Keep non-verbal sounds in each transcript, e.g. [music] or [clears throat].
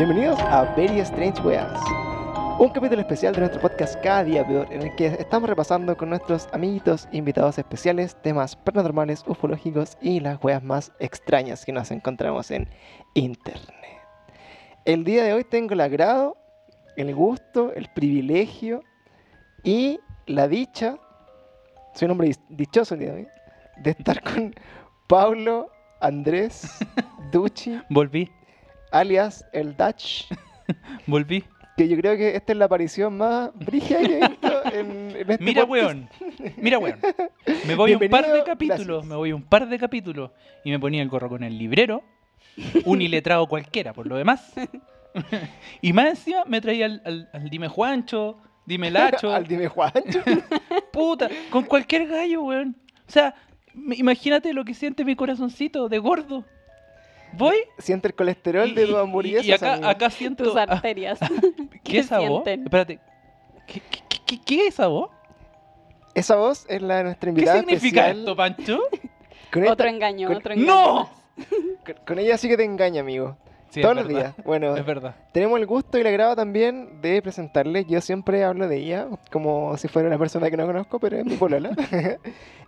Bienvenidos a Very Strange Weas, un capítulo especial de nuestro podcast Cada Día Peor, en el que estamos repasando con nuestros amiguitos invitados especiales temas paranormales, ufológicos y las weas más extrañas que nos encontramos en internet. El día de hoy tengo el agrado, el gusto, el privilegio y la dicha, soy un hombre dichoso el día de hoy, de estar con Pablo Andrés [laughs] Ducci, Volví, alias el Dutch, [laughs] volví. que yo creo que esta es la aparición más brígida que he visto [laughs] en, en este Mira, podcast. weón. Mira, weón. Me voy un par de capítulos. gracias. Me voy un par de capítulos. Y me ponía el gorro con el librero. Un iletrado cualquiera, por lo demás. [laughs] y más encima me traía al, al- al dime Juancho, dime Lacho. Al dime Juancho. Puta, con cualquier gallo, weón. O sea, imagínate lo que siente mi corazoncito de gordo. Voy. Siente el colesterol y- de tu y- hamburguesas. Y acá, amigo. acá siento. tus arterias. [laughs] [laughs] ¿Qué ¿Qué es esa voz? sienten? Espérate. ¿Qué, qué, qué- qué es esa voz? Esa voz es la de nuestra ¿Qué invitada significa especial. esto, Pancho? [laughs] Con, esta- Otro engaño, con- otro engaño. ¡No! con- con ella sí que te engaña, amigo. Sí, Todos los verdad. días. Bueno, Es verdad. tenemos el gusto y el agrado también de presentarle. Yo siempre hablo de ella como si fuera una persona que no conozco, pero es mi polola.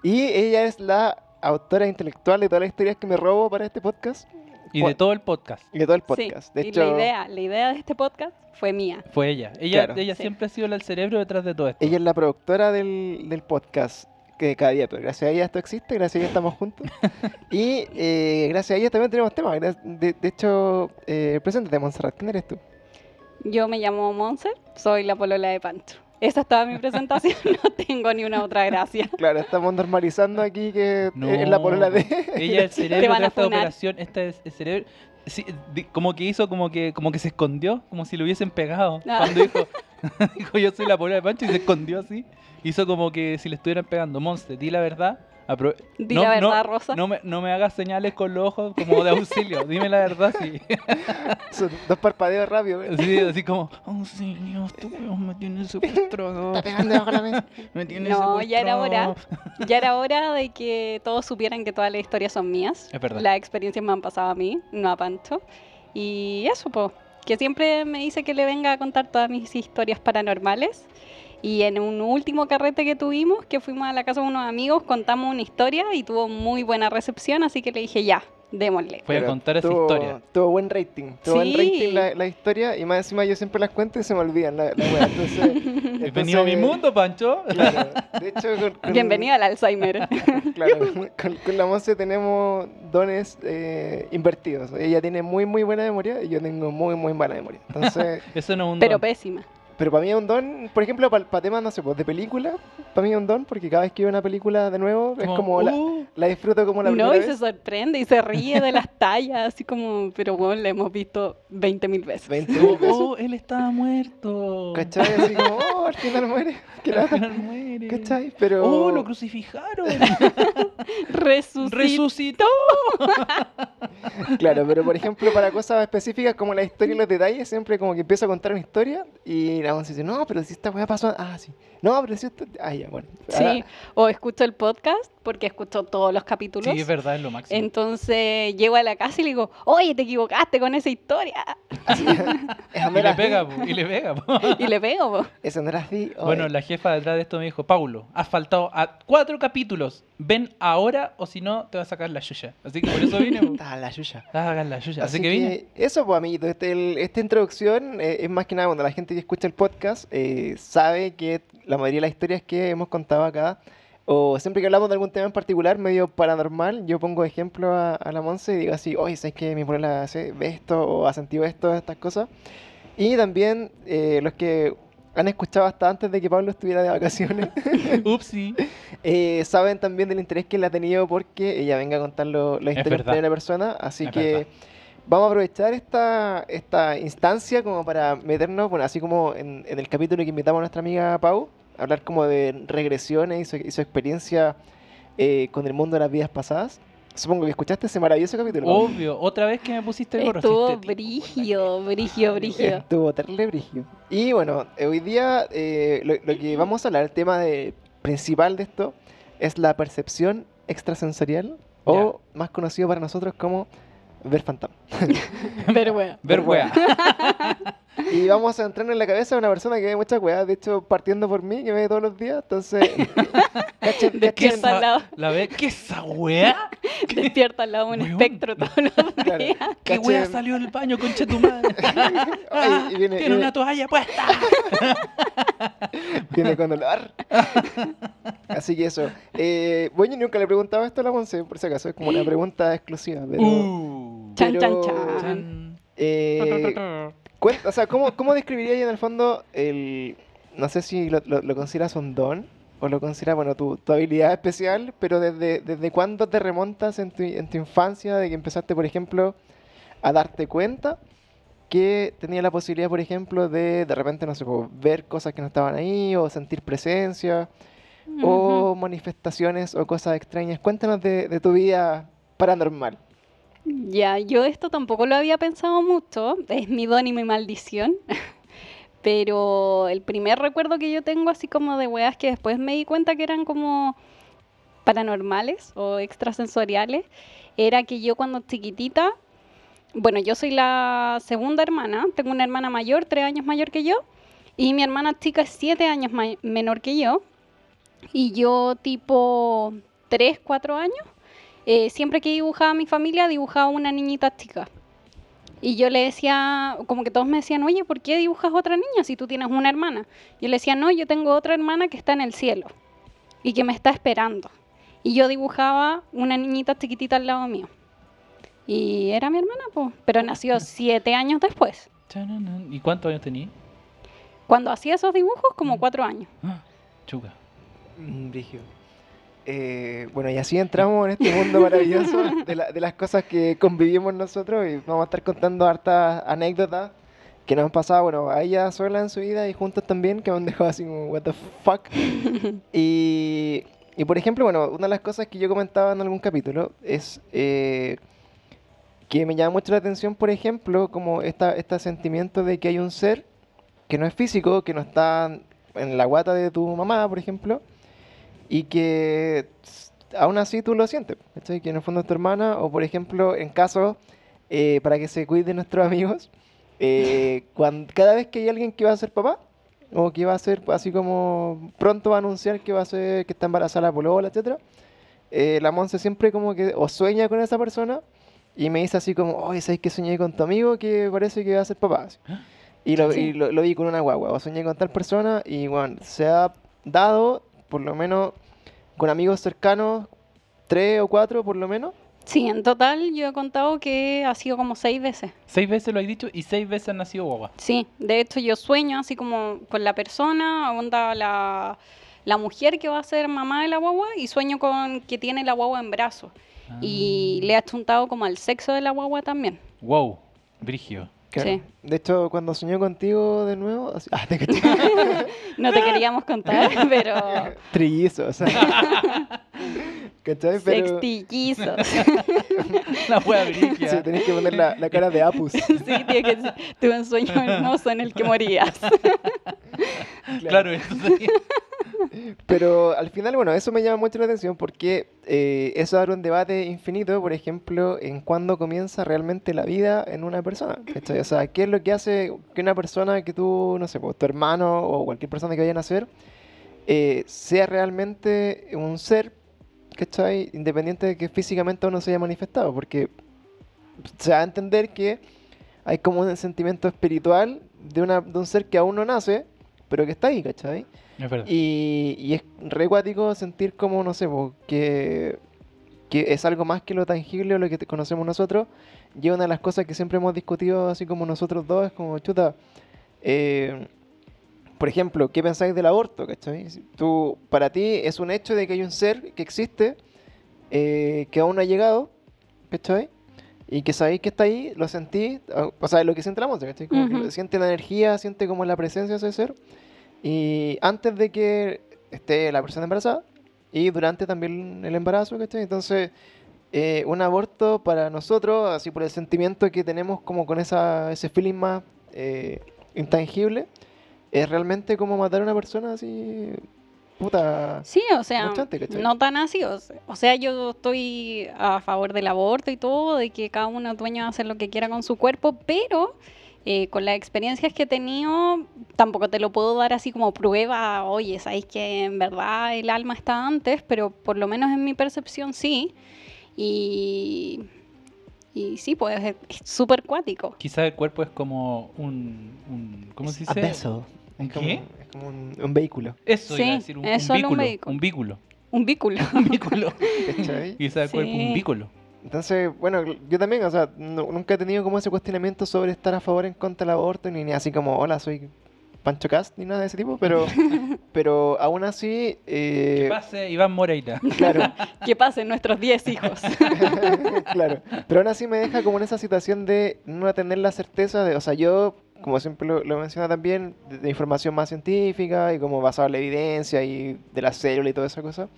y ella es la autora intelectual de todas las historias que me robo para este podcast Y de todo el podcast. y de todo el Sí, podcast. de y hecho, la idea, la idea de este podcast fue mía. Fue ella. Ella, Claro. ella Sí. siempre ha sido la- el cerebro detrás de todo esto. ella es la productora del, del podcast que cada día, pero gracias a ella esto existe, gracias a ella estamos juntos. [laughs] y eh, gracias a ella también tenemos temas. De, de hecho, eh, preséntate, Montserrat. ¿Quién eres tú? Yo me llamo Monse, soy la polola de Pancho. Esa es toda mi presentación, [laughs] no tengo ni una otra gracia. Claro, estamos normalizando aquí que No, es la polola de. Ella es el [laughs] cerebro de esta funar. operación. Esta es el cerebro. sí, como que hizo, como que, como que se escondió, como si lo hubiesen pegado. Ah. Cuando dijo, [laughs] dijo yo soy la polola de Pancho y se escondió así. Hizo como que si le estuvieran pegando. Monste, di la verdad. Apro- Di no, la no, verdad, Rosa. No me, no me hagas señales con los ojos como de auxilio. [laughs] Dime la verdad, sí. [laughs] Son dos parpadeos rápidos. ¿eh? Así, así como, auxilio, este weón me tiene secuestrado. Está pegando la mesa. [laughs] Me tiene No, ya era hora. secuestrado". Ya era hora de que todos supieran que todas las historias son mías. Es verdad. Las experiencias me han pasado a mí, no a Pancho. Y eso, pues, que siempre me dice que le venga a contar todas mis historias paranormales. Y en un último carrete que tuvimos, que fuimos a la casa de unos amigos, contamos una historia y tuvo muy buena recepción, así que le dije, ya, démosle. Voy a Pero contar esa tuvo- historia. Tuvo buen rating. Tuvo buen rating la, la historia. Y más encima yo siempre las cuento y se me olvidan la, la wea. Entonces, [laughs] Bienvenido a mi mundo, Pancho. Claro. De hecho, con, [laughs] con- Bienvenido al Alzheimer. [laughs] Claro, con, con la Monse tenemos dones eh, invertidos. Ella tiene muy, muy buena memoria y yo tengo muy, muy mala memoria. Entonces, Eso no es un Pero don. pésima. Pero para mí es un don, por ejemplo, para temas, no sé, pues de película, para mí es un don porque cada vez que veo una película de nuevo es como la, uh, la disfruto como la No, primera y se sorprende y se ríe de las tallas, así como, pero bueno, la hemos visto 20 mil veces. 20 oh, mil veces. oh, él estaba muerto. ¿Cachai? Así como, oh, al final muere. [laughs] Qué Al final muere. ¿Cachai? Pero. Oh, lo crucificaron. [laughs] Resucitó. Resucitó. [laughs] Claro, pero por ejemplo, para cosas específicas como la historia y los detalles, siempre como que empiezo a contar una historia y la Monse dice, no, pero si esta weá pasó. Ah, sí. No, pero si esto. Ah, ya, bueno. Sí, o escucho el podcast porque escucho todos los capítulos. Sí, es verdad, es lo máximo. Entonces llego a la casa y le digo, oye, te equivocaste con esa historia. [laughs] Y le pega, po, y le pega. po. [laughs] Y le pego. po. Esa no era así. Oye, Bueno, la jefa detrás de esto me dijo, Paulo, has faltado a cuatro capítulos. Ven ahora o si no te va a sacar la yuya. Así que por eso vine. [laughs] Estaba la yuya. Vas sacar la yuya. Así, Así que vine. Eso, pues, amiguito. Este, el- esta introducción eh, es más que nada cuando la gente que escucha el podcast eh, sabe que la mayoría de las historias que hemos contado acá, o siempre que hablamos de algún tema en particular, medio paranormal, yo pongo ejemplo a, a la Monse y digo así, oye, ¿sabes que mi polola hace- ve esto o ha sentido esto, estas cosas? Y también eh, los que han escuchado hasta antes de que Pablo estuviera de vacaciones. [laughs] Upsi. [laughs] Eh, saben también del interés que él ha tenido porque ella venga a contar lo- la historia verdad. primera persona. Así Es que verdad. vamos a aprovechar esta, esta instancia como para meternos, bueno, así como en, en el capítulo que invitamos a nuestra amiga Pau, hablar como de regresiones y su, y su experiencia eh, con el mundo de las vidas pasadas. Supongo que escuchaste ese maravilloso capítulo. Obvio. Otra vez que me pusiste el gorro. Estuvo este brigio, brigio, brigio. Estuvo terrible brigio. Y bueno, eh, hoy día eh, lo, lo que vamos a hablar, el tema de, principal de esto, es la percepción extrasensorial, o más conocido para nosotros como ver fantasma. Pero [laughs] bueno. Ver wea. [laughs] Y vamos a entrar en la cabeza de una persona que ve muchas weas, de hecho, partiendo por mí, que ve todos los días, entonces... [laughs] cachen- ¿De qué cachen- Está al lado. La ve, ¿qué es esa wea? [laughs] Despierta al lado de un Weón. espectro todos los Claro. días. ¿Qué Cachen- wea salió del baño, concha tu madre? [laughs] Ay, y viene, Tiene viene- una toalla puesta. viene con olor. Así que eso. Eh, bueno, yo nunca le he preguntado esto a la Monse, por si acaso, es como una [gasps] pregunta exclusiva, pero... Uh. Chan, chan, Pero- chan. Chan. eh, Cuenta- o sea, ¿cómo, cómo describirías en el fondo el... No sé si lo, lo- lo consideras un don o lo consideras, bueno, tu, tu habilidad especial, pero desde, desde cuándo te remontas en tu, en tu infancia de que empezaste, por ejemplo, a darte cuenta que tenía la posibilidad, por ejemplo, de de repente, no sé, pues, ver cosas que no estaban ahí o sentir presencia o manifestaciones o cosas extrañas. Cuéntanos de, de tu vida paranormal. Ya, yo esto tampoco lo había pensado mucho, es mi don y mi maldición, [laughs] pero el primer recuerdo que yo tengo así como de weas que después me di cuenta que eran como paranormales o extrasensoriales, era que yo cuando chiquitita, bueno, yo soy la segunda hermana, tengo una hermana mayor, tres años mayor que yo, y mi hermana chica es siete años menor que yo, y yo tipo tres, cuatro años eh, siempre que dibujaba a mi familia, dibujaba una niñita chica. Y yo le decía, como que todos me decían, oye, ¿por qué dibujas otra niña si tú tienes una hermana? Yo le decía, no, yo tengo otra hermana que está en el cielo y que me está esperando. Y yo dibujaba una niñita chiquitita al lado mío. Y era mi hermana, pues, pero nació siete años después. ¿Y cuántos años tenías? Cuando hacía esos dibujos, como cuatro años. Ah, Chuca. Mm, Brígido. Eh, bueno, y así entramos en este mundo maravilloso de, la- de las cosas que convivimos nosotros y vamos a estar contando hartas anécdotas que nos han pasado, bueno, a ella sola en su vida y juntos también, que me han dejado así como, what the fuck. [laughs] y, y por ejemplo, bueno, una de las cosas que yo comentaba en algún capítulo es eh, que me llama mucho la atención, por ejemplo, como esta, este sentimiento de que hay un ser que no es físico, que no está en la guata de tu mamá, por ejemplo, y que aún así tú lo sientes, ¿cachai? Que en el fondo es tu hermana, o por ejemplo, en caso, eh, para que se cuiden nuestros amigos, eh, [laughs] cuan- cada vez que hay alguien que va a ser papá, o que va a ser así como pronto va a anunciar que va a ser, que está embarazada la polola, etcétera, eh, la Monse siempre como que o sueña con esa persona y me dice así como, oye, ¿sabes que soñé con tu amigo que parece que va a ser papá? así. [gasps] Y, lo, Sí. y lo, lo vi con una guagua, o soñé con tal persona y bueno, se ha dado, por lo menos con amigos cercanos, tres o cuatro por lo menos. Sí, en total yo he contado que ha sido como seis veces. Seis veces lo has dicho y seis veces han nacido guagua. Sí, de hecho yo sueño así como con la persona, onda la, la mujer que va a ser mamá de la guagua y sueño con que tiene la guagua en brazos. Y Ah. le ha achuntado como al sexo de la guagua también. Wow, Brigio. Claro. Sí. De hecho, cuando soñó contigo de nuevo, así- ah, te caché. [laughs] No te queríamos contar, [laughs] pero Trillizos. o sea. [laughs] ¿Cachai? Pero sextillizos. La wea brigia. sí, tenés que poner la, la cara de Apus. Sí, tiene que tuve un sueño hermoso en el que morías. Claro, eso sería. Pero al final, bueno, eso me llama mucho la atención porque eh, eso abre un debate infinito, por ejemplo, en cuándo comienza realmente la vida en una persona. ¿cachai? O sea, ¿qué es lo que hace que una persona que tú, no sé, pues, tu hermano o cualquier persona que vaya a nacer, eh, sea realmente un ser, ¿cachai? Independiente de que físicamente aún no se haya manifestado, porque se va a entender que hay como un sentimiento espiritual de, de un ser que aún no nace, pero que está ahí, ¿cachai? Es verdad. Y, y es re cuático sentir como, no sé, que, que es algo más que lo tangible o lo que conocemos nosotros. Y una de las cosas que siempre hemos discutido, así como nosotros dos, es como, chuta, eh, por ejemplo, ¿qué pensáis del aborto? ¿cachai? Tú, para ti es un hecho de que hay un ser que existe, eh, que aún no ha llegado, ¿cachai? Y que sabéis que está ahí, lo sentí, o sea, lo que siente la música, ¿cachai? Como que Ujú. lo- siente la energía, siente como la presencia de ese ser. Y antes de que esté la persona embarazada y durante también el embarazo, ¿cachai? Entonces, eh, un aborto para nosotros, así por el sentimiento que tenemos como con esa, ese feeling más eh, intangible, es realmente como matar a una persona así puta. Sí, o sea, no tan así. O se- o sea, yo estoy a favor del aborto y todo, de que cada uno dueño de hacer lo que quiera con su cuerpo, pero eh, con las experiencias que he tenido, tampoco te lo puedo dar así como prueba, oye, sabéis que en verdad el alma está antes, pero por lo menos en mi percepción sí. Y, y sí, pues es es súper cuático. Quizás el cuerpo es como un, un ¿cómo se A dice? vessel. ¿Un Es como, qué? es como un, un vehículo. Eso Sí, iba a decir, un, es un solo vehículo. un vínculo. Un vínculo. [laughs] Un. [laughs] ¿Cachai? Quizás el cuerpo es un Sí. Entonces, bueno, yo también, o sea, nu- nunca he tenido como ese cuestionamiento sobre estar a favor o en contra del aborto, ni, ni así como, hola, soy Pancho Cast, ni nada de ese tipo, pero, [laughs] pero aún así, Que eh, pase Iván Moreira. claro, [laughs] que pasen nuestros 10 hijos. [laughs] claro, pero aún así me deja como en esa situación de no tener la certeza de, o sea, yo, como siempre lo, lo menciono también, de, de información más científica y como basado en la evidencia y de la célula y toda esa cosa,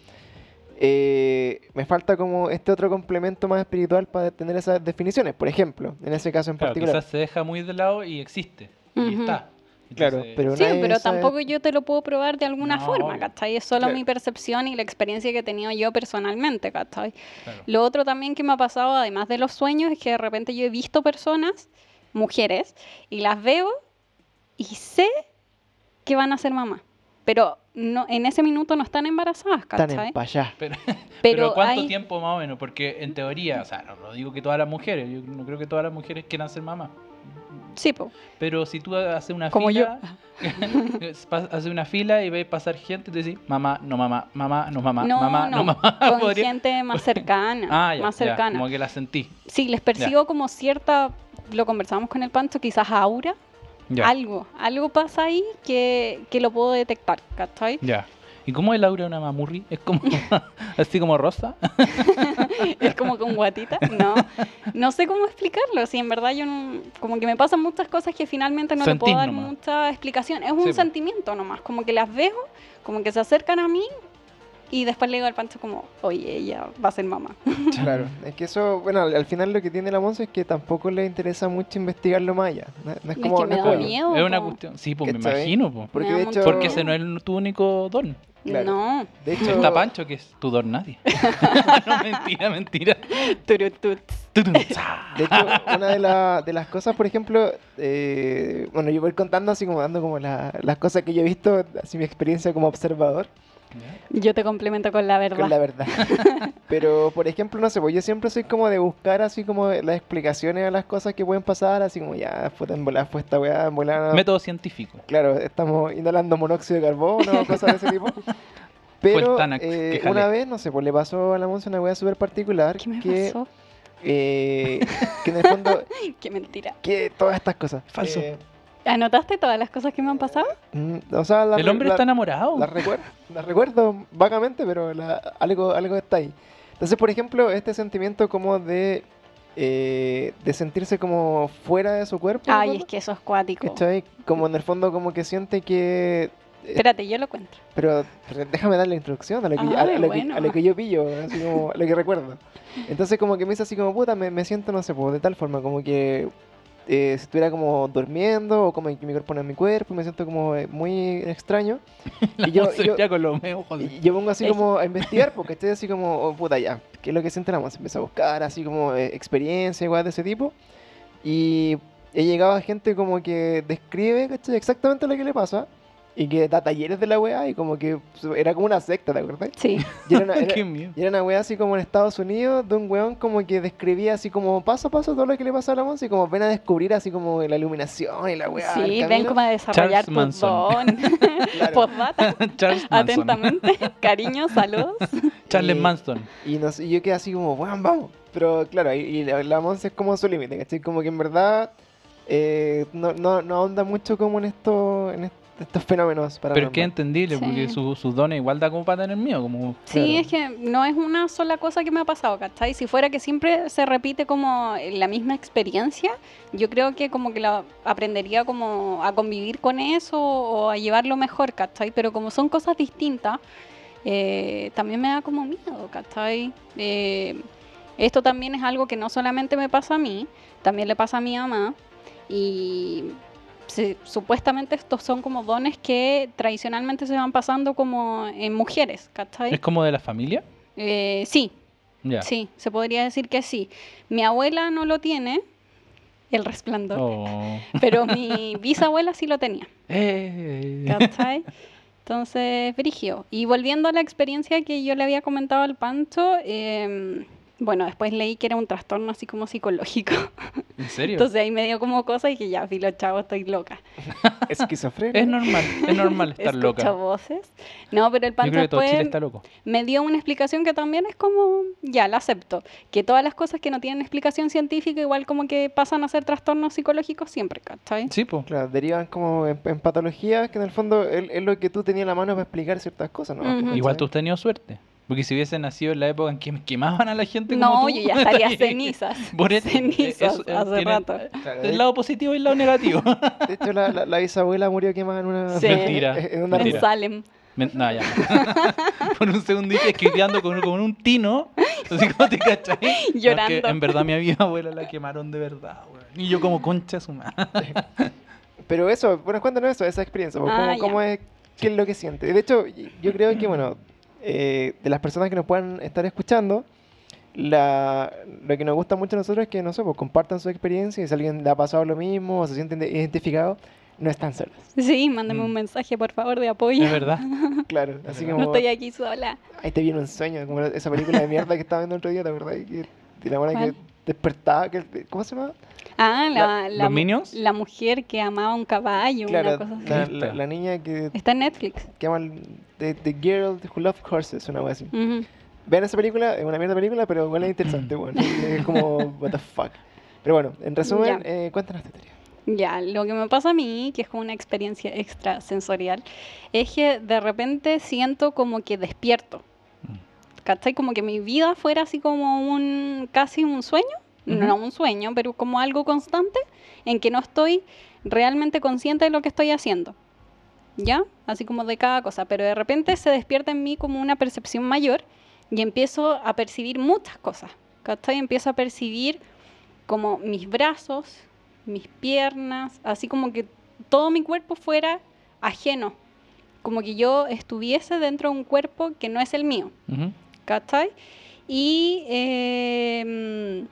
eh, me falta como este otro complemento más espiritual para tener esas definiciones, por ejemplo, en ese caso en Claro, particular. quizás se deja muy de lado y existe. Y está. Claro, pero Sí, pero sabe- tampoco yo te lo puedo probar de alguna No, forma, obvio. ¿cachai? Es solo Claro. mi percepción y la experiencia que he tenido yo personalmente, ¿cachai? claro. Lo otro también que me ha pasado, además de los sueños, es que de repente yo he visto personas, mujeres, y las veo y sé que van a ser mamá. Pero no, en ese minuto no están embarazadas, Están ¿cachai? en pa' allá. Pero, Pero [laughs] pero ¿cuánto hay- tiempo más o menos? Porque en teoría, o sea, no, no digo que todas las mujeres, yo no creo que todas las mujeres quieran ser mamás. Sí, po, Pero si tú haces una como fila, [laughs] haces una fila y ves pasar gente, te decís, mamá, no mamá, mamá, no mamá, No, mamá, no, no, mamá. con [laughs] Podría- gente más cercana, Ah, ya, más ya, cercana. como que la sentí. Sí, les percibo como cierta, lo conversamos con el Pancho, quizás aura, Ya, algo, algo pasa ahí que, que lo puedo detectar, ¿cachai? ya. ¿Y cómo es el aura de una mamurri? ¿Es como [laughs] así como rosa? [laughs] es como con guatita, no, no sé cómo explicarlo, si en verdad yo no, como que me pasan muchas cosas que finalmente no le puedo Sentís dar nomás. mucha explicación, es Sí, un po. sentimiento nomás, como que las veo, como que se acercan a mí y después le digo al Pancho como, oye, ella va a ser mamá. [laughs] Claro, es que eso, bueno, al, al final lo que tiene la Monza es que tampoco le interesa mucho investigarlo más allá. No, no es Es como, que no me es da como- miedo. es una po. cuestión. Sí, pues me imagino, pues. Porque Me de hecho, Porque ese no es tu único don. Claro. No, de hecho, Está Pancho, que es tu don nadie. [laughs] [laughs] no, mentira, mentira. de hecho, una de, la- de las cosas, por ejemplo, eh, bueno, yo voy contando así como dando como la- las cosas que yo he visto, así mi experiencia como observador, Yo te complemento con la verdad. con la verdad. [laughs] Pero, por ejemplo, no sé, pues yo siempre soy como de buscar así como las explicaciones a las cosas que pueden pasar, así como ya, puta, en volada fue esta weá, en volada... Método científico. Claro, estamos inhalando monóxido de carbono, [laughs] cosas de ese tipo. Pero Tanax eh, una vez, no sé, pues le pasó a la Monza una weá súper particular ¿Qué me que, pasó? eh, que en el fondo, [laughs] Qué mentira. que todas estas cosas. Falso. eh, ¿Anotaste todas las cosas que me han pasado? mm, o sea, las El re- hombre la- está enamorado. las recuerdo, las recuerdo vagamente, pero la- algo, algo está ahí. Entonces, por ejemplo, este sentimiento como de, eh, de sentirse como fuera de su cuerpo. Ay, ¿no? es que eso es cuático. ¿Cachai? Como en el fondo como que siente que... Espérate, yo lo cuento. Pero, pero déjame dar la introducción a lo que, yo- a, lo que- bueno. a lo que yo pillo, así como, a lo que recuerdo. Entonces como que me dice así como, puta, me, me siento, no sé, pues, de tal forma, como que eh, si estuviera como durmiendo o como que mi cuerpo no es mi cuerpo, me siento como eh, muy extraño. [laughs] Y yo- yo-. Y yo pongo así como a investigar, porque estoy así como, oh, puta, ya, ¿qué es lo que siente la Monse? Empecé a buscar así como eh, experiencia, igual de ese tipo. Y he llegado a gente como que describe, ¿cachai? Exactamente lo que le pasa. Y que da talleres de la weá y como que era como una secta, ¿te acuerdas? Sí. Y era una, [laughs] era- Qué miedo. y era una weá así como en Estados Unidos, de un weón como que describía así como paso a paso todo lo que le pasa a la Monse y como ven a descubrir así como la iluminación y la weá. Sí, ven cómo a desarrollar tu Charles Manson. don. [laughs] [laughs] Postdata. Charles Manson. Atentamente. Cariño, saludos. Charles Y- Manson. Y, no sé, y yo quedé así como, bueno, vamos. Pero claro, y, y la, la es como su límite, ¿cachai? Como que en verdad eh, no, no, no ahonda mucho como en, esto, en est- estos fenómenos para Pero es que es entendible, Sí. porque su- sus dones igual da como para tener miedo. Como... Sí, Claro. es que no es una sola cosa que me ha pasado, ¿cachai? Si fuera que siempre se repite como la misma experiencia, yo creo que como que la aprendería como a convivir con eso o a llevarlo mejor, ¿cachai? Pero como son cosas distintas, eh, también me da como miedo, ¿cachai? Eh, esto también es algo que no solamente me pasa a mí, también le pasa a mi mamá y se- supuestamente estos son como dones que tradicionalmente se van pasando como en mujeres, ¿cachai? ¿Es como de la familia? Eh, sí, sí, se podría decir que sí. Mi abuela no lo tiene, el resplandor, Oh. pero mi [laughs] bisabuela sí lo tenía, Eh. ¿cachai? Entonces, Brigio. Y volviendo a la experiencia que yo le había comentado al Pancho, em, bueno, después leí que era un trastorno así como psicológico. [laughs] ¿En serio? Entonces ahí me dio como cosa y que ya, filo, chavo, estoy loca. [laughs] Esquizofrenia. es normal, es normal [laughs] estar Escucho loca. voces. No, pero el Yo creo que todo Chile está loco. me dio una explicación que también es como, ya, la acepto. Que todas las cosas que no tienen explicación científica, igual como que pasan a ser trastornos psicológicos siempre, ¿cachai? Sí, pues. Claro, derivan como en, en patologías que en el fondo es, es lo que tú tenías en la mano para explicar ciertas cosas, ¿no? Igual tú has tenido suerte. Porque si hubiese nacido en la época en que me quemaban a la gente como No, tú, yo ya [laughs] estaría cenizas. [laughs] Por eso, cenizas eso, hace tiene rato. Claro, El lado positivo y el lado negativo. [laughs] de hecho, la, la, la bisabuela murió quemada en una... Sí. Mentira. En una En Mentira. Salem. Me- no, ya. Por un segundo dije escribiendo con, con un tino. Así como te cachai. No, es que Llorando. en verdad mi abuela la quemaron de verdad, weón. Y yo como concha su madre. Pero eso, bueno, cuéntanos eso, esa experiencia, pues, Ah, ¿cómo, es, qué es lo que siente? De hecho, yo creo que, bueno, eh, de las personas que nos puedan estar escuchando, la, lo que nos gusta mucho a nosotros es que, no sé, pues compartan su experiencia y si alguien le ha pasado lo mismo o se sienten de- identificados, no están solos. Sí, mándame Mm. un mensaje, por favor, de apoyo. Es verdad. [laughs] Claro, así verdad. como, No estoy aquí sola. ahí te viene un sueño, como esa película de mierda que estaba viendo el otro día, ¿te acordás? Que, de la buena que despertaba, que, ¿cómo se llama? Ah, la, ¿Los la, la mujer que amaba un caballo, una Claro, cosa así. la, la- la niña que, Está en Netflix. que llama el- the, the Girl Who Loved Horses, una wea así. Ujú. Vean esa película, es una mierda película, pero igual es interesante, bueno. Es como, what the fuck. Pero bueno, en resumen, Ya. eh, cuéntanos tu teoría. Ya, lo que me pasa a mí, que es como una experiencia extrasensorial, es que de repente siento como que despierto. ¿Cachai? Como que mi vida fuera así como un, casi un sueño, Ujú. no un sueño, pero como algo constante en que no estoy realmente consciente de lo que estoy haciendo. ¿Ya? Así como de cada cosa, pero de repente se despierta en mí como una percepción mayor y empiezo a percibir muchas cosas. ¿Cachai? Empiezo a percibir como mis brazos, mis piernas, así como que todo mi cuerpo fuera ajeno, como que yo estuviese dentro de un cuerpo que no es el mío, Ujú. ¿cachai? Y eh,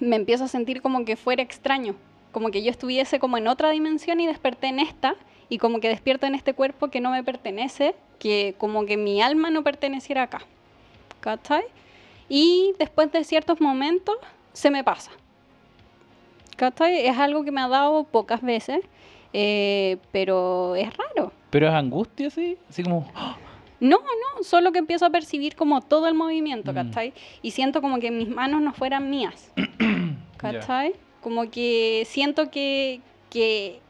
me empiezo a sentir como que fuera extraño, como que yo estuviese como en otra dimensión y desperté en esta, y como que despierto en este cuerpo que no me pertenece, que como que mi alma no perteneciera acá, ¿cachai? Y después de ciertos momentos se me pasa. ¿Cachai? Es algo que me ha dado pocas veces, eh, pero es raro. Pero es angustia, sí. Así como. ¡ah! No, no, solo que empiezo a percibir como todo el movimiento, Mm. ¿cachai? Y siento como que mis manos no fueran mías, [coughs] ¿cachai? Como que siento que, que,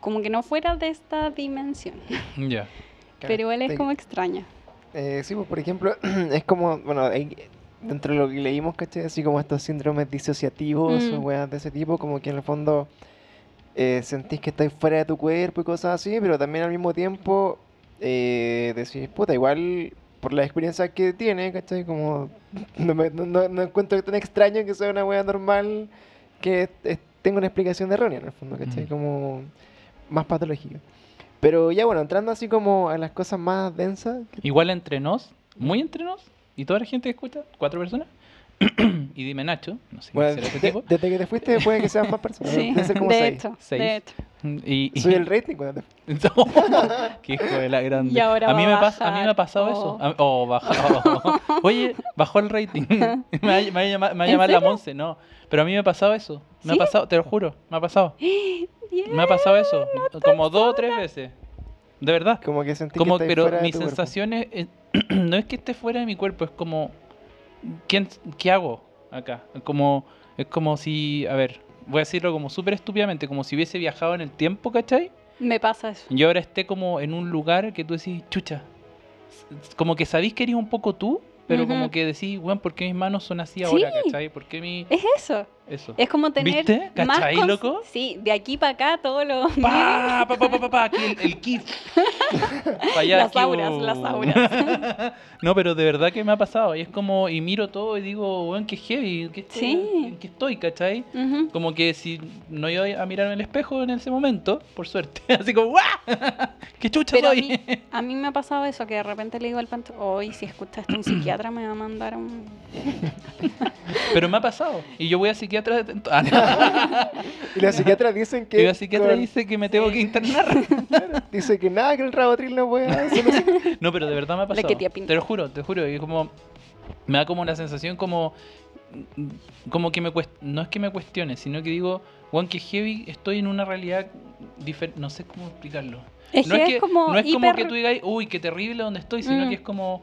como que no fuera de esta dimensión, [laughs] Ya. pero igual es como extraña. Eh, sí, pues por ejemplo, [clears throat] es como, bueno, hay- dentro de lo que leímos, ¿cachai? Así como estos síndromes disociativos o Mm. weas de ese tipo, como que en el fondo eh, sentís que estás fuera de tu cuerpo y cosas así, pero también al mismo tiempo eh, decís, puta, igual por la experiencia que tiene, ¿cachai? Como [laughs] no, me- no, no- no encuentro tan extraño que sea una wea normal que es- tenga una explicación errónea en el fondo, ¿cachai? Mm. Como más patológica. Pero ya bueno, entrando así como a las cosas más densas, Igual entre nos, muy entre nos, y toda la gente que escucha, cuatro personas. [coughs] y dime Nacho, no sé Bueno, será ese tipo. desde que te fuiste puede que sean más personas. Sí, Debe ser como de seis. hecho, Seis. de hecho. Y, y- Soy el [laughs] rating cuando te [laughs] Qué hijo de la grande. Y ahora a, mí me a pasa, a mí me ha pasado Oh. eso. A- Oh, bajó. [laughs] Oye, bajó el rating. me va, a- llamar, me va a ¿En llamar la? Monse, no. Pero a mí me ha pasado eso. Me ha pasado, te lo juro, me ha pasado. [gasps] Me ha pasado eso. como dos o tres veces. De verdad. Como que sentí Como, que pero fuera de mis sensaciones eh, [clears throat] no es que esté fuera de mi cuerpo, es como ¿quién, ¿qué hago acá? Como es como si, a ver, voy a decirlo como súper estúpidamente, como si hubiese viajado en el tiempo, ¿cachai? Me pasa eso. Y ahora esté como en un lugar que tú decís, chucha, como que sabís que eres un poco tú, pero Ujú. como que decís, weón, ¿por qué mis manos son así ahora, Sí. cachai? ¿Por qué mi Es eso. Eso? Es como tener ¿Viste? más ¿Cachai, cons- loco? Sí, de aquí para acá todo lo Pa, pa, pa, pa, pa, aquí el, el kit. [laughs] Las ¿qué auras, las auras. [laughs] no, pero de verdad que me ha pasado. Y es como, y miro todo y digo, weón, qué heavy, ¿qué estoy, Sí. qué estoy, ¿cachai? Ujú. Como que si no iba a mirarme en el espejo en ese momento, por suerte. [laughs] Así como, ¡guau! ¡Qué chucha Pero a soy! mí, a mí me ha pasado eso, que de repente le digo al panto, hoy si escucha esto un psiquiatra me va a mandar un... Pero me ha pasado. Y yo voy a psiquiatra. De- Ah, no. [laughs] Y los psiquiatras dicen que. Y la psiquiatra con- dice que me tengo que internar. [laughs] dice que nada que el rabotril no puede hacer. [laughs] No, pero de verdad me ha pasado. Te lo juro, te juro. Y como. Me da como la sensación como. Como que me cuest... No es que me cuestione, sino que digo, Juan, que heavy, estoy en una realidad diferente. No sé cómo explicarlo. Es no que es, es que, como no es como hiper- que tú digas, uy, qué terrible donde estoy, sino Mm. que es como.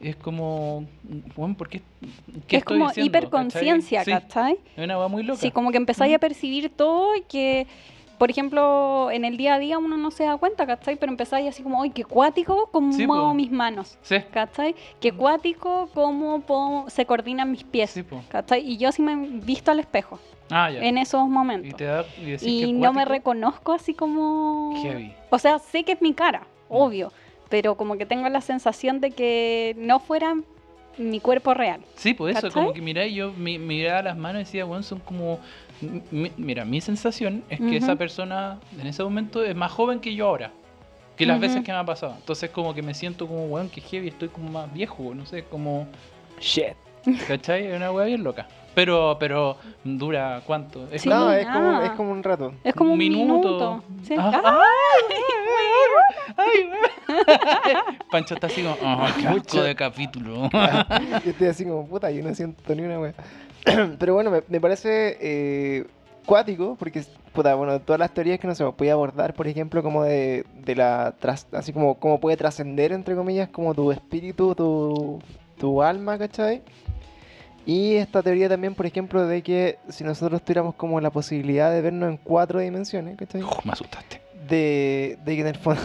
Es como. Bueno, ¿por qué? ¿Qué es estoy como hiperconciencia, ¿Cachai? Es una hueá muy loca. Sí, como que empezáis a percibir todo y que, por ejemplo, en el día a día uno no se da cuenta, ¿cachai? Pero empezáis así como, ¡ay, qué cuático! ¿Cómo Sí, muevo po. mis manos? Sí, ¿Cachai? Qué cuático cómo puedo- se coordinan mis pies. sí. ¿Cachai? Y yo sí me he visto al espejo Ah, ya. en esos Y momentos. te da. Y, no me reconozco así como... Heavy. O sea, sé que es mi cara, Mm. obvio, pero como que tengo la sensación de que no fuera mi cuerpo real. Sí, pues eso, ¿Cachai? como que mirá, yo mi- miraba las manos y decía, bueno, son como. mi- mira, mi sensación es que esa persona en ese momento es más joven que yo ahora. Que las veces que me ha pasado. Entonces, como que me siento como, weón, que heavy, estoy como más viejo, no sé, como. Shit. ¿Cachai? Es una weá bien loca. Pero, pero, ¿dura cuánto? Es Sí, no, es como, es como un rato. Es como un minuto. minuto. Sí. Ah, Ah, Ay. [laughs] Pancho está así como, oh, qué asco de capítulo. [laughs] Yo estoy así como, puta, yo no siento ni una wea. [clears throat] Pero bueno, me, me parece eh, cuático, porque, puta, bueno, todas las teorías que no se puede abordar, por ejemplo, como de, de la, tras- así como, cómo puede trascender, entre comillas, como tu espíritu, tu, tu alma, ¿cachai? Y esta teoría también, por ejemplo, de que si nosotros tuviéramos como la posibilidad de vernos en cuatro dimensiones, ¿cachai? Uf, me asustaste. De, de que en el fondo...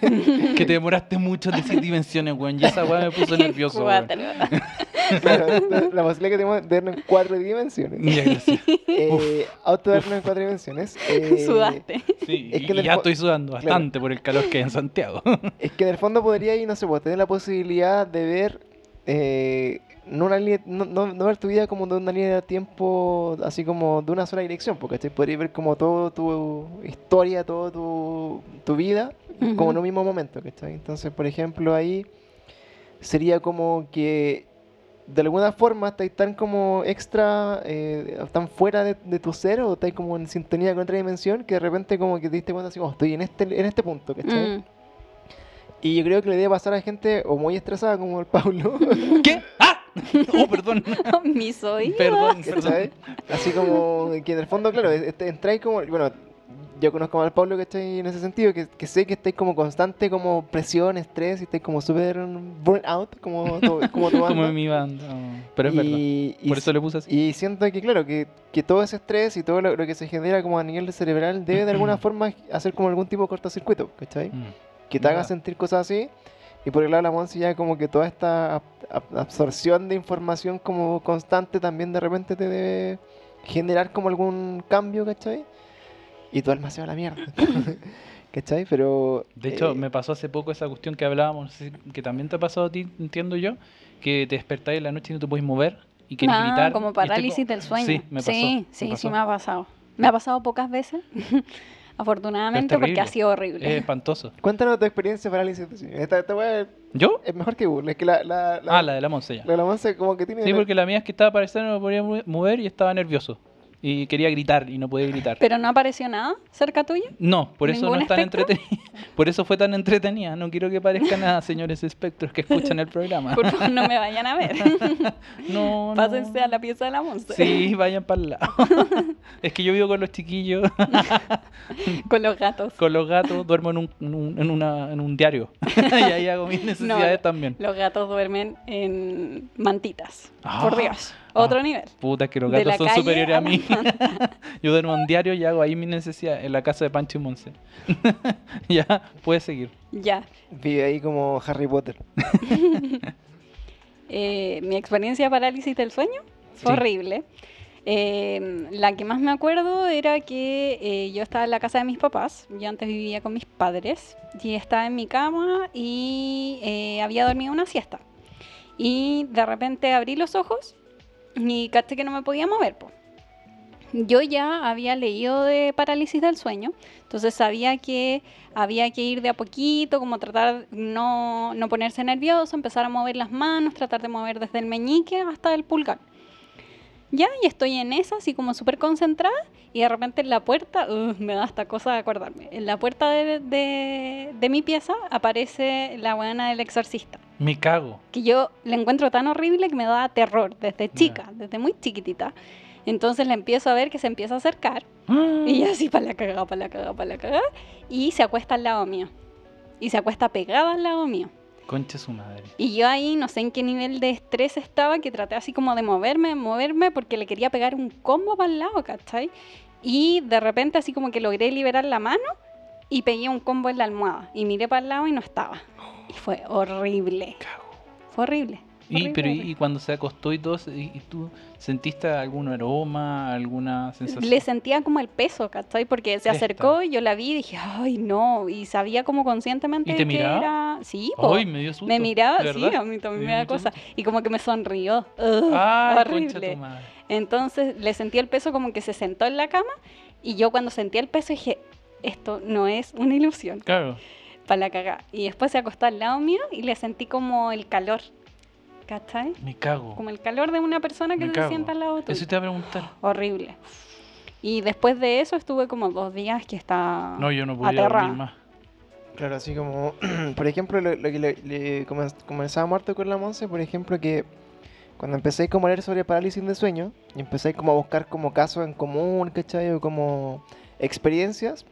[laughs] Que te demoraste mucho en decir dimensiones, weón. Y esa weá me puso nervioso, weón. [laughs] claro, la, posibilidad que tenemos de vernos en cuatro dimensiones. Ya, gracias. eh, autovernos en cuatro dimensiones. [laughs] eh, Sudaste. Sí, Es y- que ya estoy sudando bastante por el calor que hay en Santiago. Es que en el fondo podría ir, no sé, pues, tener la posibilidad de ver, eh, no, una línea, no, no- no ver tu vida como de una línea de tiempo, así como de una sola dirección, porque podrías ver como todo tu historia, toda tu, tu vida, como en un mismo momento, ¿cachai? Entonces, por ejemplo, ahí sería como que de alguna forma estáis tan como extra, eh, tan fuera de, de tu ser o estáis como en sintonía con otra dimensión que de repente como que te diste cuenta así, como estoy en este, en este punto, ¿cachai? Mm. Y yo creo que le debe pasar a gente o muy estresada como el Pablo, [laughs] ¿Qué? ¡Ah! [laughs] Oh, perdón. [laughs] Mis oídos. Perdón, perdón. Así como que en el fondo, claro, este, entráis como, bueno, yo conozco al Pablo que estáis en ese sentido, que, que sé que estáis como constante como presión, estrés y estáis como súper burnout, como tu, como tu [laughs] Como banda. en mi banda. oh, Pero es verdad. Y- y Por eso le puse así. Y siento que, claro, que, que todo ese estrés y todo lo, lo que se genera como a nivel cerebral debe de alguna [clears throat] forma hacer como algún tipo de cortocircuito, ¿cachai? Mm. que te haga Verdad. sentir cosas así. Y por el lado de la Monsi ya como que toda esta ab- ab- absorción de información como constante también de repente te debe generar como algún cambio, ¿cachai? Y tu alma se va a la mierda. [laughs] ¿Cachai? Pero... De hecho, eh, me pasó hace poco esa cuestión que hablábamos, no que también te ha pasado a ti, entiendo yo, que te despertáis en la noche y no te puedes mover y querés Ah, gritar. como parálisis co- del sueño. Sí, me pasó. Sí, me sí, pasó. sí me ha pasado. Me ha pasado pocas veces, [laughs] afortunadamente, porque ha sido horrible. Es espantoso. [laughs] Cuéntanos tu experiencia parálisis de sueño. Esta, esta es- ¿Yo? es mejor que Google. Es que la... la, la Ah, la de la Monse ya. la de la Monse como que tiene... Sí, porque la mía es que estaba pareciendo no me podía mo- mover y estaba nervioso. Y quería gritar y no podía gritar. Pero no apareció nada cerca tuyo. No, por eso no ¿Ningún es tan entretenida. [laughs] Por eso fue tan entretenida. No quiero que parezca nada, señores espectros que escuchan el programa. Por favor, no me vayan a ver. [laughs] No, no. Pásense a la pieza de la monza. Sí, vayan para el lado. es que yo vivo con los chiquillos, [laughs] Con los gatos. con los gatos, duermo en un, en un, en una- en un diario. y ahí hago mis necesidades No, también. Los gatos duermen en mantitas. Ah. Por Dios. Otro Ah. nivel. Puta, que los gatos son superiores a mí. [laughs] yo duermo en diario y hago ahí mis necesidades en la casa de Pancho y Monse. [laughs] ya, puedes seguir. Ya. Vive ahí como Harry Potter. [laughs] Eh, mi experiencia de parálisis del sueño fue Sí. horrible. Eh, la que más me acuerdo era que eh, yo estaba en la casa de mis papás, yo antes vivía con mis padres, y estaba en mi cama y eh, había dormido una siesta. Y de repente abrí los ojos y caché que no me podía mover. po. Yo ya había leído de parálisis del sueño, entonces sabía que había que ir de a poquito, como tratar no, no ponerse nervioso, empezar a mover las manos, tratar de mover desde el meñique hasta el pulgar. Ya, y estoy en esa, así como súper concentrada, y de repente en la puerta, uh, me da esta cosa de acordarme, en la puerta de, de- de mi pieza aparece la buena del exorcista, Me cago. que yo la encuentro tan horrible que me da terror desde chica, desde muy chiquitita. Entonces la empiezo a ver que se empieza a acercar, y yo así para la cagada, para la cagada, para la cagada, y se acuesta al lado mío, y se acuesta pegada al lado mío. Concha su madre. Y yo ahí no sé en qué nivel de estrés estaba, que traté así como de moverme, moverme, porque le quería pegar un combo para el lado, ¿cachai? Y de repente así como que logré liberar la mano y pegué un combo en la almohada. Y miré para el lado y no estaba. Y fue horrible. Cago. Fue horrible. Y, horrible, pero y, horrible. y cuando se acostó y todo, y, y tú sentiste algún aroma, alguna sensación? Le sentía como el peso, ¿cachai? Porque se acercó y yo la vi y dije, ay, no. Y sabía como conscientemente ¿Y te que era... Sí, po. Ay, me dio susto. me miraba, ¿de sí, a mí también Me da cosa. susto. Y como que me sonrió. Ugh, Ay, horrible. tu madre. Entonces le sentí el peso como que se sentó en la cama y yo cuando sentí el peso dije, esto no es una ilusión, Claro. Para la cagada. Y después se acostó al lado mío y le sentí como el calor, ¿cachai? Me cago. Como el calor de una persona que Me se cago. sienta al lado tuyo. Eso te iba a preguntar. Horrible. Y después de eso estuve como dos días que estaba No, yo no podía aterrada. dormir más. Claro, así como, [clears throat] por ejemplo, lo, lo que le, le comen- comenzaba muerto con la Monse, por ejemplo, que cuando empecé como a leer sobre parálisis de sueño y empecé como a buscar como casos en común, ¿cachai? O como experiencias,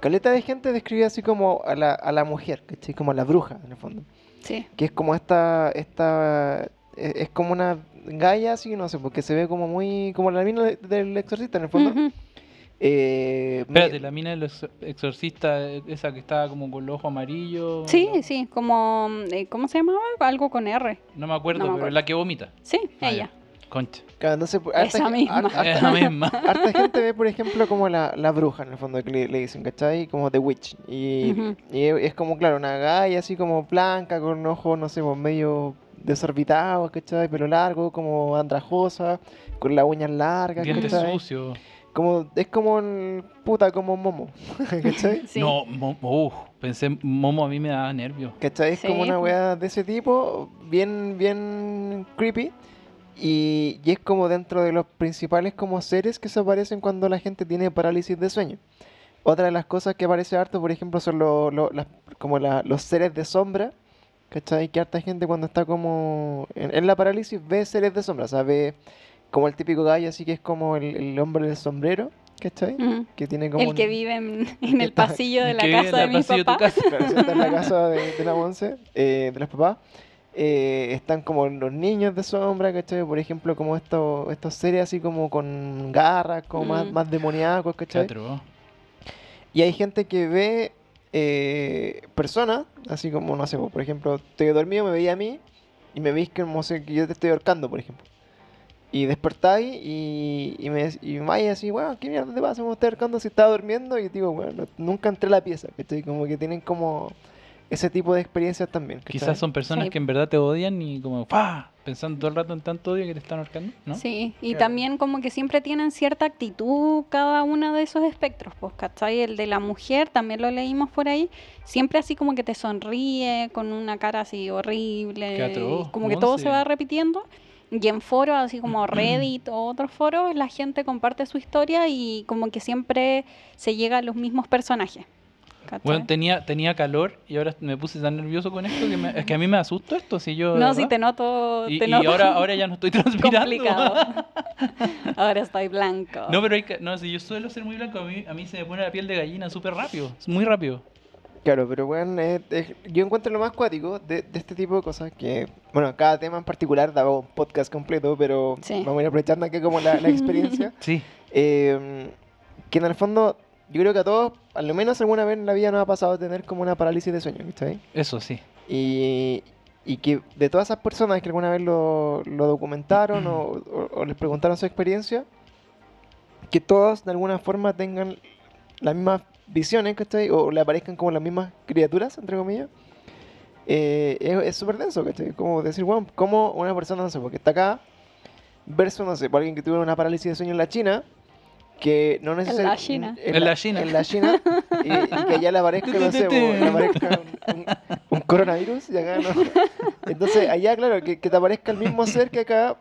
caleta de gente describía así como a la, a la mujer, ¿cachai? Como a la bruja, en el fondo. Sí. Que es como esta, esta, es, es como una galla así, no sé, porque se ve como muy, como la mina de- del exorcista, en el fondo. Ujú. Eh, me- Espérate, la mina del ex- exorcista, eh, esa que estaba como con los ojos amarillos. Sí, no- sí, como, eh, ¿cómo se llamaba? Algo con R. No me acuerdo, No me pero la que vomita. Sí, Ah, ella. ya. Concha. Claro, entonces, pues, Esa harta, misma. har- harta- Es la misma. [laughs] harta gente ve, por ejemplo, como la, la bruja, en el fondo, que le, le dicen, ¿cachai? Como The Witch. Y, Ujú. y es como, claro, una galla así como blanca, con ojos, no sé, pues, medio desorbitados, ¿cachai? Pelo largo, como andrajosa, con las uñas largas, Dientes ¿cachai? sucios. Como, es como, el- puta, como Momo, [laughs] ¿cachai? Sí. No, mo- uf, pensé, Momo a mí me daba nervios. ¿Cachai? Es como Sí, una po. weá de ese tipo, bien, bien creepy. Y, y es como dentro de los principales como seres que se aparecen cuando la gente tiene parálisis de sueño. Otra de las cosas que aparece harto, por ejemplo, son lo- lo- las- como la- los seres de sombra. ¿Cachai? Que harta gente cuando está como en, en la parálisis ve seres de sombra. O sea, ve como el típico gallo así que es como el, el hombre del sombrero. ¿Cachai? Ujú. Que tiene como El que un- vive en, [laughs] en el pasillo de la casa de mi papá. está en la casa de, de la once, eh, de los papás, eh, están como los niños de sombra, ¿cachai? Por ejemplo, como estos, estos seres así como con garras, como más, Mm. más demoníacos, ¿cachai? Teatro. Y hay gente que ve eh, personas, así como, no sé, por ejemplo, estoy dormido, me veía a mí y me veis como sé que yo te estoy ahorcando, por ejemplo. Y despertáis y, y me y me vais así, bueno, ¿qué mierda te pasa? Me estoy ahorcando si estaba durmiendo y digo, bueno, nunca entré a la pieza, ¿cachai? Como que tienen como ese tipo de experiencias también. Quizás son personas Sí. que en verdad te odian y como, ¡pah! Pensando todo el rato en tanto odio que te están ahorcando, ¿no? Sí, y Claro. también como que siempre tienen cierta actitud cada uno de esos espectros, pues, ¿cachai? El de la mujer, también lo leímos por ahí, siempre así como que te sonríe, con una cara así horrible, Qué atroz, como que todo se va repitiendo. Y en foros, así como [clears throat] Reddit o otros foros, la gente comparte su historia y como que siempre se llega a los mismos personajes. ¿Cachai? Bueno, tenía, tenía calor y ahora me puse tan nervioso con esto que me- es que a mí me asusta esto, si yo... no, sí verdad. te noto, Y, te y noto ahora, ahora ya no estoy [laughs] transpirando. complicado. [laughs] ahora estoy blanco. No, pero hay no, si yo suelo ser muy blanco, a mí, a mí se me pone la piel de gallina súper rápido, es muy rápido. Claro, pero bueno, es- es- yo encuentro lo más cuático de, de este tipo de cosas que, bueno, cada tema en particular daba un podcast completo, pero Sí. vamos a ir aprovechando aquí como la, la experiencia. [laughs] Sí, Eh, que en el fondo, yo creo que a todos, al menos alguna vez en la vida nos ha pasado tener como una parálisis de sueño, ¿viste? eso sí. Y, y que de todas esas personas que alguna vez lo, lo documentaron o, o- o les preguntaron su experiencia, que todos de alguna forma tengan las mismas visiones, ¿cachai? O le aparezcan como las mismas criaturas, entre comillas. eh, es es súper denso, ¿cachai? Como decir, bueno, como una persona, no sé, porque está acá, versus, no sé, por alguien que tuvo una parálisis de sueño en la China, que no necesariamente... China. En la China. En la China, y, y que allá le aparezca, no sé, po, le aparezca un, un- un coronavirus, y acá no. Entonces, allá, claro, que, que te aparezca el mismo ser que acá,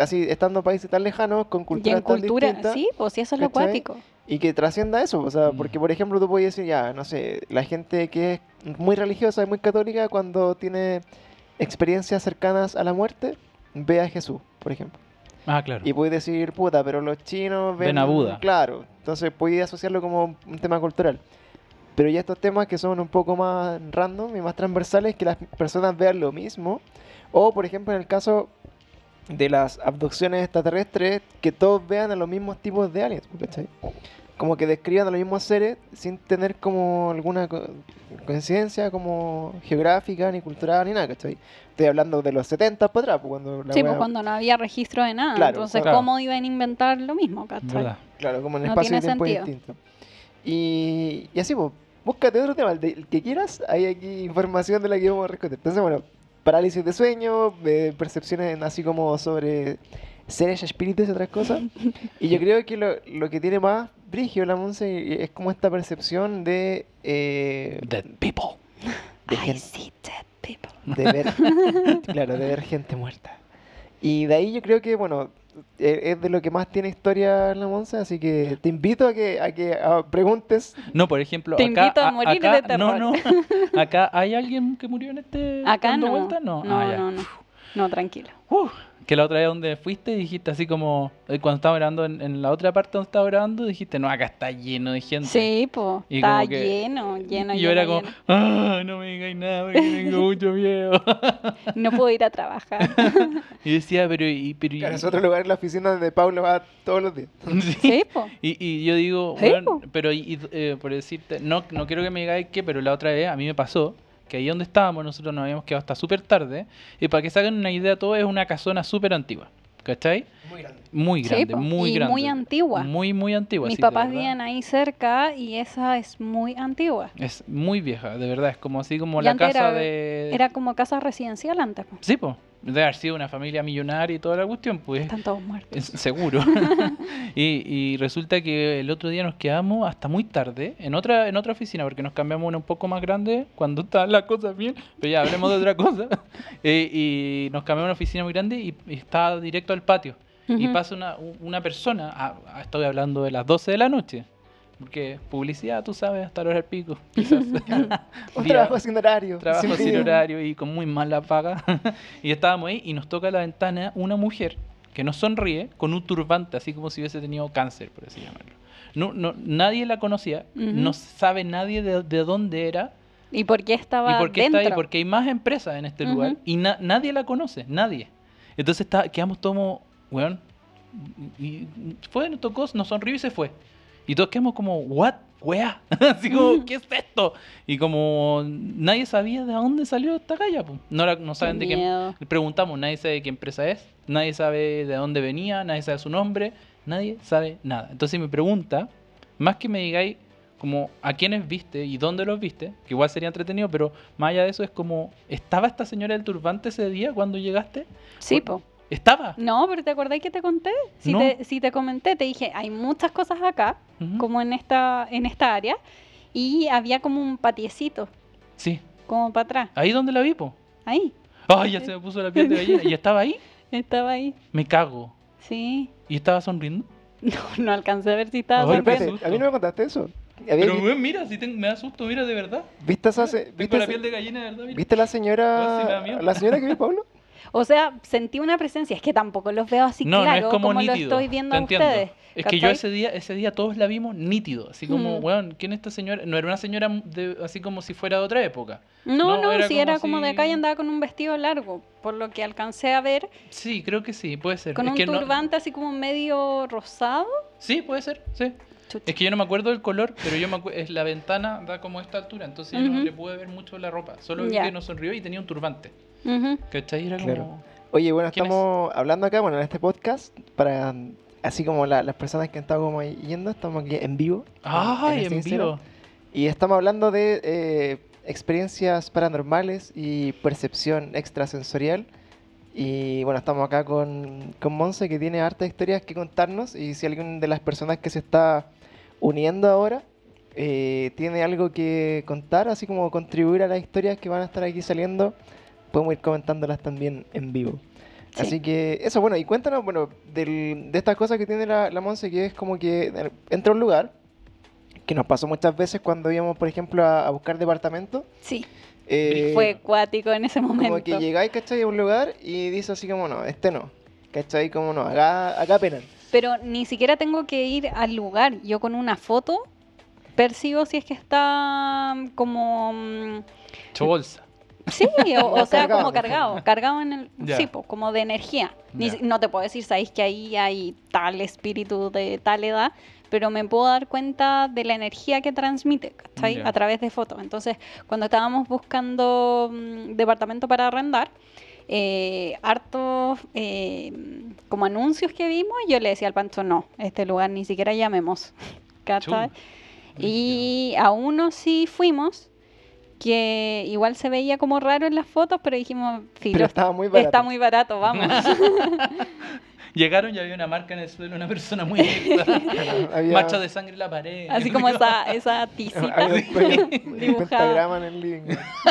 así, estando en países tan lejanos, con Y culturas en tan cultura, distintas. sí, pues sí, eso es lo acuático. Y que trascienda eso, o sea, Mm. porque por ejemplo tú puedes decir, ya, no sé, la gente que es muy religiosa y muy católica cuando tiene experiencias cercanas a la muerte, ve a Jesús, por ejemplo. Ah, claro. Y puedes decir, puta, pero los chinos ven, Ven a Buda. Claro, entonces puedes asociarlo como un tema cultural. Pero ya estos temas que son un poco más random y más transversales, que las personas vean lo mismo. O, por ejemplo, en el caso de las abducciones extraterrestres, que todos vean a los mismos tipos de aliens, ¿cachai? Como que describan a los mismos seres sin tener como alguna co- coincidencia como geográfica, ni cultural, ni nada, ¿cachai? Estoy hablando de los 70 para atrás, pues, cuando la Sí, pues cuando no había registro de nada. Claro, Entonces, claro. ¿cómo iban a inventar lo mismo. Claro, como en No espacio y tiene tiempo sentido. distinto. Y, y así, pues, búscate otro tema, el, de- el que quieras, hay aquí información de la que vamos a rescatar. Entonces, bueno, parálisis de sueño, eh, percepciones así como sobre seres, espíritus y otras cosas. Y yo creo que lo, lo que tiene más brigio la Monse es como esta percepción de, eh, Dead people. de I gente- see dead people. de ver, [laughs] claro, de ver gente muerta. Y de ahí yo creo que, bueno, eh, es de lo que más tiene historia la Monza, así que te invito a que, a que preguntes. No, por ejemplo, Te acá, invito a morir de terror. No, no. [laughs] Acá hay alguien que murió en este Acá no. vueltas? No, No, Ah, no, no. No, tranquilo. Uf, que la otra vez donde fuiste dijiste así como eh, cuando estaba grabando en, en la otra parte donde estaba grabando dijiste no acá está lleno de gente Sí, pues. Y Está que- lleno, lleno, y lleno, yo era como lleno. ah no me digáis nada porque tengo [laughs] mucho miedo [laughs] No puedo ir a trabajar. [laughs] y decía pero y pero y- es otro lugar en la oficina donde Pablo va todos los días. Sí. sí, pues. Y, y yo digo, Sí, po. pero y- y, eh, por decirte, no, no quiero que me digáis que, pero la otra vez a mí me pasó que ahí donde estábamos nosotros nos habíamos quedado hasta súper tarde. Y para que se hagan una idea, todo es una casona súper antigua. ¿Cachai? Muy grande. Muy Sí, grande, po. muy y grande. muy antigua. Muy, muy antigua. Mis sí, de papás viven ahí cerca y esa es muy antigua. Es muy vieja, de verdad. Es como así como Y la casa era- de. Era como casa residencial antes. po. Sí, pues. Debe haber sido una familia millonaria y toda la cuestión, pues. Están todos muertos. Es- seguro. [laughs] y, y resulta que el otro día nos quedamos hasta muy tarde en otra en otra oficina porque nos cambiamos una un poco más grande cuando estaban las cosas bien, pero ya hablemos de otra cosa. [laughs] Eh, y nos cambiamos a una oficina muy grande y, y estaba directo al patio. Y pasa una, una persona, ah, ah, estoy hablando de las 12 de la noche, porque publicidad, tú sabes, hasta la hora del pico. [laughs] Quizás. Un [laughs] Día- trabajo sin horario. trabajo sin horario y con muy mala paga. [laughs] y estábamos ahí y nos toca a la ventana una mujer que nos sonríe con un turbante, así como si hubiese tenido cáncer, por así llamarlo. No, no, nadie la conocía, no sabe nadie de, de dónde era ¿Y por qué estaba y por qué dentro? está ahí, porque hay más empresas en este lugar Ujú. y na- nadie la conoce, nadie. Entonces está, quedamos todos, weón, y, fue, nos tocó, nos sonrió y se fue. Y todos quedamos como, what, wea, [laughs] así como, [laughs] ¿qué es esto? Y como nadie sabía de dónde salió esta calle, no, la- no saben de qué, miedo. le preguntamos, nadie sabe de qué empresa es, nadie sabe de dónde venía, nadie sabe su nombre, nadie sabe nada. Entonces me pregunta, más que me digáis como a quiénes viste y dónde los viste, que igual sería entretenido, pero más allá de eso es como, ¿estaba esta señora del turbante ese día cuando llegaste? Sí, po. ¿Estaba? No, pero ¿te acordáis que te conté? Si, No. te, si te comenté, te dije, hay muchas cosas acá, como en esta, en esta área, y había como un patiecito, Sí, como para atrás. ahí donde la vi, po. Ahí, Ay, ya se me puso la piel de gallina. ¿Y estaba ahí? [laughs] estaba ahí. Me cago. Sí. ¿Y estaba sonriendo? [laughs] No, no alcancé a ver si estaba sonriendo. espérate, a mí no me contaste eso. Había Pero, vi- mira, si tengo- me da susto, mira, de verdad. ¿Viste, esa, se- Tengo viste, la piel de gallina, de verdad, mira. ¿Viste la señora la señora que vio Pablo? [laughs] O sea, sentí una presencia. Es que tampoco los veo así no, claro no es como, lo nítido. estoy viendo a ustedes. Es que yo ese día, ese día todos la vimos nítido, así como, Mm. weón, ¿quién es esta señora? No era una señora de- así como si fuera de otra época. No, No, no, era si como era como de acá y andaba con un vestido largo, por lo que alcancé a ver, Sí, creo que sí, puede ser. con es un que turbante así como medio rosado. Sí, puede ser, sí. Chucha. Es que yo no me acuerdo del color, pero yo me acuerdo, es la ventana da como a esta altura, entonces yo no le pude ver mucho la ropa. Solo vi que nos sonrió y tenía un turbante. ¿Cachai? Era Claro. como... Oye, bueno, estamos hablando acá, bueno, en este podcast, para así como la- las personas que han estado como ahí yendo, estamos aquí en vivo. Ay, este en Instagram. vivo. Y estamos hablando de eh, experiencias paranormales y percepción extrasensorial. Y bueno, estamos acá con, con Monse que tiene hartas historias que contarnos. Y si alguien de las personas que se está uniendo ahora eh, tiene algo que contar, así como contribuir a las historias que van a estar aquí saliendo, podemos ir comentándolas también en vivo. Sí. Así que eso, bueno, y cuéntanos, bueno, del- de estas cosas que tiene la, la Monse, que es como que eh, entra a un lugar, que nos pasó muchas veces cuando íbamos, por ejemplo, a, a buscar departamento. Sí, eh, fue cuático en ese momento. como que llegáis, ¿cachai? A un lugar y dice así como, no, este no, ¿cachai? Como no, acá, acá penan. Pero ni siquiera tengo que ir al lugar. Yo con una foto percibo si es que está mm, como... mm, Hecho bolsa. Sí, o, o [laughs] sea, Cargado, como cargado, cargado en el... Ya. Sí, pues, como de energía. Ni no te puedo decir, sabéis que ahí hay tal espíritu de tal edad, pero me puedo dar cuenta de la energía que transmite, ¿cachai? A través de fotos. Entonces, cuando estábamos buscando mm, departamento para arrendar, eh, hartos eh, como anuncios que vimos, yo le decía al Pancho, no, este lugar ni siquiera llamemos. [laughs] Y a uno sí fuimos, que igual se veía como raro en las fotos, pero dijimos, filo, Pero estaba muy barato. está muy barato, vamos. [laughs] [laughs] Llegaron y había una marca en el suelo, una persona muy. Había- Mancha de sangre en la pared. Así como esa, esa tisita Había un, pe- un dibujada. pentagrama en el living.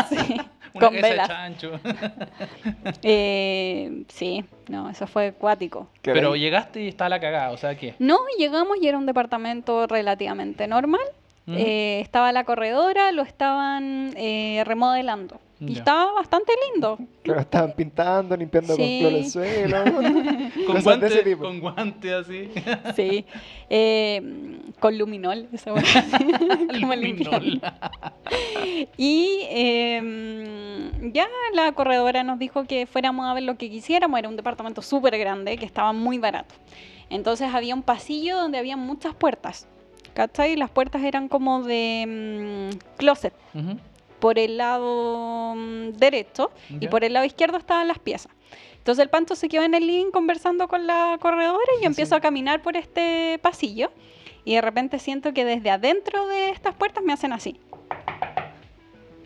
Sí, Una con de velas. chancho. [laughs] Eh, sí, no, eso fue acuático. Claro, Pero llegaste y estaba la cagada, o sea, ¿qué? No, llegamos y era un departamento relativamente normal. Eh, estaba la corredora, lo estaban eh, remodelando. Y Ya. estaba bastante lindo. claro, estaban pintando, limpiando Sí. con cloro el suelo. [laughs] Con cosas de ese guantes, tipo. con guantes así. Sí. [laughs] Eh, con luminol, esa. [laughs] Como. Luminol. Y eh, ya la corredora nos dijo que fuéramos a ver lo que quisiéramos. Era un departamento súper grande que estaba muy barato. Entonces había un pasillo donde había muchas puertas. ¿Cachai? Las puertas eran como de mm, closet. Por el lado mm, derecho y por el lado izquierdo estaban las piezas. Entonces el panto se quedó en el living conversando con la corredora y yo empiezo a caminar por este pasillo. Y de repente siento que desde adentro de estas puertas me hacen así.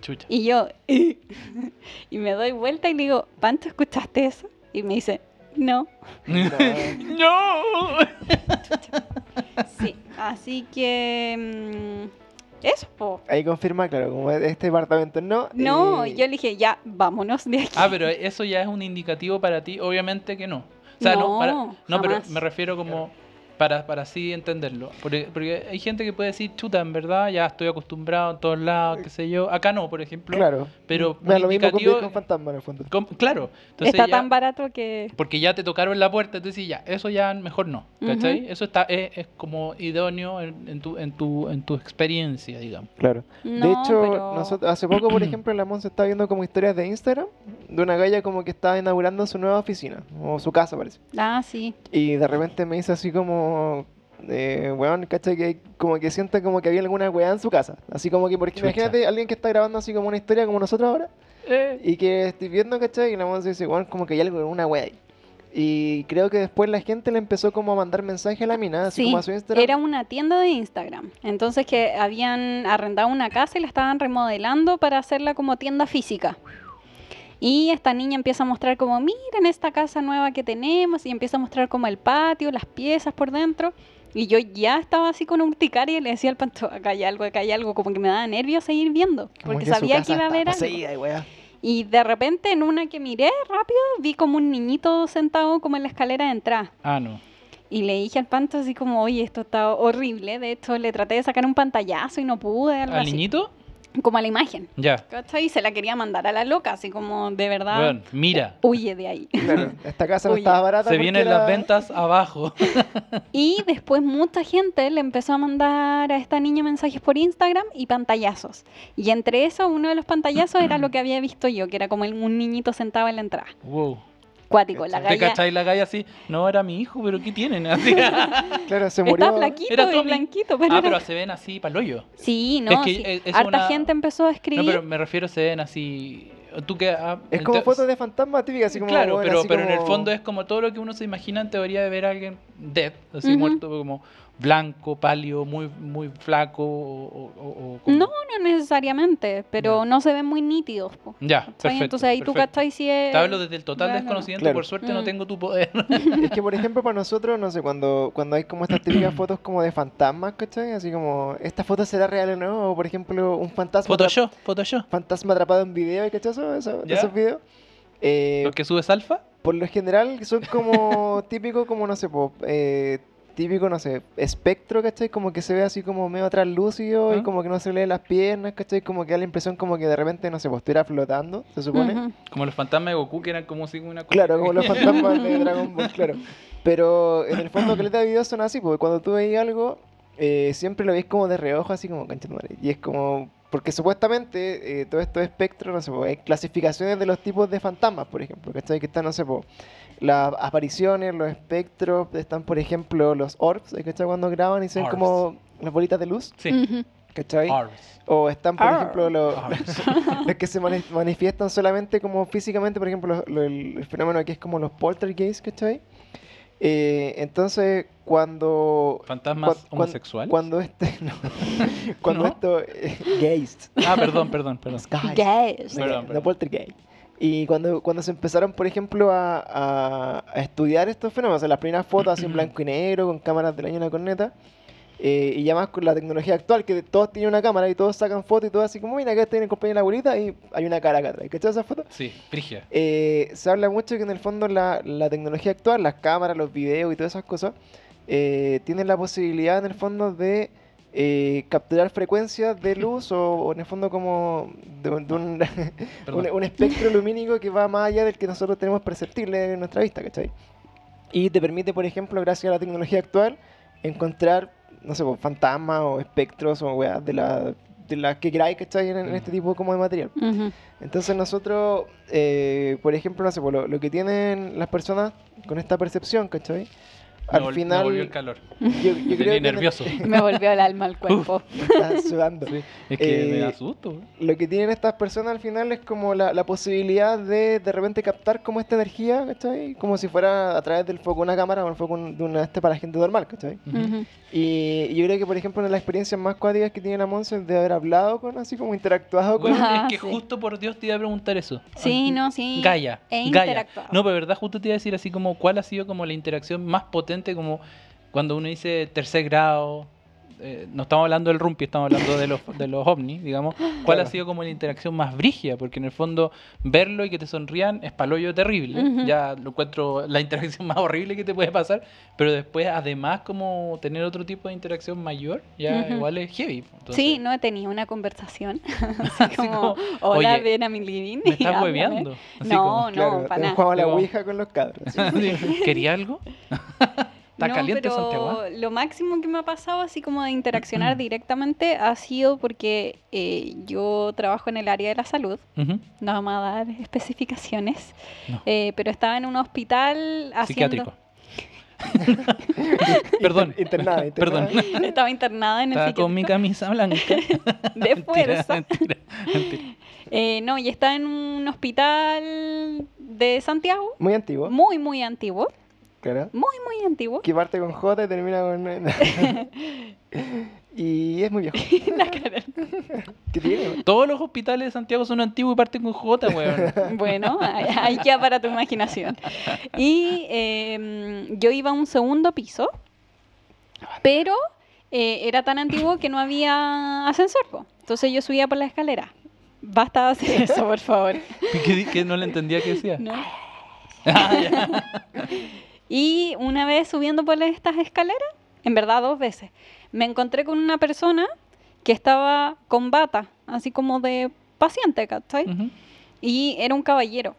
Chucha. Y yo, [laughs] y me doy vuelta y le digo, Panto, ¿escuchaste eso? Y me dice, no. ¡No! [laughs] [laughs] Sí, así que... mm, eso, po. Ahí confirma, claro, como este departamento no. No, y- yo le dije, ya, vámonos de aquí. Ah, pero eso ya es un indicativo para ti, obviamente que no. O sea, no, No, para- no pero me refiero como para, para así entenderlo. Porque, porque hay gente que puede decir, chuta, en verdad ya estoy acostumbrado en todos lados, qué sé yo. Acá no, por ejemplo. Claro. Pero Me lo mismo con fantasmas en el fondo. Com- claro. Entonces Está ya- tan barato que... Porque ya te tocaron la puerta, entonces ya, eso ya mejor no, ¿cachai? Eso está, es, es como idóneo en, en tu, en, tu, en tu experiencia, digamos. Claro. de hecho, pero- nosotros, hace poco, por ejemplo, la Monse estaba viendo como historias de Instagram de una galla como que estaba inaugurando su nueva oficina, o su casa parece. Ah, sí. Y de repente me dice así como, eh, weón, ¿cachai? Que como que siente como que había alguna weá en su casa. Así como que, por ejemplo, Chucha. imagínate alguien que está grabando así como una historia como nosotros ahora, y que estoy viendo, ¿cachai? Y la Monse dice, weón, como que hay algo, una weá ahí. Y creo que después la gente le empezó como a mandar mensaje a la mina, así Sí, como a su Instagram. era una tienda de Instagram. Entonces que habían arrendado una casa y la estaban remodelando para hacerla como tienda física. Y esta niña empieza a mostrar como, miren esta casa nueva que tenemos y empieza a mostrar como el patio, las piezas por dentro. Y yo ya estaba así con urticaria y le decía al panto, acá hay algo, acá hay algo, como que me daba nervios seguir viendo, porque que sabía que iba a haber algo. poseída y de repente en una que miré rápido, vi como un niñito sentado como en la escalera de entrada. Ah, no. Y le dije al panto así como, oye, esto está horrible. De hecho, le traté de sacar un pantallazo y no pude, algo ¿Al así. niñito? Como a la imagen. Ya. ¿Cachai? Y se la quería mandar a la loca, así como, de verdad, Weón, mira. huye de ahí. Claro, esta casa no estaba barata. Se vienen era- las ventas abajo. [laughs] Y después mucha gente le empezó a mandar a esta niña mensajes por Instagram y pantallazos. Y entre eso, uno de los pantallazos era lo que había visto yo, que era como un niñito sentado en la entrada. wow. Cuático, la ¿Te galla. cachai la galla así? No, era mi hijo, pero ¿qué tienen? [laughs] Así. Claro, se murió. Está flaquito Era y blanquito, pero, ah, era- pero se ven así para hoyo. Sí, no, Es que sí. es- es Harta una- gente empezó a No, escribir. pero me refiero, se ven así. tú que ah, Es como fotos de fantasma típicas, así como. claro, bueno, pero, así pero en el como- fondo es como todo lo que uno se imagina en teoría de ver a alguien dead, así Ujú. muerto, como blanco, pálido, muy, muy flaco o, o- o- No, no necesariamente, pero Ya. no se ven muy nítidos. po, Ya, perfecto. Entonces ahí tú perfecto. cachai si es... Te hablo desde el total Claro. desconocimiento, Claro. por suerte no Mm. tengo tu poder. [laughs] Es que, por ejemplo, para nosotros, no sé, cuando, cuando hay como estas típicas [clears throat] fotos como de fantasmas, ¿cachai? Así como, ¿esta foto será real o no? O, por ejemplo, un fantasma, Photoshop, Photoshop. fantasma atrapado en video, ¿cachai? Eso, eso- ¿Ya? esos videos. Eh, ¿Los que subes alfa? por lo general son como [laughs] típico, como no sé, po, eh, típico, no sé, espectro, ¿cachai? Como que se ve así como medio translúcido y ¿Ah? como que no se lee las piernas, ¿cachai? Como que da la impresión como que de repente, no sé, pues estuviera flotando, se supone. Ujú. Como los fantasmas de Goku que eran como así una cosa. Claro, como los fantasmas de [laughs] Dragon Ball, claro. Pero en el fondo, caleta de videos son así, porque cuando tú veis algo, eh, siempre lo veis como de reojo, así como cancha madre. Y es como. Porque supuestamente eh, todo esto es espectro, no sé, po, hay clasificaciones de los tipos de fantasmas, por ejemplo, ¿cachai? Que están, no sé, po, las apariciones, los espectros, están, por ejemplo, los orbs, ¿cachai? Cuando graban y se ven como las bolitas de luz, Sí. ¿cachai? Orbs. O están, por Arr. ejemplo, [laughs] los, que se mani- manifiestan solamente como físicamente, por ejemplo, lo- lo- el, el fenómeno que es como los poltergeists, ¿cachai? Eh, entonces, cuando... ¿Fantasmas homosexuales? Cuando este... [laughs] no. [laughs] cuando ¿No? esto... eh, geist. Ah, perdón, perdón, perdón. Geist. No, Perdón, no perdón. poltergeist. Y cuando, cuando se empezaron, por ejemplo, a, a- a estudiar estos fenómenos, o sea, las primeras fotos así en [clears throat] blanco y negro, con cámaras del año una corneta, eh, y ya más con la tecnología actual, que todos tienen una cámara y todos sacan fotos y todo así como, mira, acá tienen compañía de la abuelita y hay una cara acá atrás. ¿Cachai esa foto? Sí, Frigia. Eh, se habla mucho que en el fondo la, la tecnología actual, las cámaras, los videos y todas esas cosas, eh, tienen la posibilidad en el fondo de eh, capturar frecuencias de luz o, o en el fondo como de, un- de un, [laughs] un, un espectro lumínico que va más allá del que nosotros tenemos perceptible en nuestra vista, ¿cachai? Y te permite, por ejemplo, gracias a la tecnología actual, encontrar, no sé, pues, fantasmas o espectros o weas de la de las que queráis, ¿cachai? En, en este tipo como de material. Ujú. Entonces nosotros, eh, por ejemplo, no sé, pues, lo, lo que tienen las personas con esta percepción, ¿cachai? Me Al me final, volvió el calor. yo, yo Me [laughs] creo que el- nervioso. [laughs] Me volvió el alma al cuerpo. [laughs] está sudando. Sí, es que me Eh, asusto. güey. Lo que tienen estas personas al final es como la, la posibilidad de de repente captar como esta energía, ¿cachai? Como si fuera a través del foco de una cámara o el foco de una este para la gente normal, ¿cachai? Ujú. Ujú. Y, y yo creo que, por ejemplo, una de las experiencias más cuáticas que tiene la Monse es de haber hablado con, así como interactuado con... Bueno, Ah, es que sí. justo por Dios te iba a preguntar eso. Sí, no, sí. Gaia. He Gaia. interactuado. No, pero de verdad justo te iba a decir así como cuál ha sido como la interacción más potente como cuando uno dice tercer grado. Eh, no estamos hablando del rumpi, estamos hablando de los, de los ovnis, digamos. ¿Cuál ha Claro. sido como la interacción más brígida? Porque en el fondo verlo y que te sonrían es palollo terrible. Ya lo encuentro la interacción [laughs] más horrible que te puede pasar. Pero después, además, como tener otro tipo de interacción mayor, ya igual es heavy. Entonces, Sí, no he tenido una conversación. [laughs] [laughs] Así como, como, hola, ven a mi living. Me y estás háblame". hueveando. No, como- no, Claro, para nada. jugamos la ouija con los cabros. ¿Quería algo? ¿Está No, caliente pero Santiago? lo máximo que me ha pasado así como de interaccionar directamente ha sido porque eh, yo trabajo en el área de la salud, no vamos a dar [laughs] especificaciones, No. eh, pero estaba en un hospital haciendo... Psiquiátrico. [laughs] Perdón. Inter- internada, internada. Perdón. [laughs] Estaba internada en el Estaba con mi camisa blanca. de Mentira, fuerza. mentira, mentira. Eh, no, y estaba en un hospital de Santiago, Muy antiguo, muy, muy antiguo, claro. muy, muy antiguo. Que parte con J y termina con... [laughs] y es muy viejo. [laughs] La cara. ¿Qué tiene? Todos los hospitales de Santiago son antiguos y parten con J, weón. [laughs] Bueno, ahí queda para tu imaginación. Y eh, yo iba a un segundo piso, pero eh, era tan antiguo que no había ascensor. po. Entonces yo subía por la escalera. Basta de hacer eso, por favor. ¿Qué, no le entendía qué decía? ¿no? Ah, ya. Y una vez subiendo por estas escaleras, en verdad dos veces, me encontré con una persona que estaba con bata, así como de paciente, ¿cachai? Ujú. Y era un caballero,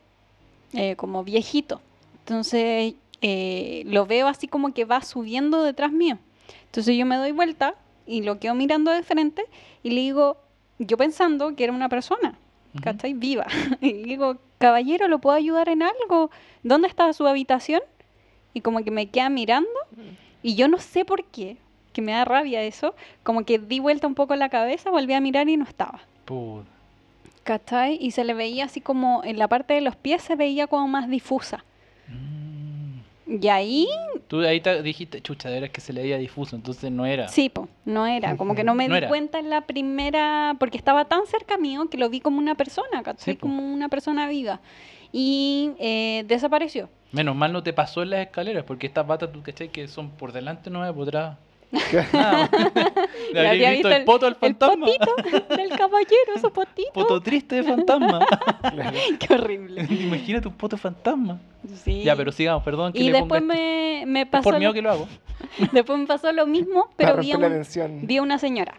eh, como viejito. Entonces eh, lo veo así como que va subiendo detrás mío. Entonces yo me doy vuelta y lo quedo mirando de frente y le digo, yo pensando que era una persona, Ujú. ¿cachai? Viva. [laughs] Y le digo, caballero, ¿lo puedo ayudar en algo? ¿Dónde está su habitación? Y como que me queda mirando y yo no sé por qué, que me da rabia eso, como que di vuelta un poco la cabeza, volví a mirar y no estaba. Puta. ¿cachai? Y se le veía así como en la parte de los pies se veía como más difusa. Mm. Y ahí, Tú ahí te dijiste, chucha, de veras que se le veía difuso, entonces no era. sí, po, no era, como que no me [laughs] No di era. cuenta en la primera, porque estaba tan cerca mío que lo vi como una persona, ¿cachai? Sí, como una persona viva. Y eh, desapareció. Menos mal no te pasó en las escaleras, porque estas batas, tú cachai, que son por delante, no atrás. Que- Nada. [laughs] [laughs] Le habría habría visto visto el poto al El fantasma. potito [laughs] del caballero, su potito. Poto triste de fantasma. Qué horrible. Imagínate un poto fantasma. Sí. Ya, pero sigamos, perdón que Y le después ponga esto. me, me pasó por lo, miedo que lo hago. después me pasó lo mismo, pero vi un- vi a una señora.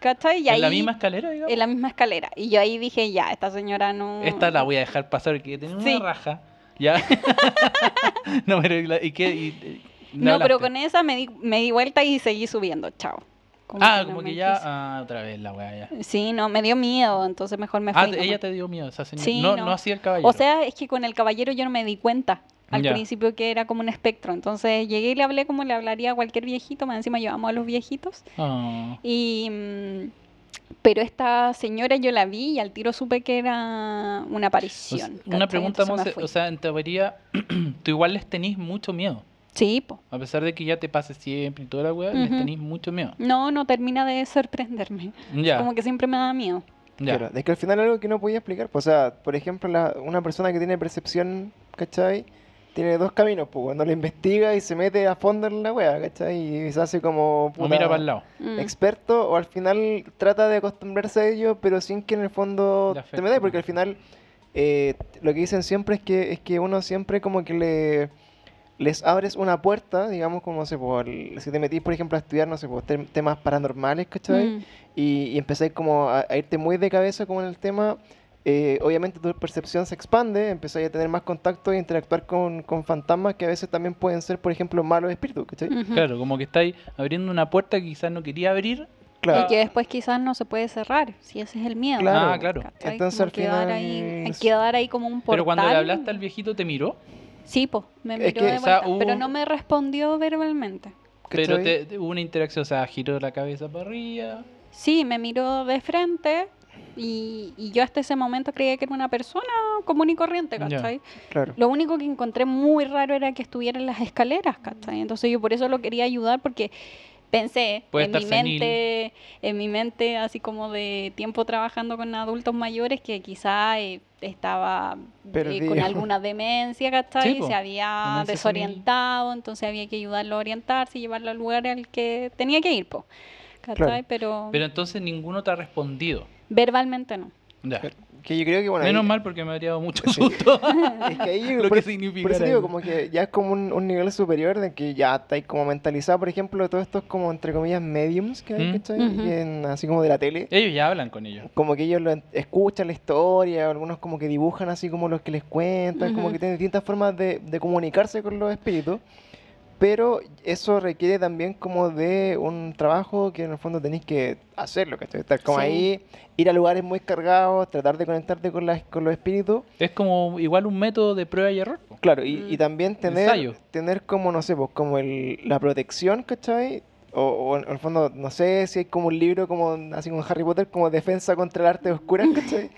¿Cachai? Y ¿En ahí, la misma escalera, digamos? en la misma escalera. Y yo ahí dije, ya, esta señora no... Esta la voy a dejar pasar porque tiene una Sí. raja. Ya. [laughs] no, pero ¿y la- ¿y qué? Y- No, pero con esa me di, me di vuelta y seguí subiendo, chao. Ah, como que ya. Ah, otra vez la weá ya. Sí, no, me dio miedo, entonces mejor me fui. Ah, ella te dio miedo, esa señora. Sí, no, no. no hacía el caballero. O sea, es que con el caballero yo no me di cuenta al Ya. principio que era como un espectro. Entonces llegué y le hablé como le hablaría a cualquier viejito, más encima llevamos a los viejitos. Ah. Y mm, pero esta señora yo la vi y al tiro supe que era una O sea, aparición. una pregunta, Monse, o sea, en teoría, [clears throat] tú igual les tenís mucho miedo. Sí, po. A pesar de que ya te pase siempre y toda la weá, les tenís mucho miedo. No, no termina de sorprenderme. Ya, Como que siempre me da miedo. ya. Claro, es que al final algo que no podía explicar. pues, o sea, por ejemplo, la- una persona que tiene percepción, ¿cachai? Tiene dos caminos, pues cuando lo investiga y se mete a fondo en la wea, ¿cachai? Y se hace como O puta, mira para el lado. Mm. experto, o al final trata de acostumbrarse a ello, pero sin que en el fondo te metas, porque al final eh, lo que dicen siempre es que, es que uno siempre como que le les abres una puerta, digamos, como, no sé, por, si te metís, por ejemplo, a estudiar, no sé, por tem- temas paranormales, ¿cachai? Mm. y, y empezáis como a, a irte muy de cabeza como en el tema, eh, obviamente tu percepción se expande, empezáis a tener más contacto e interactuar con, con fantasmas que a veces también pueden ser, por ejemplo, malos espíritus. Claro, como que estáis abriendo una puerta que quizás no quería abrir. Claro. Y que después quizás no se puede cerrar, si ese es el miedo. Claro. Ah, claro. ¿cachai? Entonces, Como al quedar final ahí, quedar ahí como un portal. Pero cuando le hablaste al viejito, ¿te miró? Sí, po, me Es miró que, de o sea, vuelta, pero no me respondió verbalmente. Pero te- hubo una interacción, o sea, giró la cabeza para arriba. Sí, me miró de frente y, y yo hasta ese momento creía que era una persona común y corriente. ¿cachai? Claro. Lo único que encontré muy raro era que estuviera en las escaleras, ¿cachai? Entonces yo por eso lo quería ayudar porque pensé Puede en mi senil. mente, en mi mente así como de tiempo trabajando con adultos mayores que quizá eh, estaba eh, con alguna demencia, ¿cachai? Sí, Se había demencia desorientado, entonces había que ayudarlo a orientarse y llevarlo al lugar al que tenía que ir, po. ¿cachai? Claro. Pero, Pero entonces ninguno te ha respondido. Verbalmente no. Ya. Que yo creo que, bueno, Menos ahí- mal porque me habría dado mucho [laughs] Sí. susto. [laughs] es que ahí, [laughs] lo por, que significa. por eso digo, como que ya es como un, un nivel superior de que ya estáis como mentalizado, por ejemplo, todos estos como, entre comillas, mediums que hay, Mm. ¿cachai? En- así como de la tele. Ellos ya hablan con ellos. como que ellos lo escuchan la historia, algunos como que dibujan así como los que les cuentan, como que tienen distintas formas de, de comunicarse con los espíritus, pero eso requiere también como de un trabajo que en el fondo tenéis que hacerlo, ¿cachai? Estar como Sí. ahí, ir a lugares muy cargados, tratar de conectarte con, las, con los espíritus, Es como igual un método de prueba y error. claro, y, y Mm. también tener, Ensayo. tener como, no sé, pues como el, la protección, ¿cachai? O, o en el fondo, no sé si hay como un libro como así como Harry Potter, como defensa contra el arte oscura, [laughs] ¿cachai?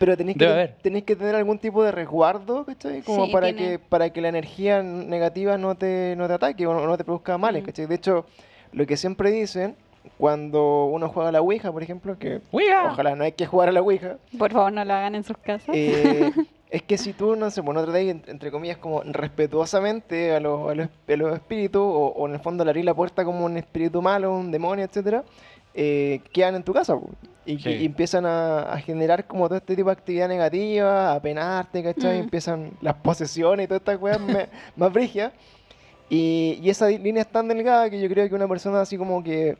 Pero tenéis que, tenéis que tener algún tipo de resguardo, ¿cachai? Como Sí, para, tiene. que, para que la energía negativa no te, no te ataque o no, no te produzca males, Mm. ¿cachai? De hecho, lo que siempre dicen cuando uno juega a la Ouija, por ejemplo, que ¡Uiga! ojalá no hay que jugar a la Ouija, Por favor, no lo hagan en sus casas. eh, [laughs] es que si tú, no sé, pues no tratáis, en- entre comillas, como respetuosamente a los, a los, a los espíritus, o, o en el fondo le abrís la puerta como un espíritu malo, un demonio, etcétera, eh, quedan en tu casa, po. y, Sí. y empiezan a, a generar como todo este tipo de actividad negativa, a penarte, ¿cachai? Mm. Empiezan las posesiones y todas estas weas me- [laughs] más brigias. Y, y esa línea es tan delgada que yo creo que una persona así como que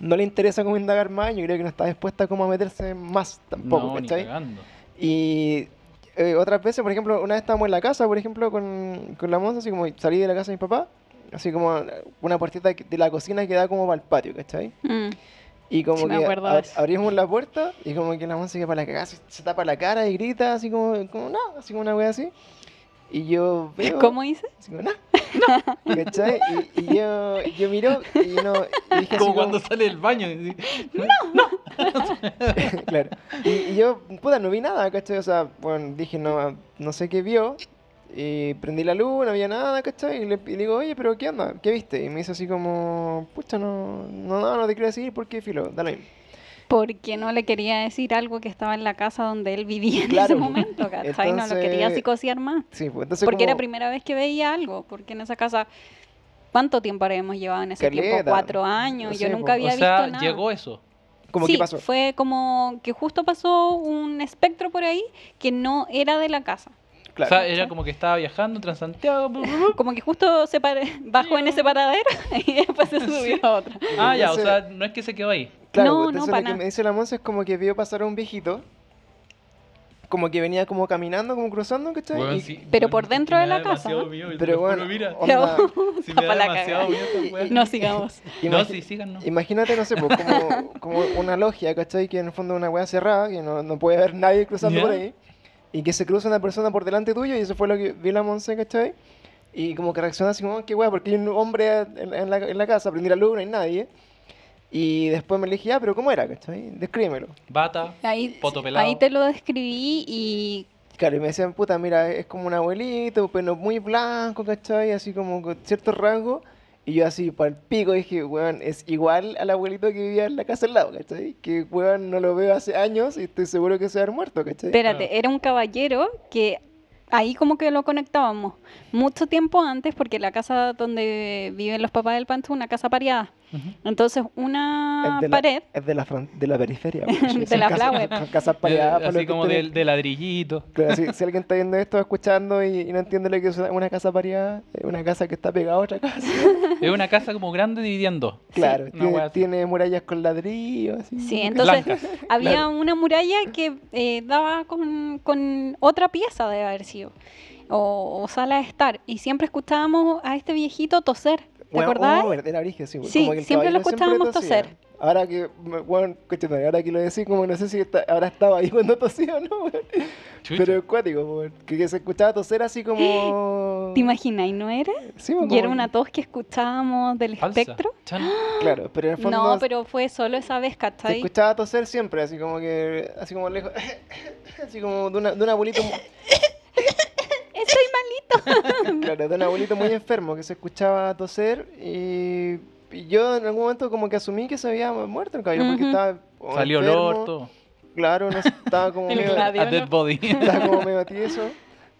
no le interesa como indagar más, yo creo que no está dispuesta como a meterse más tampoco, no, ¿cachai? Y eh, otras veces, por ejemplo, una vez estábamos en la casa, por ejemplo, con, con la Monza, así como salí de la casa de mi papá, así como una puertita de la cocina que da como para el patio, ¿cachai? Mm. Y como Sí, que ab- abrimos la puerta y como que la Monza que para la cagada se, se tapa la cara y grita así como, como no, así como una wea así. Y yo veo... ¿Cómo hice? Así como, no, no, ¿cachai? Y, y yo, yo miro y, no, y dije así Como como- cuando sale del baño. y dice, [laughs] [laughs] claro. Y, y yo, puta, no vi nada, ¿cachai? O sea, bueno, dije, no, no sé qué vio. Y prendí la luz, no había nada, ¿cachai? Y le, y le digo, oye, pero ¿qué onda? ¿Qué viste? Y me dice así como, pucha, no, no, no, no te quiero decir porque filo, dale. Porque no le quería decir algo que estaba en la casa donde él vivía en Claro. ese momento, [laughs] ¿cachai? No lo quería psicosear más. Sí, pues entonces Porque era como- primera vez que veía algo, porque en esa casa, ¿cuánto tiempo habíamos llevado en ese tiempo? Cuatro años, Sí, yo nunca había o sea, visto nada. llegó eso. como sí, que pasó. fue como que justo pasó un espectro por ahí que no era de la casa. Claro. O sea, era como que estaba viajando Transantiago. Como que justo se pare- [laughs] bajó en ese paradero [laughs] y después se subió a otra. ah, ya, o sea, no es que se quedó ahí. Claro, No, no, entonces pa' lo que me dice la Monza es como que vio pasar a un viejito, como que venía como caminando, como cruzando, ¿cachai? Y- sí, Pero weón, por dentro de la casa, ¿no? te Pero bueno, mira. onda, Si [laughs] [laughs] [laughs] me da demasiado miedo. No sigamos. No, sí, síganos. Imagínate, no sé, pues, como, como una logia, ¿cachai? Que en el fondo es una weá cerrada, que no, no puede haber nadie cruzando Ya. por ahí. Y que se cruza una persona por delante tuyo, y eso fue lo que vi la Monse, ¿cachai? Y como que reacciona así como, "Oh, qué weá, porque hay un hombre en, en la, en la casa, prendí la luz, no hay nadie. Y después me le dije, ah, pero ¿cómo era, cachai? Descríbemelo. Bata, Ahí, poto pelado. ahí te lo describí y Claro, y me decían, puta, mira, es como un abuelito, pero muy blanco, ¿cachai? Así como con ciertos rasgos. Y yo así, para el pico, dije, weón, es igual al abuelito que vivía en la casa al lado, ¿cachai? Que, weón, no lo veo hace años y estoy seguro que se va a haber muerto, ¿cachai? Espérate, Claro. era un caballero que ahí como que lo conectábamos mucho tiempo antes porque la casa donde viven los papás del panto es una casa pareada. Entonces una es de la, pared, es de la, de la periferia. [laughs] weón. De la Flower. casas pareadas Así como de, de ladrillito. Claro, si, si [laughs] alguien está viendo esto, escuchando y, y no entiende lo que es una, casa pareada, es una casa que está pegada a otra casa. [laughs] Es una casa como grande dividiendo. Claro, una tiene, wea así. tiene murallas con ladrillo, así. sí, entonces Blancas. había Claro. una muralla que eh, daba con, con otra pieza de haber sido. O, o sala de estar. Y siempre escuchábamos a este viejito toser. ¿Te Bueno, acordás? oh, era origen, sí. Sí, como que el siempre lo escuchábamos toser. Ahora que, bueno, ahora que lo decís, como no sé si está- ahora estaba ahí cuando tosía o no. Pero es cuático, que, que se escuchaba toser así como... [gasps] ¿Te imaginas? ¿Y no era? Sí, weón, Y era como- una tos que escuchábamos del Falsa. espectro. Chan. [gasps] Claro, pero en el fondo No, pero fue solo esa vez, se ¿cachai? escuchaba toser siempre, así como que, así como lejos, [coughs] así como de, una, de un abuelito, mu- [coughs] Estoy malito. [laughs] claro, de un abuelito muy enfermo que se escuchaba toser y... y yo en algún momento como que asumí que se había muerto el caballero porque estaba Salió olor, todo. Claro, no sé, estaba como [laughs] El medio, gladio. A dead body. estaba como medio [laughs] tieso,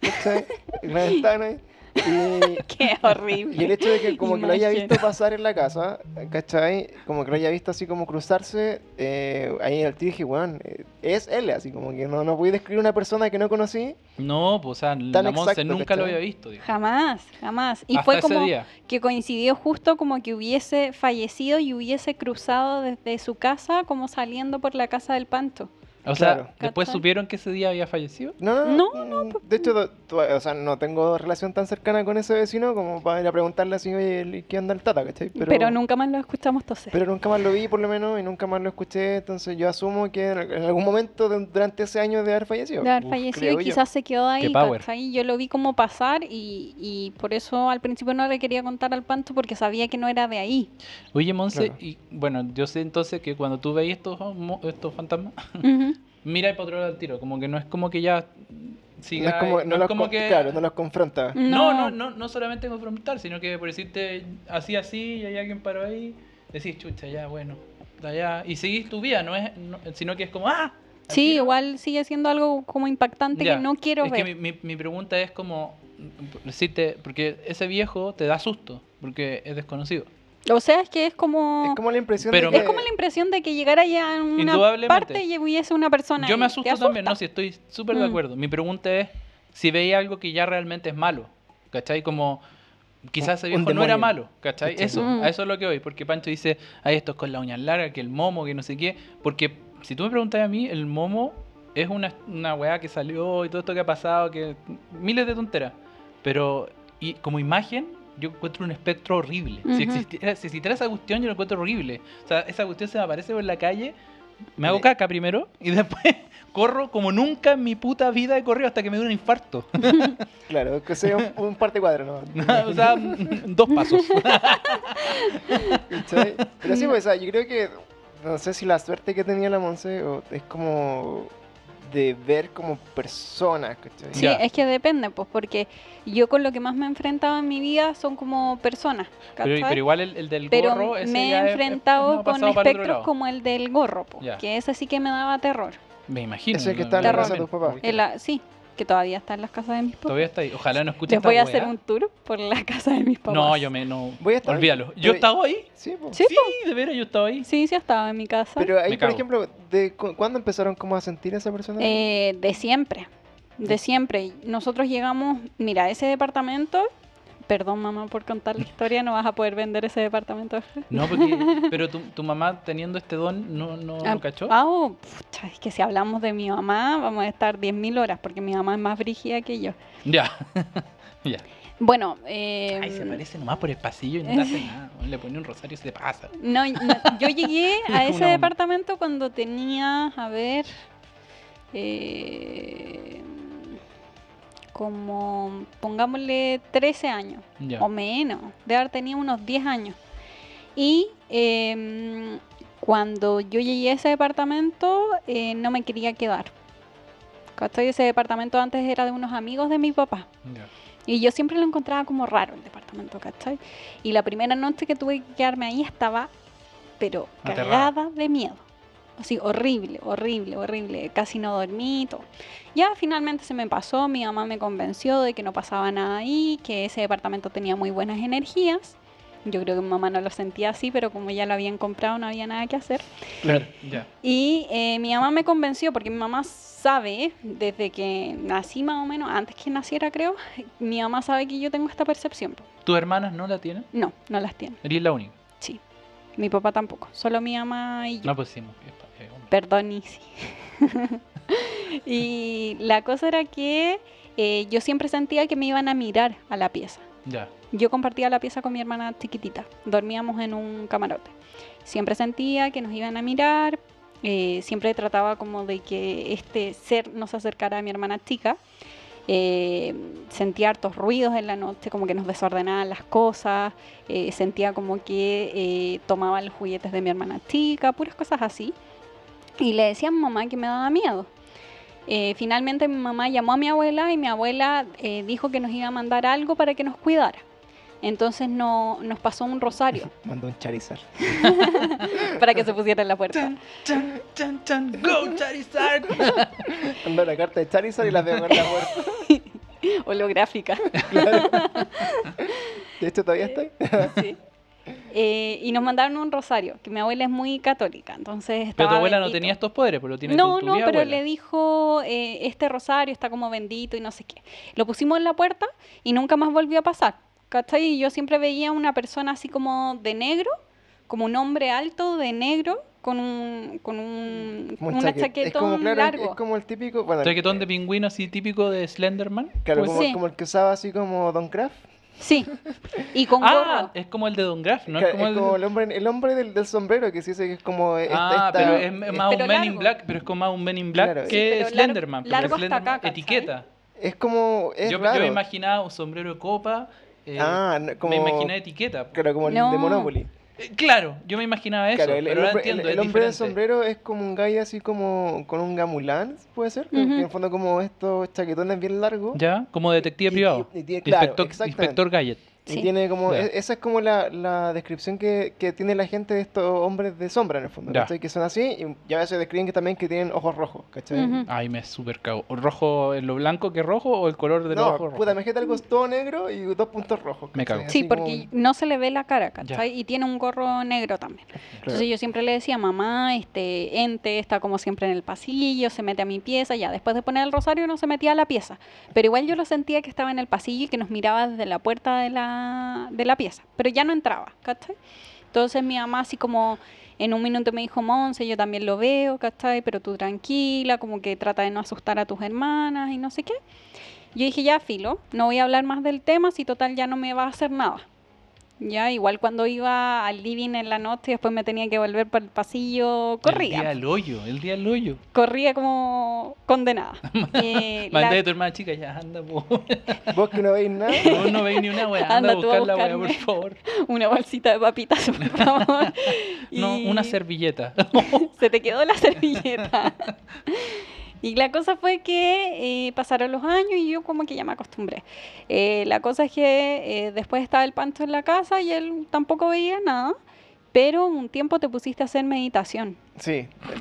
¿cachai? En la ventana. Y, [laughs] Qué horrible. y el hecho de que como que lo haya visto pasar en la casa, ¿cachai? Como que lo haya visto así como cruzarse, eh, ahí en el tío dije, weón, eh, es él, así como que no, no voy a describir una persona que no conocí. No, pues, o sea, la Monse nunca lo había visto. digo. Jamás, jamás. Y Hasta fue como día. que coincidió justo como que hubiese fallecido y hubiese cruzado desde su casa como saliendo por la casa del panto. O sea, Claro. después supieron que ese día había fallecido. No, No, no, no. De hecho, do- to- o sea, no tengo relación tan cercana con ese vecino como para ir a preguntarle así, oye, ¿qué anda el tata, cachai? Pero, nunca más lo escuchamos toser. Pero nunca más lo vi, por lo menos, y nunca más lo escuché. Entonces yo asumo que en, en algún momento de- durante ese año de haber fallecido. de haber Uf, fallecido y yo. quizás se quedó ahí. ¿cachai? Yo lo vi como pasar y, y por eso al principio no le quería contar al panto porque sabía que no era de ahí. Oye, Monse, Claro. y bueno, yo sé entonces que cuando tú veis estos, mo- estos fantasmas, Ujú. Mira y para otro lado al tiro. Como que no es como que ya No siga. es como, no no es los como con- que. Claro, no los confronta. No, no, no, no solamente confrontar, sino que por decirte así, así, y hay alguien paró ahí, decís, chucha, ya, bueno, allá, y seguís tu vida, no es, no- sino que es como, ¡ah! Sí, tiro. igual sigue siendo algo como impactante Ya, que no quiero es ver. que mi, mi, mi pregunta es como, decirte, porque ese viejo te da susto, porque es desconocido. O sea, es que es como... Es como la impresión Pero de Es que... como la impresión de que llegara ya en una parte y hubiese una persona Yo me ahí. ¿Te asusto también, no, si estoy súper de Mm. acuerdo. Mi pregunta es si veía algo que ya realmente es malo, ¿cachai? Como quizás ese viejo no era malo, ¿cachai? Eso, Mm. a eso es lo que voy, porque Pancho dice, ay, esto es con la uña larga, que el momo, que no sé qué, porque si tú me preguntas a mí, el momo es una, una weá que salió y todo esto que ha pasado, que miles de tonteras, pero y como imagen yo encuentro un espectro horrible. Si existiera, si existiera esa cuestión, yo lo encuentro horrible. O sea, esa cuestión se me aparece por la calle, me hago caca primero y [laughs] después corro como nunca en mi puta vida he corrido hasta que me dio un infarto. [laughs] Claro, que sea un, un par de cuadros, ¿no? [laughs] o sea, dos pasos. Pero sí, pues, o sea, yo creo que no sé si la suerte que tenía la Monse o es como de ver como personas, ¿cachai? Sí, Ya. es que depende, pues, porque yo con lo que más me he enfrentado en mi vida son como personas, Pero, igual el, el del Pero gorro, ese me he es- es- enfrentado con espectros como el del gorro, po, Ya. que ese sí que me daba terror. Me imagino. Ese que está en la Terror. casa de tus papás. Sí, que todavía está en las casas de mis papás. Todavía está ahí. Ojalá no escuche Les voy a hacer un tour por la casa de mis papás. No, yo me no. Voy a estar ahí. Olvídalo. ¿Yo he estado ahí? Sí, po. Sí, Sí, de veras, yo estaba ahí. Sí, sí, estaba en mi casa. Pero ahí, Me por cago. ejemplo, de cu- ¿cuándo empezaron como a sentir a esa persona? Eh, de siempre, de siempre. Nosotros llegamos, mira, ese departamento, perdón mamá por contar la [laughs] historia, no vas a poder vender ese departamento después. No, porque. pero tu, tu mamá teniendo este don no, no, Ah, cachó. Ah, oh, pucha, es que si hablamos de mi mamá, vamos a estar 10.000 horas, porque mi mamá es más brígida que yo. Ya. [laughs] ya. Bueno, eh, Ay, se aparece nomás por el pasillo y no hace [laughs] nada. Le pone un rosario y se te pasa. no, no, yo llegué a ese departamento cuando tenía, a ver, eh, como, pongámosle 13 años. O menos, de haber tenido unos 10 años. Y em, cuando yo llegué a ese departamento, eh, no me quería quedar. ¿Cachai? Ese departamento antes era de unos amigos de mi papá. Y yo siempre lo encontraba como raro el departamento, ¿cachai? Y la primera noche que tuve que quedarme ahí estaba, pero Aterrada. cagada de miedo. Así, horrible, horrible, horrible. Casi no dormí todo. Ya finalmente se me pasó, mi mamá me convenció de que no pasaba nada ahí, que ese departamento tenía muy buenas energías. Yo creo que mi mamá no lo sentía así, pero como ya lo habían comprado no había nada que hacer. Claro. Ya. Y eh, mi mamá me convenció, porque mi mamá sabe, desde que nací más o menos, antes que naciera creo, mi mamá sabe que yo tengo esta percepción. ¿Tus hermanas no la tienen? No, no las tiene. Eres la única. Sí. Mi papá tampoco. Solo mi mamá y yo. No, pues sí. es hombre. Perdón, Isi. [laughs] y la cosa era que eh, yo siempre sentía que me iban a mirar a la pieza. Ya. Yo compartía la pieza con mi hermana chiquitita. Dormíamos en un camarote. Siempre sentía que nos iban a mirar. eh, siempre trataba como de que este ser no se acercara a mi hermana chica. Eh, sentía hartos ruidos en la noche, como que nos desordenaban las cosas. eh, sentía como que eh, tomaba los juguetes de mi hermana chica, puras cosas así. Y le decía a mi mamá que me daba miedo. Eh, finalmente mi mamá llamó a mi abuela y mi abuela eh, dijo que nos iba a mandar algo para que nos cuidara. Entonces no, nos pasó un rosario [laughs] Mandó un Charizard. [laughs] para que se pusiera en la puerta. Chan, chan, chan, chan. Go, Charizard. [laughs] Mandó la carta de Charizard y la pegó en la puerta. Holográfica. Claro. De hecho, todavía está ahí. Sí. Eh, y nos mandaron un rosario, que mi abuela es muy católica, entonces Pero tu abuela no tenía estos poderes, pero lo tiene No, tu, tu no, pero le dijo, eh, este rosario está como bendito y no sé qué. Lo pusimos en la puerta y nunca más volvió a pasar. ¿Cachai? Y yo siempre veía una persona así como de negro, como un hombre alto de negro, con un, con un, un chaquetón es como, claro, largo. Es como el típico. Bueno, Chaquetón de pingüino así típico de Slenderman. Claro, Pues- como, Sí. como el que usaba así como Don Kraft. Sí, y con Ah, gorro. es como el de Don Graff, ¿no? Claro, es como el, el hombre, el hombre del, del sombrero que se dice que es como. esta- Ah, esta- pero es, es más Pero un Men in largo. Black, pero es como más un Men in Black Claro. Sí, que largo- Slenderman. pero largo hasta Slenderman, acá, ¿cachai? etiqueta. Es como. Es yo, yo raro. me imaginaba un sombrero de copa. eh, ah, como. Me imaginé etiqueta. Claro, como el de Monopoly. Eh, claro, yo me imaginaba eso, Claro, el, el pero ahora hombre, entiendo, el- el hombre del diferente. sombrero es como un gallo así como con un gamulán, puede ser, que en el fondo como estos chaquetones bien largos. ¿Ya? Como detective Y- privado. y- y tiene- claro, inspector, inspector Gadget. Y tiene como, e- esa es como la, la descripción que, que tiene la gente de estos hombres de sombra en el fondo. Que son así y ya a veces describen que también que tienen ojos rojos, ¿cachai? Ay, me super cago. ¿O ¿Rojo en lo blanco que rojo o el color de los No, ojos rojo? puta, imagínate algo todo negro y dos puntos rojos. Me cago. Sí, Así porque como- no se le ve la cara, ¿cachai? Y tiene un gorro negro también. Entonces yo siempre le decía, mamá, este ente está como siempre en el pasillo, se mete a mi pieza, ya después de poner el rosario no se metía a la pieza. Pero igual yo lo sentía que estaba en el pasillo y que nos miraba desde la puerta de la, de la pieza. Pero ya no entraba, ¿cachai? Entonces mi mamá así como en un minuto me dijo, Monse, yo también lo veo, ¿cachai? Pero tú tranquila, como que trata de no asustar a tus hermanas y no sé qué. Yo dije, ya, filo, no voy a hablar más del tema si total ya no me va a hacer nada. Ya, igual cuando iba al living en la noche y después me tenía que volver por el pasillo, El día corría. del hoyo, el día del hoyo. Corría como condenada. [laughs] Eh, la- Mandé a tu hermana chica, ya anda, po. [laughs] Vos que no veis nada. Vos no veis ni una wea, anda, Anda a buscar la wea, por favor. [laughs] una bolsita de papitas, por favor. No, Y una servilleta. Se te quedó la servilleta. Y la cosa fue que eh, pasaron los años y yo como que ya me acostumbré. Eh, la cosa es que eh, después estaba el pancho en la casa y él tampoco veía nada, pero un tiempo te pusiste a hacer meditación. Sí, en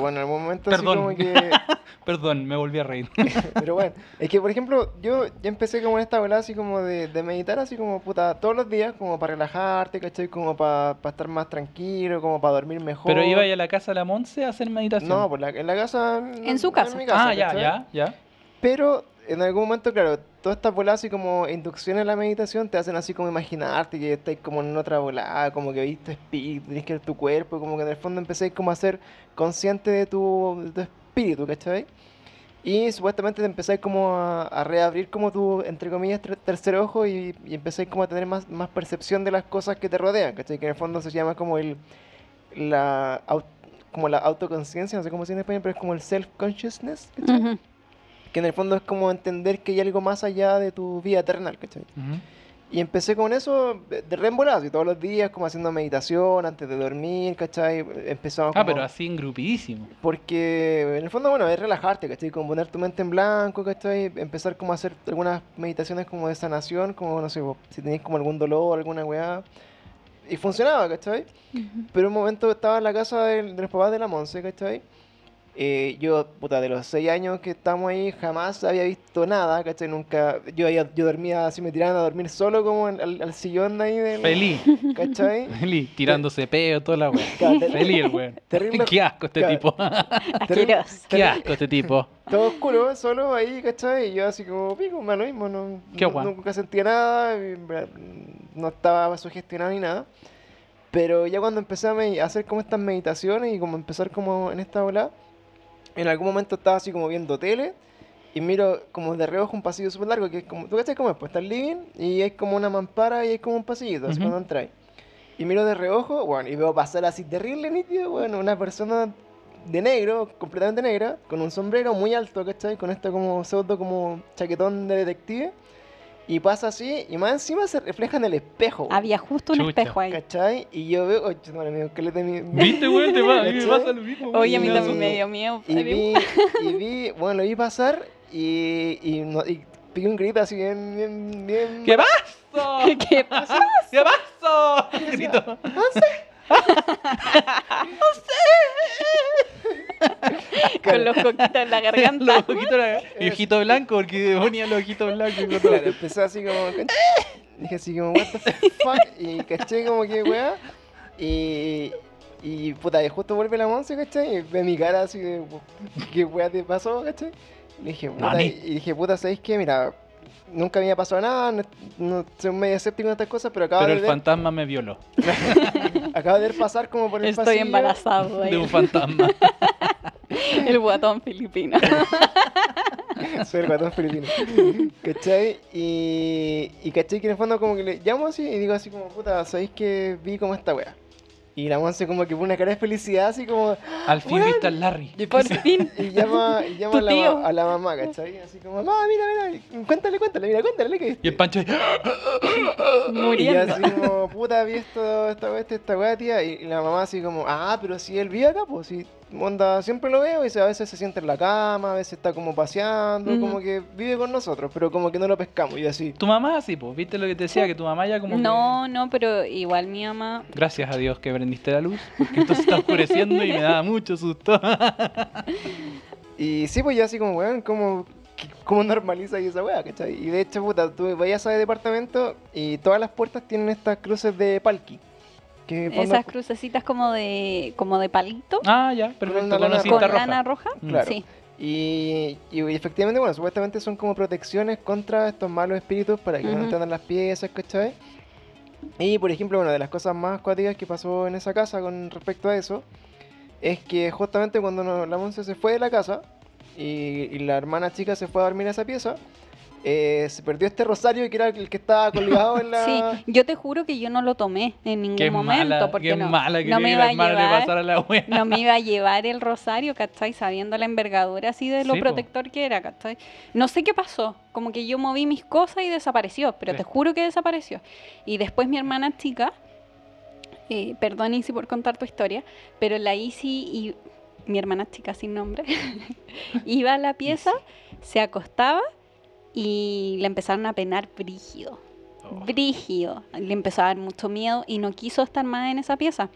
bueno, en algún momento Perdón. así como que... [laughs] Perdón, me volví a reír. [laughs] Pero bueno, es que por ejemplo, yo ya empecé como en esta bola así como de, de meditar así como puta todos los días, como para relajarte, ¿cachai? Como para estar más tranquilo, como para dormir mejor. Pero iba a la casa de la Monse a hacer meditación. No, pues la- en la casa. En su casa. mi casa, ah, ya, ya, ya. Pero en algún momento, claro, todas estas bolas así como inducciones a la meditación te hacen así como imaginarte que estás como en otra volada, como que viste espíritu, tienes que ver tu cuerpo, como que en el fondo empecé como a ser consciente de tu, de tu espíritu, ¿cachai? Y supuestamente te empezáis como a, a reabrir como tu, entre comillas, ter- tercer ojo y, y empezáis como a tener más, más percepción de las cosas que te rodean, ¿cachai? Que en el fondo se llama como el, la, como la autoconciencia, no sé cómo se dice en español, pero es como el self-consciousness, ¿cachai? Ujú. Que en el fondo es como entender que hay algo más allá de tu vida terrenal, ¿cachai? Ujú. Y empecé con eso de de reembolado, y todos los días como haciendo meditación antes de dormir, ¿cachai? Empezamos Ah, como... pero así engrupidísimo. Porque en el fondo, bueno, es relajarte, ¿cachai? Como poner tu mente en blanco, ¿cachai? Empezar como a hacer algunas meditaciones como de sanación, como, no sé, si tenéis como algún dolor, alguna weá. Y funcionaba, ¿cachai? Pero un momento estaba en la casa del- de, los papás de la Monse, ¿cachai? Eh, yo, puta, de los seis años que estamos ahí, jamás había visto nada, ¿cachai? Nunca, yo, había- yo dormía así, me tiraban a dormir solo como en- al, al sillón ahí del... Feliz, [laughs] ¿Cachai? [laughs] feliz, tirándose peo, toda la wea. [laughs] Feliz el weón. Terrible- Qué asco este claro. tipo. Asqueroso. Qué asco este tipo. Todo oscuro, solo ahí, ¿cachai? Y yo así como, pico, lo mismo, no, Qué no- nunca sentía nada, no estaba sugestionado ni nada. Pero ya cuando empecé a hacer como estas meditaciones y como empezar como en esta ola, en algún momento estaba así como viendo tele y miro como de reojo un pasillo súper largo, que es como, ¿tú cachai cómo es? Pues está el living y hay como una mampara y hay como un pasillito, así Ujú. cuando entráis. Y miro de reojo, bueno, y veo pasar así terrible nítido, bueno, una persona de negro, completamente negra, con un sombrero muy alto, ¿cachai? Con esto como pseudo como chaquetón de detective. Y pasa así, y más encima se refleja en el espejo, Había justo un Chucha. espejo ahí. ¿cachai? Y yo veo, oye, madre mía, que le mi... ¿Viste, weón? Te va- a mí me ¿Cachai? pasa lo mismo. Oye, a mí también me dio miedo. Y vi, y vi, bueno, lo vi pasar y, y, no, y un grito así bien, bien, bien... ¿Qué [laughs] pasó? ¿Qué pasa? ¿Qué pasó? Grito. Con los coquitos en la garganta. Los ojitos la- y ojito blanco, porque ponía los ojitos blancos. Claro, empecé así como. Dije así como, what the fuck. Y caché como que weá. Y. Y puta, y justo vuelve la Monse, ¿cachai? Y ve mi cara así de. ¿Qué weá te pasó, cachai? Y dije, puta, y dije, puta, ¿sabéis qué? Mira, nunca me había pasado nada, no, no soy medio escéptico en estas cosas, pero acabo Pero de el ver, fantasma me violó. [laughs] acabo de ver pasar como por el Estoy pasillo. embarazado. De ahí. un fantasma. [laughs] El guatón filipino. [laughs] Soy el guatón filipino. ¿Cachai? Y, y cachai que en el fondo como que le llamo así y digo así como, puta, ¿sabéis que vi como esta wea? Y la Monse como que pone una cara de felicidad así como... Al fin viste al Larry. Y, Por fin. [laughs] y llama, y llama a, la, a la mamá, ¿cachai? Así como, mamá, mira, mira, cuéntale, cuéntale, mira, cuéntale que... Y el Pancho. [laughs] Y Muriendo. así como, puta, vi esto, esta wea, esta wea, tía. Y la mamá así como, ah, pero si él vive acá, pues si, onda, siempre lo veo y se- a veces se sienta en la cama, a veces está como paseando, Ujú. como que vive con nosotros, pero como que no lo pescamos. Y así, Tu mamá así, pues. ¿Viste lo que te decía? Que tu mamá ya como. que- No, no, pero igual mi mamá. Gracias a Dios que prendiste la luz. Porque esto se está oscureciendo y me daba mucho susto. [laughs] Y sí, pues yo así como, weón, ¿cómo, qué- cómo normaliza esa weá, cachai? Y de hecho, puta, tú vayas a ese departamento y todas las puertas tienen estas cruces de palki. Que Esas crucecitas como de como de palito. ah, ya, perfecto. Con una lana cinta con roja. lana roja. Mm. Claro. Sí. Y, y efectivamente, bueno, supuestamente son como protecciones contra estos malos espíritus para que no Ujú. entren en las piezas, ¿cachai? Y por ejemplo, una de las cosas más cuáticas que pasó en esa casa con respecto a eso es que justamente cuando no- la Monse se fue de la casa y, y la hermana chica se fue a dormir a esa pieza, eh, se perdió este rosario que era el que estaba colgado en la... [laughs] Sí, yo te juro que yo no lo tomé en ningún Qué momento mala, porque qué no, mala que no me iba a llevar, la no me iba a [laughs] llevar el rosario, ¿cachai? Sabiendo la envergadura así de lo Sí, po. protector que era, ¿cachai? No sé qué pasó, como que yo moví mis cosas y desapareció, pero Sí. te juro que desapareció. Y después mi hermana chica, eh, perdón Isi por contar tu historia, pero la Isi y mi hermana chica sin nombre, [laughs] iba a la pieza, se acostaba y le empezaron a penar brígido Oh. brígido. Le empezó a dar mucho miedo y no quiso estar más en esa pieza.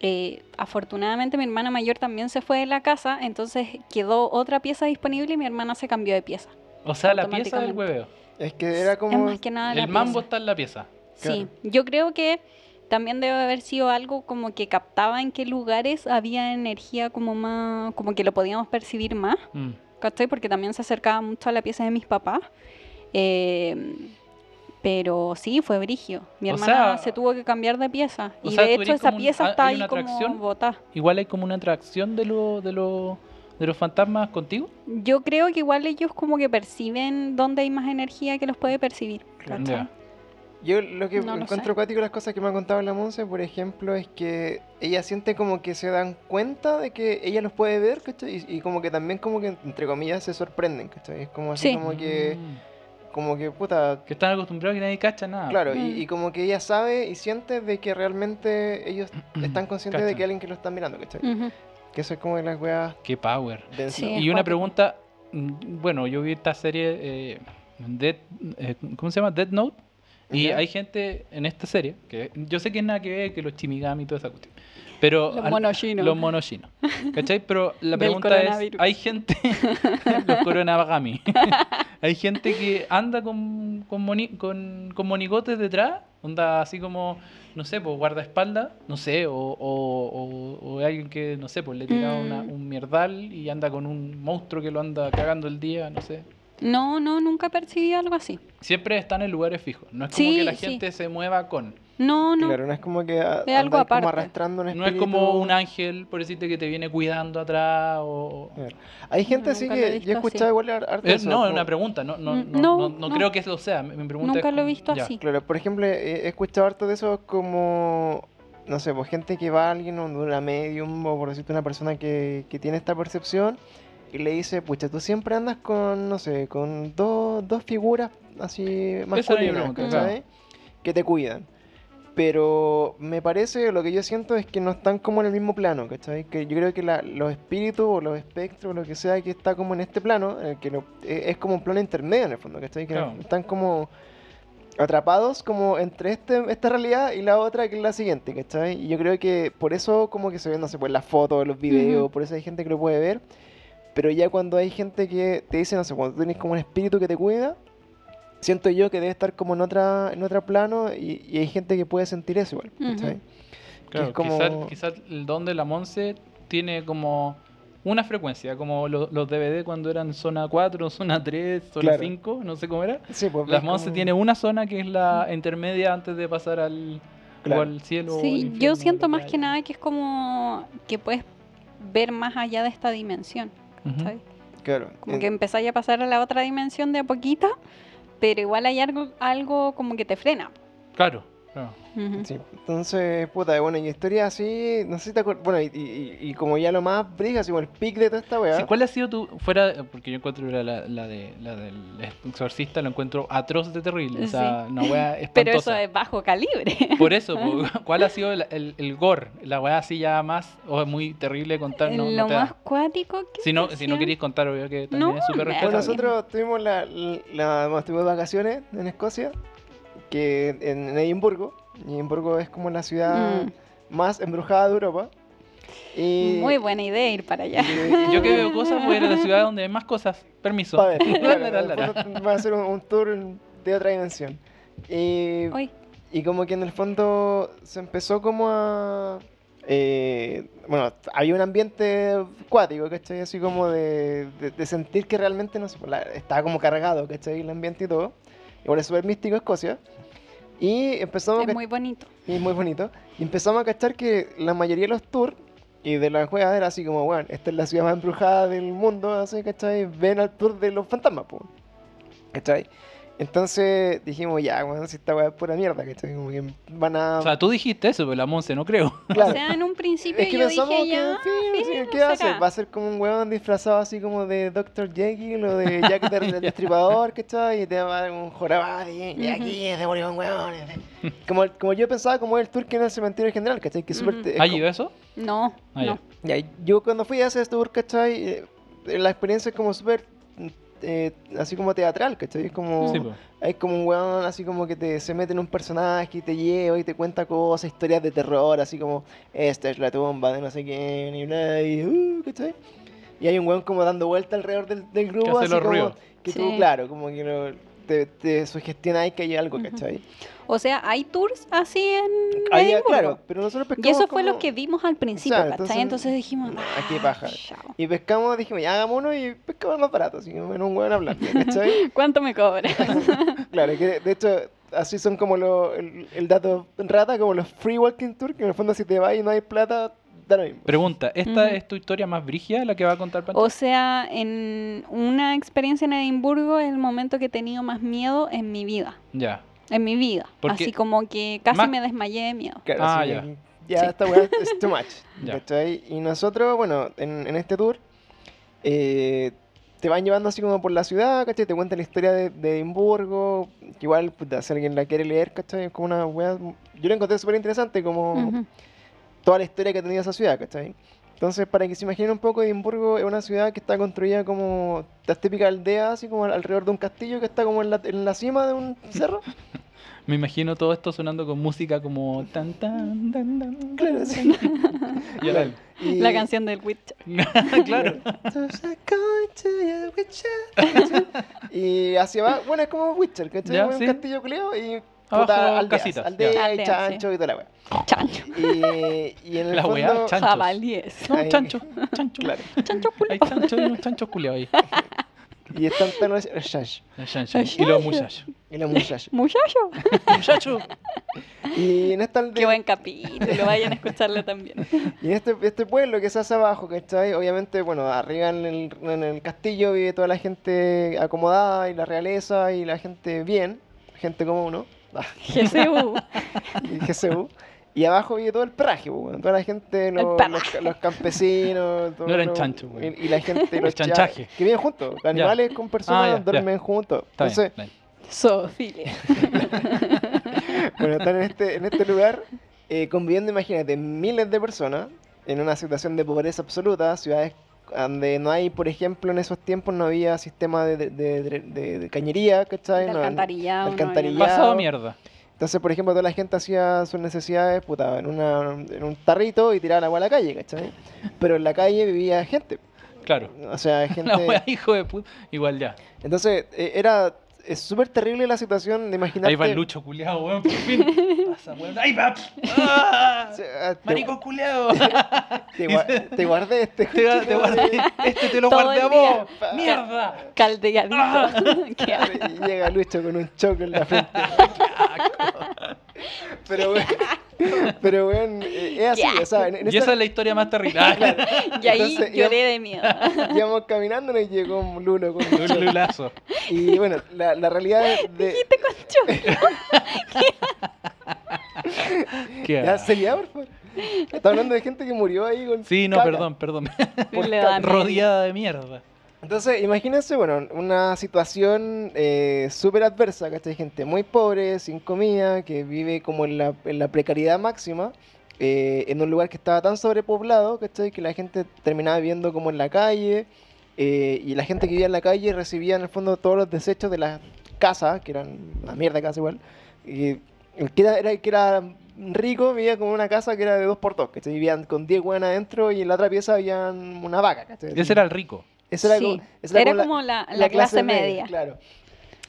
Eh, afortunadamente mi hermana mayor también se fue de la casa, entonces quedó otra pieza disponible y mi hermana se cambió de pieza. O sea, la pieza del hueveo. Es que era Es como... más que nada la El mambo pieza. está en la pieza. Sí, yo creo que también debe haber sido algo como que captaba en qué lugares había energía como más, como que lo podíamos percibir más. Mm. ¿Cachai? Porque también se acercaba mucho a la pieza de mis papás. Eh, pero sí, fue brigio. Mi O hermana sea- se tuvo que cambiar de pieza. Y sea, de hecho esa un- pieza hay está ahí como botada. Igual hay como una atracción de, lo, de, lo- de los fantasmas contigo. Yo creo que igual ellos como que perciben dónde hay más energía que los puede percibir. Claro. Yo lo que No lo encuentro sé. cuático las cosas que me ha contado la Monse, por ejemplo, es que ella siente como que se dan cuenta de que ella los puede ver, ¿cachai? Y, y como que también como que, entre comillas, se sorprenden, ¿cachai? Es como así Sí. como que, como que, puta, Que están acostumbrados que nadie cacha nada. claro, y, Mm. y como que ella sabe y siente de que realmente ellos [clears throat] están conscientes de que hay alguien que lo están mirando, ¿cachai? Que eso es como de las weas Qué power. Sí. y una pregunta, mm, bueno, yo vi esta serie, eh, Dead, eh, ¿cómo se llama? Dead Note. Y Ya. hay gente en esta serie, que yo sé que es nada que ver, que los chimigami y toda esa cuestión. Pero Los al- monos chinos. Los monos chinos. ¿Cachai? Pero la [laughs] pregunta es, hay gente, [laughs] los coronavagami, [laughs] hay gente que anda con, con, moni- con, con monigotes detrás, onda así como, no sé, pues guardaespaldas, no sé, o, o, o- o alguien que, no sé, pues le tira una- Mm. un mierdal y anda con un monstruo que lo anda cagando el día, no sé. No, no, nunca percibí algo así. Siempre están en lugares fijos. No es como Sí, que la sí. gente se mueva con. No, no. Claro, no es como que a- Es algo andáis como aparte. arrastrando un No es espíritu. como un ángel, por decirte, que te viene cuidando atrás o... Hay gente No, así que yo he escuchado igual har- harto Eh, eso, no, es una pregunta, no, no, no, no, no, no no. creo que lo sea. Mi pregunta Nunca es lo he visto ya. así. Claro, por ejemplo, he escuchado harto de eso como, no sé, pues gente que va a alguien, un- una medium o por decirte una persona que, que tiene esta percepción y le dice, pucha, tú siempre andas con, no sé, con dos, dos figuras así masculinas, pregunta, ¿cachai? Que te cuidan. Pero me parece, lo que yo siento es que no están como en el mismo plano, ¿cachai? Que yo creo que la- los espíritus o los espectros, lo que sea que está como en este plano, en el que no- es, es como un plano intermedio en el fondo, ¿cachai? Que Claro. están como atrapados como entre este, esta realidad y la otra que es la siguiente, ¿cachai? Y yo creo que por eso como que se ven, no sé, pues las fotos, los videos, por eso hay gente que lo puede ver, pero ya cuando hay gente que te dice, no sé, cuando tienes como un espíritu que te cuida, siento yo que debe estar como en otra en otro plano y, y hay gente que puede sentir eso igual, Claro, es como... quizás quizás el don de la Monse tiene como una frecuencia, como lo- los DVD cuando eran zona 4, [laughs] zona 3, zona Claro. 5, no sé cómo era. Sí, pues, Las Monse como- tiene una zona que es la intermedia antes de pasar al, Claro. al cielo. Sí, infierno, yo siento más que nada que es como que puedes ver más allá de esta dimensión. Como en- que empezáis a pasar a la otra dimensión de a poquito, pero igual hay algo, algo como que te frena. Claro, claro. Sí, entonces, puta, bueno, y historia así, no sé si te acuerdas, bueno, y, y- y como ya lo más briga, así como el pic de toda esta weá. Sí, ¿Cuál ha sido tu, fuera, porque yo encuentro la, la, la de, la del exorcista, lo encuentro atroz de terrible, o sea, una wea [laughs] espantosa. Pero eso es bajo calibre. Por eso, [laughs] ¿cuál ha sido el, el, el gore? La weá así ya más, o es muy terrible de contar, no, Lo no te da. más cuático que Si no, si no queréis contar, obvio que también No, es súper Bueno, nosotros tuvimos la, la, de vacaciones en Escocia, que en, en Edimburgo. Edimburgo es como la ciudad Mm. más embrujada de Europa. Y, Muy buena idea ir para allá. y- Yo que veo cosas, voy a ir a la ciudad donde hay más cosas. Permiso. Pa' ver, claro, va a ser [laughs] un, un tour de otra dimensión. Y, y como que en el fondo se empezó como a... eh, bueno, había un ambiente cuático, ¿cachai? Así como de, de- de sentir que realmente, no sé, pues, la- estaba como cargado, ¿cachai? El ambiente y todo. Es súper místico Escocia. Y empezamos a es cach- muy bonito. y muy bonito. Y empezamos a cachar que la mayoría de los tours y de las juegas era así como, bueno, esta es la ciudad más embrujada del mundo, así, ¿cachai? Ven al tour de los fantasmas, pues. ¿Cachai? Entonces dijimos, ya, bueno, si esta weá es pura mierda, ¿cachai? Como que van a... O sea, tú dijiste eso, pero la Monse no creo. [laughs] claro. O sea, en un principio es que yo pensamos dije que, ya, sí, sí, sí, no ¿qué va a hacer? Va a ser como un weón disfrazado así como de Dr. Jekyll o de Jack the- del Destripador, ¿cachai? Y te va a dar un jorobado y, y aquí se murió un weón. Como, como yo pensaba, como el tour que en el cementerio general, ¿cachai? Que es súper... Ujú. es ¿Has como- eso? No, Ah, no. Ya, yo cuando fui a ese tour, ¿cachai? Eh, la experiencia es como súper, eh, así como teatral, ¿cachai? Es como, Sí, hay como un weón así como que te, se mete en un personaje y te lleva y te cuenta cosas, historias de terror, así como, esta es la tumba de no sé quién, y bla, y, uh, ¿cachai? Y hay un weón como dando vuelta alrededor del, del grupo, hace así los como, ruidos. que tú, Sí. claro, como que lo- te, te sugestiona que hay algo. ¿cachai? O sea, hay tours así en Ahí, Edimburgo. claro, pero nosotros Y pescamos eso fue lo que vimos al principio, Claro, ¿cachai? entonces, Entonces, dijimos, no, ah, aquí baja. chao. Y pescamos, dijimos, ya hagamos uno y pescamos más barato, así como en un hablando, ¿cachai? [laughs] ¿Cuánto me cobra? [laughs] Claro, que de hecho así son como lo, el, el dato rata, como los free walking tour, que en el fondo si te vas y no hay plata, da lo mismo. Pregunta, ¿esta es tu historia más brígida, la que va a contar Pancho? O sea, en una experiencia en Edimburgo es el momento que he tenido más miedo en mi vida. Ya. En mi vida. Porque- Así como que casi Más- me desmayé de miedo. Claro, Ah, ya. que ya Sí. esta weá es too much. [laughs] Y nosotros, bueno, en, en este tour, eh, te van llevando así como por la ciudad, ¿cachai? Te cuentan la historia de, de Edimburgo, que igual, puta, si alguien la quiere leer, ¿cachai? Es como una weá, yo la encontré súper interesante, como toda la historia que ha tenido esa ciudad, ¿cachai? Entonces, para que se imaginen un poco, Edimburgo es una ciudad que está construida como las típicas aldeas, así como alrededor de un castillo que está como en la, en la cima de un [laughs] cerro. Me imagino todo esto sonando con música como tan tan tan tan. Claro, sí. [laughs] Y ahora- Y- La canción del Witcher. [laughs] claro. y hacia abajo, bueno, es como Witcher, ¿cachai? Ya, un sí. castillo culeo y puta, aldeas, casitas, aldeas ya. y Aldeas, chancho y toda la wea. Chancho. Y, y en el La fondo, weá, chanchos. Jabalíes. No, [laughs] Ahí. chancho, chancho. claro, Chancho Hay culo. chanchos, hay unos chanchos culiados ahí. y están todos los los shash, Los chanchos. Y los muchachos. y los muchachos. Muchacho. [laughs] Muchachos. Y en esta Qué aldea, buen capítulo. Vayan a escucharlo también. [laughs] y en este, este pueblo que se hace abajo, ¿cachai? Obviamente, bueno, arriba en el, en el castillo vive toda la gente acomodada y la realeza y la gente bien, gente como uno. GCU. y GCU. Y abajo vive todo el praje, pues, toda la gente, los, los, los campesinos. No eran chanchos. Y, y la gente, [laughs] los cha- chanchaje. Que viven juntos. Animales con personas Ah, ya. duermen juntos. Está Entonces, está bien. Zoofilia. [laughs] bueno, están en este, en este lugar eh, conviviendo, imagínate, miles de personas en una situación de pobreza absoluta, ciudades donde no hay, por ejemplo, en esos tiempos no había sistema de, de, de- de- de cañería, ¿cachai? De No- alcantarillado. no alcantarillado. Pasado mierda. Entonces, por ejemplo, toda la gente hacía sus necesidades puta, en, una, en un tarrito y tiraba el agua a la calle, ¿cachai? Pero en la calle vivía gente. Claro. O sea, [laughs] gente... La wea, hijo de puta. Igual ya. Entonces, eh, era... Es súper terrible la situación de imaginarte... Ahí va el Lucho culiado, weón. Por fin. [laughs] Pasa, weón. ¡Ay, va! [laughs] ¡Ah! Te, ¡Marico culiado! [laughs] te gua- te guardé este... Te, te guardé. Este te lo Todo guardé a vos. ¡Mierda! Caldeadito. Ah. Y llega Lucho con un choco en la frente. Pero, weón, [laughs] pero, weón, eh, es así, Qué o sea, en, en Y esa- esa es la historia más terrible. [laughs] [laughs] Y ahí Entonces, lloré de miedo. íbamos caminando y llegó un lulo con un lulazo. Y bueno, la, la realidad es de... Dijiste con. Qué Ya, seriedad, por favor. Está hablando de gente que murió ahí con Sí, no, caca. perdón, perdón. Rodeada de mierda. Entonces, imagínense, bueno, una situación eh, súper adversa, ¿cachai? Gente muy pobre, sin comida, que vive como en la, en la precariedad máxima, eh, en un lugar que estaba tan sobrepoblado, ¿cachai? Que la gente terminaba viviendo como en la calle, eh, y la gente que vivía en la calle recibía en el fondo todos los desechos de las casas, que eran una mierda casa igual, y el que era, que era rico vivía como una casa que era de dos por dos, ¿cachai? Vivían con 10 buenas adentro y en la otra pieza había una vaca, ¿cachai? Ese era el rico. Ese era Sí, como, esa Era la- como la, la clase media. Claro.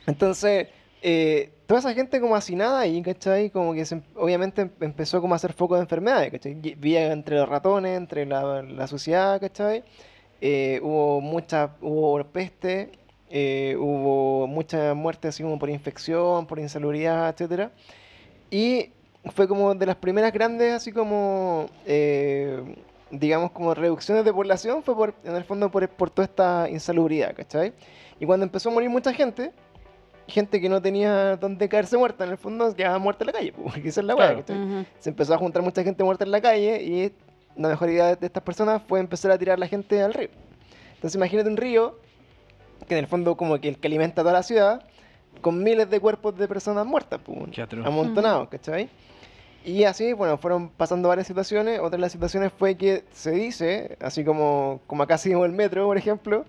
Entonces, eh, toda esa gente como hacinada ahí, ¿cachai? Como que se em- obviamente em- empezó como a hacer foco de enfermedades, ¿cachai? Y- Vivía entre los ratones, entre la, la suciedad, ¿cachai? Eh, hubo mucha, hubo peste, eh, hubo mucha muerte así como por infección, por insalubridad, etcétera. Y fue como de las primeras grandes, así como, eh, digamos, como reducciones de población, fue por, en el fondo por, por toda esta insalubridad, ¿cachai? Y cuando empezó a morir mucha gente, gente que no tenía dónde caerse muerta, en el fondo quedaba muerta en la calle, [laughs] pues, porque esa es la weá, Claro. ¿cachai? Ujú. Se empezó a juntar mucha gente muerta en la calle y la mejor idea de estas personas fue empezar a tirar a la gente al río. Entonces imagínate un río que en el fondo como que el que alimenta toda la ciudad con miles de cuerpos de personas muertas, pues, Qué atroz. amontonados, ¿cachai? Y así, bueno, fueron pasando varias situaciones. Otra de las situaciones fue que se dice, así como, como acá seguimos el metro, por ejemplo,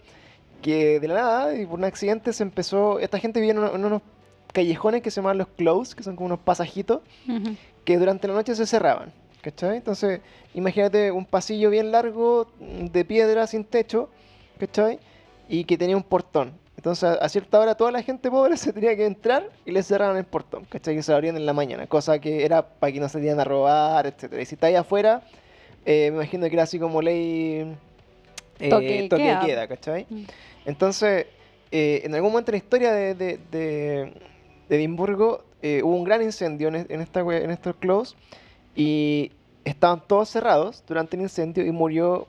que de la nada, y por un accidente, se empezó. Esta gente vivía en uno- en unos callejones que se llaman los close, que son como unos pasajitos, que durante la noche se cerraban, ¿cachai? Entonces, imagínate un pasillo bien largo, de piedra, sin techo, ¿cachai? Y que tenía un portón. Entonces, a cierta hora, toda la gente pobre [laughs] se tenía que entrar y le cerraban el portón, ¿cachai? Que se lo abrían en la mañana, cosa que era para que no salieran a robar, etcétera. Y si está ahí afuera, eh, me imagino que era así como ley eh, Toque toque queda. queda, ¿cachai? Mm. Entonces, eh, en algún momento en la historia de, de, de- de Edimburgo eh, hubo un gran incendio en, en esta, en estos clubs y estaban todos cerrados durante el incendio y murió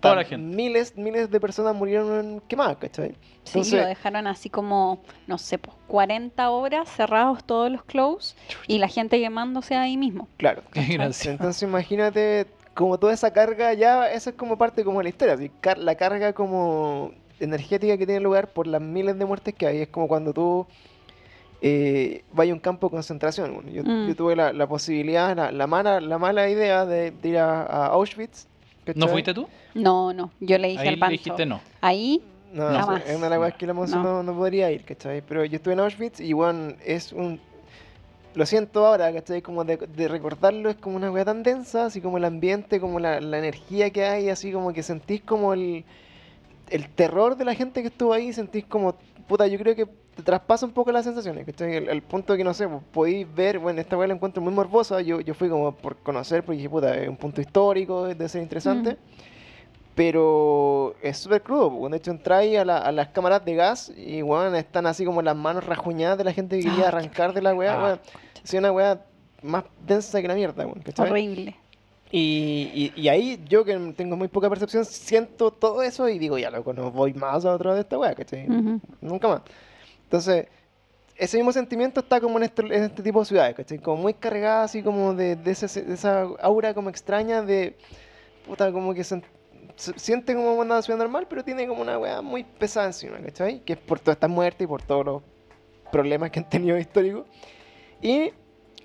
Toda la gente. Miles, miles de personas murieron quemadas, ¿cachai? Sí, Entonces- lo dejaron así como, no sé, pues 40 horas cerrados todos los close y la gente quemándose ahí mismo. Claro. Qué ¿cachai? gracia. Entonces imagínate como toda esa carga ya, eso es como parte como de la historia, así, car- la carga como energética que tiene lugar por las miles de muertes que hay, es como cuando tú eh, vas a un campo de concentración. bueno, yo, Mm. yo tuve la, la posibilidad, la, la mala, la mala idea de, de ir a, a Auschwitz. ¿No fuiste tú? No, no, yo le dije Ahí al le Pancho. dijiste no. Ahí, No, No. no sé, Jamás. es una de las weas que la No. no, no podría ir, ¿cachai? Pero yo estuve en Auschwitz y, bueno, es un... Lo siento ahora, ¿cachai? Como de, de recordarlo es como una wea tan densa, así como el ambiente, como la, la energía que hay, así como que sentís como el, el terror de la gente que estuvo ahí, sentís como, puta, yo creo que te traspasa un poco las sensaciones, ¿cachai? El, el punto que, no sé, podéis ver, bueno, esta wea la encuentro muy morbosa, yo, yo fui como por conocer, porque dije, puta, es un punto histórico, debe ser interesante. Mm. Pero es súper crudo, porque de hecho entráis a, la- a las cámaras de gas y weón, están así como las manos rajuñadas de la gente que quería Ah, arrancar de la weá, Ah. weón. Es una weá más densa que la mierda, horrible. Y, y, y ahí yo que tengo muy poca percepción, siento todo eso y digo, ya loco, no voy más a otro de esta weá, ¿cachai? Ujú. Nunca más. Entonces, ese mismo sentimiento está como en este, en este tipo de ciudades, ¿cachai? Como muy cargada, así como de, de, ese- de esa aura como extraña de... Puta, como que se, se siente como una ciudad normal, pero tiene como una weá muy pesada encima, ¿cachai? Que es por todas estas muertes y por todos los problemas que han tenido históricos. Y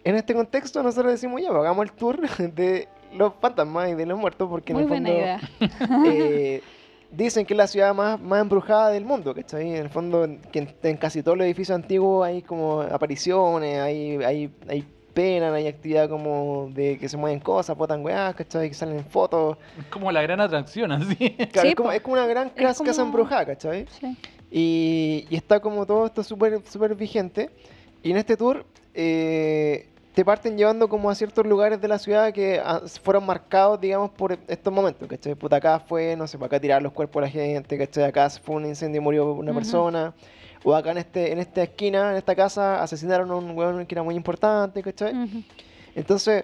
en este contexto nosotros decimos, ya, pues, hagamos el tour [laughs] de los fantasmas y de los muertos, porque Muy en el buena fondo idea. eh, dicen que es la ciudad más, más embrujada del mundo, ¿cachai? En el fondo, que en, en casi todos los edificios antiguos hay como apariciones, hay, hay, hay penas, hay actividad como de que se mueven cosas, botan weás, ¿cachai? Que salen fotos. Es como la gran atracción, así. Claro, [laughs] Sí, es, como, es como una gran cas- casa como- embrujada, ¿cachai? Sí. Y, y está como todo esto súper súper vigente. Y en este tour eh, te parten llevando como a ciertos lugares de la ciudad que ah, fueron marcados, digamos, por estos momentos, ¿cachai? Puta, acá fue, no sé, para acá tiraron los cuerpos de la gente, ¿cachai? Acá fue un incendio y murió una persona. O acá en, este, en esta esquina, en esta casa, asesinaron a un weón que era muy importante, ¿cachai? Ujú. Entonces,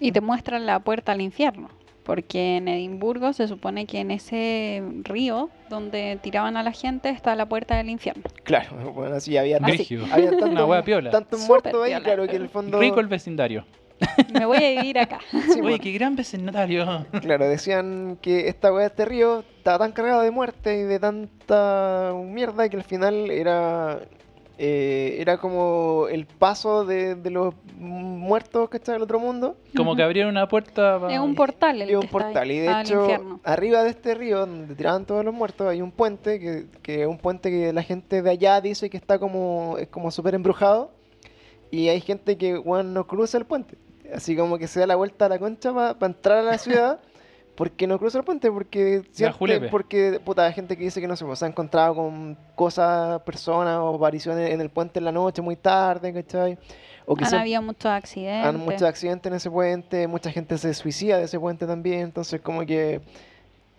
Y te muestran la puerta al infierno. Porque en Edimburgo se supone que en ese río donde tiraban a la gente está la puerta del infierno. claro, [laughs] bueno, así había, Brígido. había [laughs] Una wea piola. tantos Súper muertos ahí, piola. claro, que en el fondo... Rico el vecindario. Me voy a vivir acá. [laughs] Sí, Oye, qué gran vecindario. Claro, decían que esta de este río estaba tan cargado de muerte y de tanta mierda que al final era eh, era como el paso de, de los muertos, ¿cachai? Del otro mundo. Como que abrieron una puerta. pa- Es un portal el Y un ahí, portal. Y de hecho, infierno. arriba de este río donde tiraban todos los muertos hay un puente que, que es un puente que la gente de allá dice que está como es como súper embrujado. Y hay gente que bueno, no cruza el puente. Así como que se da la vuelta a la concha para entrar a la ciudad. [laughs] Porque no cruza el puente, porque julepe. porque puta, hay gente que dice que no pues, se ha encontrado con cosas, personas o apariciones en el puente en la noche muy tarde, ¿cachai? O que Han se- habido muchos accidentes. han muchos accidentes en ese puente, mucha gente se suicida de ese puente también, entonces como que...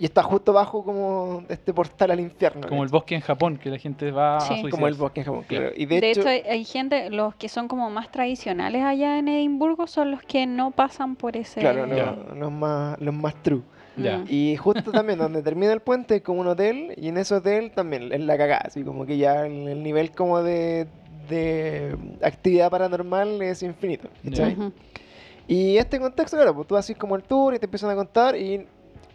Y está justo bajo como este portal al infierno. Como el bosque en Japón, que la gente va Sí. a suicidarse. Como el bosque en Japón, Claro. Y de, De, hecho, hecho, hay, gente, los que son como más tradicionales allá en Edimburgo son los que no pasan por ese... claro, Ya. los, los más, los más true. Ya. Mm. Y justo también donde termina el puente es como un hotel y en ese hotel también es la cagada, así como que ya el, el nivel como de, de actividad paranormal es infinito. Ujú. Y este contexto, claro, pues tú haces como el tour y te empiezan a contar y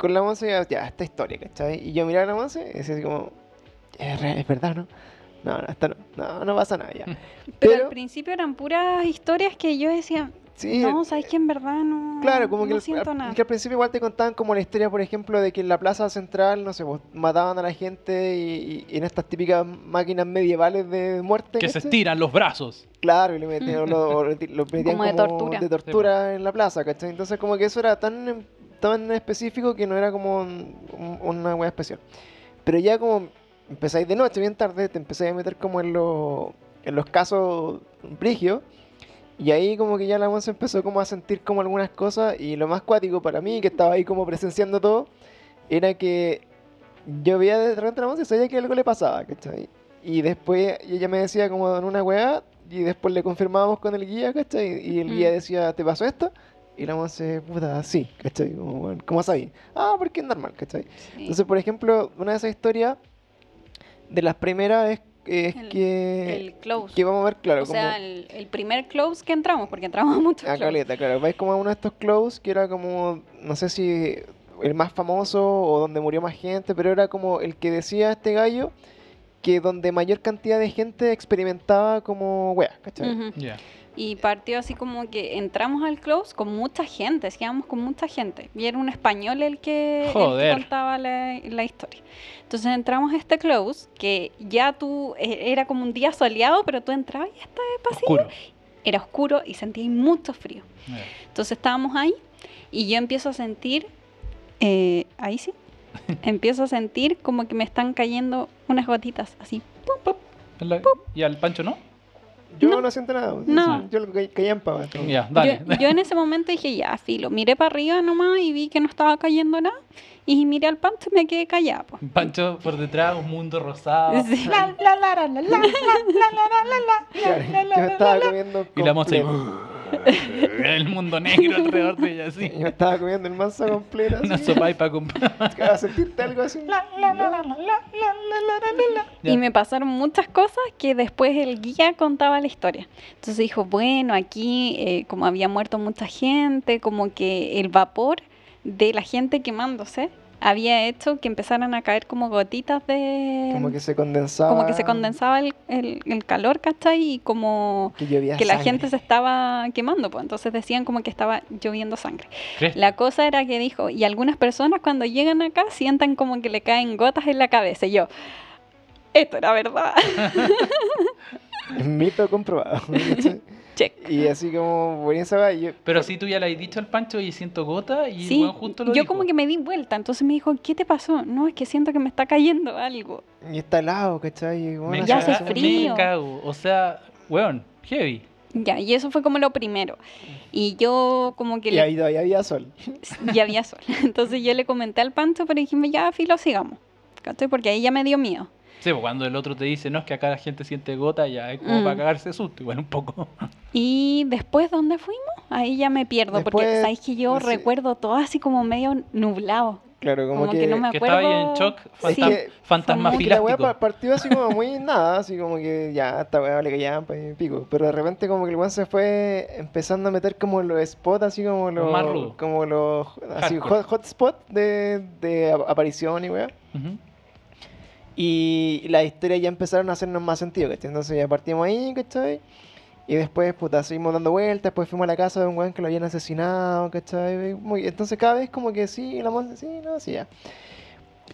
con la Monse ya, ya, esta historia, ¿cachai? Y yo miraba a la Monse y decía así como, es, re- es verdad, ¿no? No, no, esta no, no, no pasa nada ya. Pero, [laughs] Pero- al principio eran puras historias que yo decía, Sí, no, sabes que en verdad no, Claro, como que, no al- siento al, nada. que al principio igual te contaban como la historia, por ejemplo, de que en la plaza central, no sé, pues, mataban a la gente y, y en estas típicas máquinas medievales de muerte. Que se ¿cachai? estiran los brazos. Claro, y le [laughs] metían, lo, lo metían Como de tortura. de tortura en la plaza, ¿cachai? Entonces como que eso era tan, em- tan específico que no era como un- un- una wea especial. Pero ya como empezáis de noche, bien tarde, te empezáis a meter como en, los en los casos brígidos. Y ahí como que ya la se empezó como a sentir como algunas cosas y lo más cuático para mí, que estaba ahí como presenciando todo, era que yo veía de repente la y sabía que algo le pasaba, ¿cachai? Y después ella me decía como en una weá y después le confirmábamos con el guía, ¿cachai? Y el guía Mm. decía, ¿te pasó esto? Y la Monse, puta, sí, ¿cachai? Como, bueno, ¿Cómo sabí? Ah, porque es normal, ¿cachai? Sí. Entonces, por ejemplo, una de esas historias, de las primeras es, es El- que, el close. que vamos a ver, claro, o como... sea, el, el primer close que entramos, porque entramos a muchos Ah, caleta, claro. Vais como a uno de estos close que era como, no sé si el más famoso o donde murió más gente, pero era como el que decía este gallo que donde mayor cantidad de gente experimentaba como wea, ¿cachai? Ujú. Ya. Y partió así como que entramos al close con mucha gente, íbamos con mucha gente. Y era un español el que, el que contaba la, la historia. Entonces entramos a este close, que ya tú, eh, era como un día soleado, pero tú entrabas y este pasillo Oscuro. era oscuro y sentí mucho frío. Ya. Entonces estábamos ahí y yo empiezo a sentir, eh, ahí sí, [laughs] empiezo a sentir como que me están cayendo unas gotitas así. ¿Es la- ¿Y al Pancho no? Yo No. no, siento nada. No. Yo lo que caía en pava. Ya, dale. Yo, yo en ese momento dije, ya, filo, miré para arriba nomás y vi que no estaba cayendo nada. Y miré al pancho y me quedé callada. po. Pancho por detrás, un mundo rosado. Sí. La, la, la, la, la, la, la, la, la, la, la. Claro, yo me estaba comiendo Y la Monse ahí, completo. El mundo negro alrededor de ella, así. Yo me estaba comiendo el manso completo. Una así. sopa y para comprar. Sentirte algo así. Y me pasaron muchas cosas que después el guía contaba la historia. Entonces dijo, bueno, aquí eh, como había muerto mucha gente, como que el vapor de la gente quemándose había hecho que empezaran a caer como gotitas de... Como que se condensaba. como que se condensaba el, el- el calor, ¿cachai? Y como Que llovía que la gente se estaba quemando, pues entonces decían como que estaba lloviendo sangre. La cosa era que dijo, y algunas personas cuando llegan acá sientan como que le caen gotas en la cabeza. Y yo, esto era verdad. [laughs] Mito comprobado. [laughs] Check. y así como, buenísima. Y yo, Pero si tú ya le has dicho al Pancho y siento gota y Sí, bueno, justo lo yo dijo. como que me di vuelta, entonces me dijo, ¿qué te pasó? No, es que siento que me está cayendo algo. y está helado, ¿cachai? Y bueno, me Ya hace frío. Me cago. O sea, weón, heavy. Ya, y eso fue como lo primero. Y yo como que Y ahí había sol. [laughs] ya había sol. Entonces yo le comenté al Pancho, pero dijimos, ya, filo, sigamos. ¿Cachai? Porque ahí ya me dio miedo. Sí, pues cuando el otro te dice, no, es que acá la gente siente gota, ya es como Mm. para cagarse de susto, igual un poco. Y después, ¿dónde fuimos? Ahí ya me pierdo, porque Después, sabéis que yo sí. recuerdo todo así como medio nublado. Claro, como, Como, que, que, no me que acuerdo. estaba ahí en shock, Sí. fantam- que- fantasma es que la weá partió así como muy [laughs] nada, así como que ya, esta weá vale que ya, pues, pico. Pero de repente como que el weón se fue empezando a meter como los spots, así como los... más rudo. Como los... Así, Hardcore. hot, hotspot de, de ap- aparición y weá. Ujú. Y las historias ya empezaron a hacernos más sentido, ¿cachai? Entonces ya partimos ahí, ¿cachai? Y después, puta, seguimos dando vueltas, después fuimos a la casa de un weón que lo habían asesinado, ¿cachai? Muy- entonces cada vez como que sí, la monta, sí, no, sí, ya.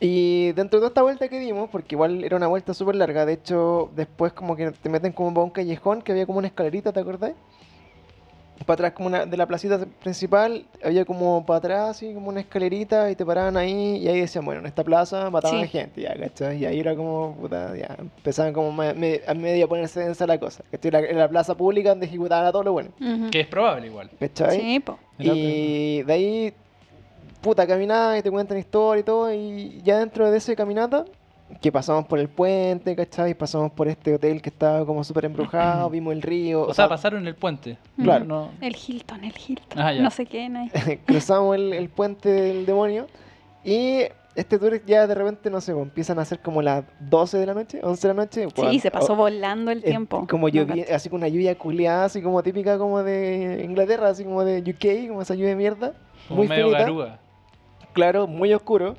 Y dentro de toda esta vuelta que dimos, porque igual era una vuelta súper larga, de hecho, después como que te meten como para un callejón que había como una escalerita, ¿te acordás? Para atrás como una, de la placita principal, había como para atrás, así como una escalerita, y te paraban ahí, y ahí decían, bueno, en esta plaza mataban Sí. a gente, ya, ¿cachai? Y ahí era como, puta, ya, empezaban como me- me- a medio a ponerse densa la cosa, ¿cachai? Era- En la plaza pública donde ejecutaban a todo lo bueno. Que es probable igual. ¿cachai? Sí, po. Y de ahí, puta, caminaba y te cuentan historia y todo. Y ya dentro de ese caminata, que pasamos por el puente, ¿cachai? Pasamos por este hotel que estaba como súper embrujado, [clears throat] vimos el río. O sea, pasaron el puente. Claro. No, El Hilton, el Hilton. Ah, no sé qué, ahí. [laughs] cruzamos el, el puente del demonio. Y este tour ya de repente, no sé, pues, empiezan a ser como las 12 de la noche, 11 de la noche. Sí, pues, se pasó o- volando el tiempo. Como No lluvia, así con una lluvia culiada, así como típica como de Inglaterra, así como de UK, como esa lluvia de mierda. Como muy medio finita. garúa. Claro, muy oscuro.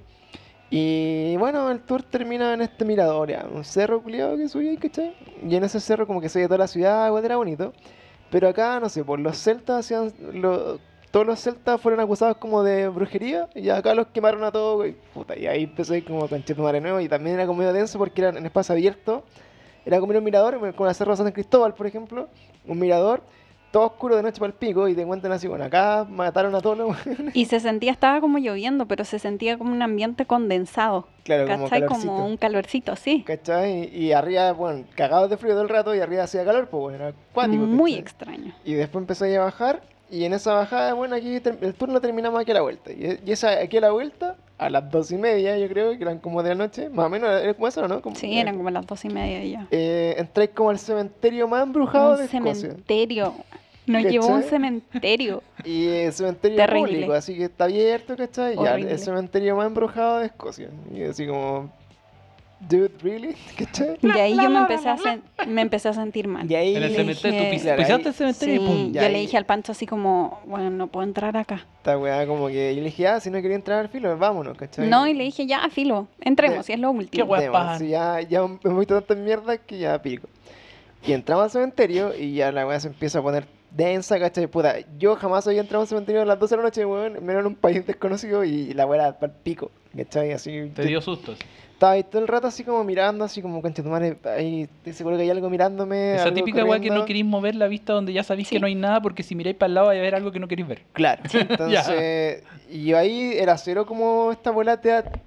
Y bueno, el tour termina en este mirador, ya, un cerro culiado que subí, ¿cachai? Y en ese cerro como que se veía toda la ciudad, igual era bonito. Pero acá, no sé, por los celtas hacían... lo- todos los celtas fueron acusados como de brujería y acá los quemaron a todos, güey. Puta, y ahí ahí como concheto madre nuevo y también era como medio denso porque era en espacio abierto. Era como un mirador, como la Cerro San Cristóbal, por ejemplo. Un mirador, todo oscuro de noche para el pico y te encuentran así, bueno, acá mataron a todos los... Y se sentía, estaba como lloviendo, pero se sentía como un ambiente condensado. claro, como ¿Cachai? calorcito. Como un calorcito, sí. ¿Cachai? Y, y arriba, bueno, cagados de frío todo el rato y arriba hacía calor, pues bueno, era acuático. Muy ¿cachai? extraño. Y después empecé a bajar y en esa bajada, bueno, aquí el turno terminamos aquí a la vuelta. Y, esa aquí a la vuelta, a las dos y media, yo creo, que eran como de la noche, más o menos, era como eso, ¿no? Como, Sí, eran como las dos y media ya. Eh, entráis como al cementerio más embrujado de Escocia. cementerio. Nos llevó a un cementerio. [laughs] Y el cementerio Terrible. público, así que está abierto, ¿cachai? Ya, el cementerio más embrujado de Escocia. Y así como, dude, ¿really? [laughs] ¿Cachai? Y ahí yo me empecé a, sen- me empecé a sentir mal. Y ahí En el le cementerio, tú dije- pis- Claro, pisaste el cementerio Sí, y pum. Ya yo ahí- le dije al Pancho así como, bueno, no puedo entrar acá. Esta weá como que yo le dije, ah, si no quería entrar al filo, vámonos, ¿cachai? No, y le dije, ya, filo, entremos, si es lo Qué último. guay. Demos, paja. si ya, ya me [laughs] he visto tanta mierda que ya pico. Y entramos al cementerio y ya la weá se empieza a poner densa, ¿cachai? Puta, yo jamás había entrado a un cementerio a las 12 de la noche, weón, menos en un país desconocido y la weá era para pico, ¿cachai? Así, Te dio sustos. Estaba ahí todo el rato así como mirando, así como, concha tu madre, ahí estoy seguro que hay algo mirándome. Esa algo típica weá que no corriendo". queréis mover la vista donde ya sabéis Sí. que no hay nada porque si miráis para el lado vais a ver algo que no queréis ver. Claro, [laughs] entonces, y yo ahí era cero como esta bola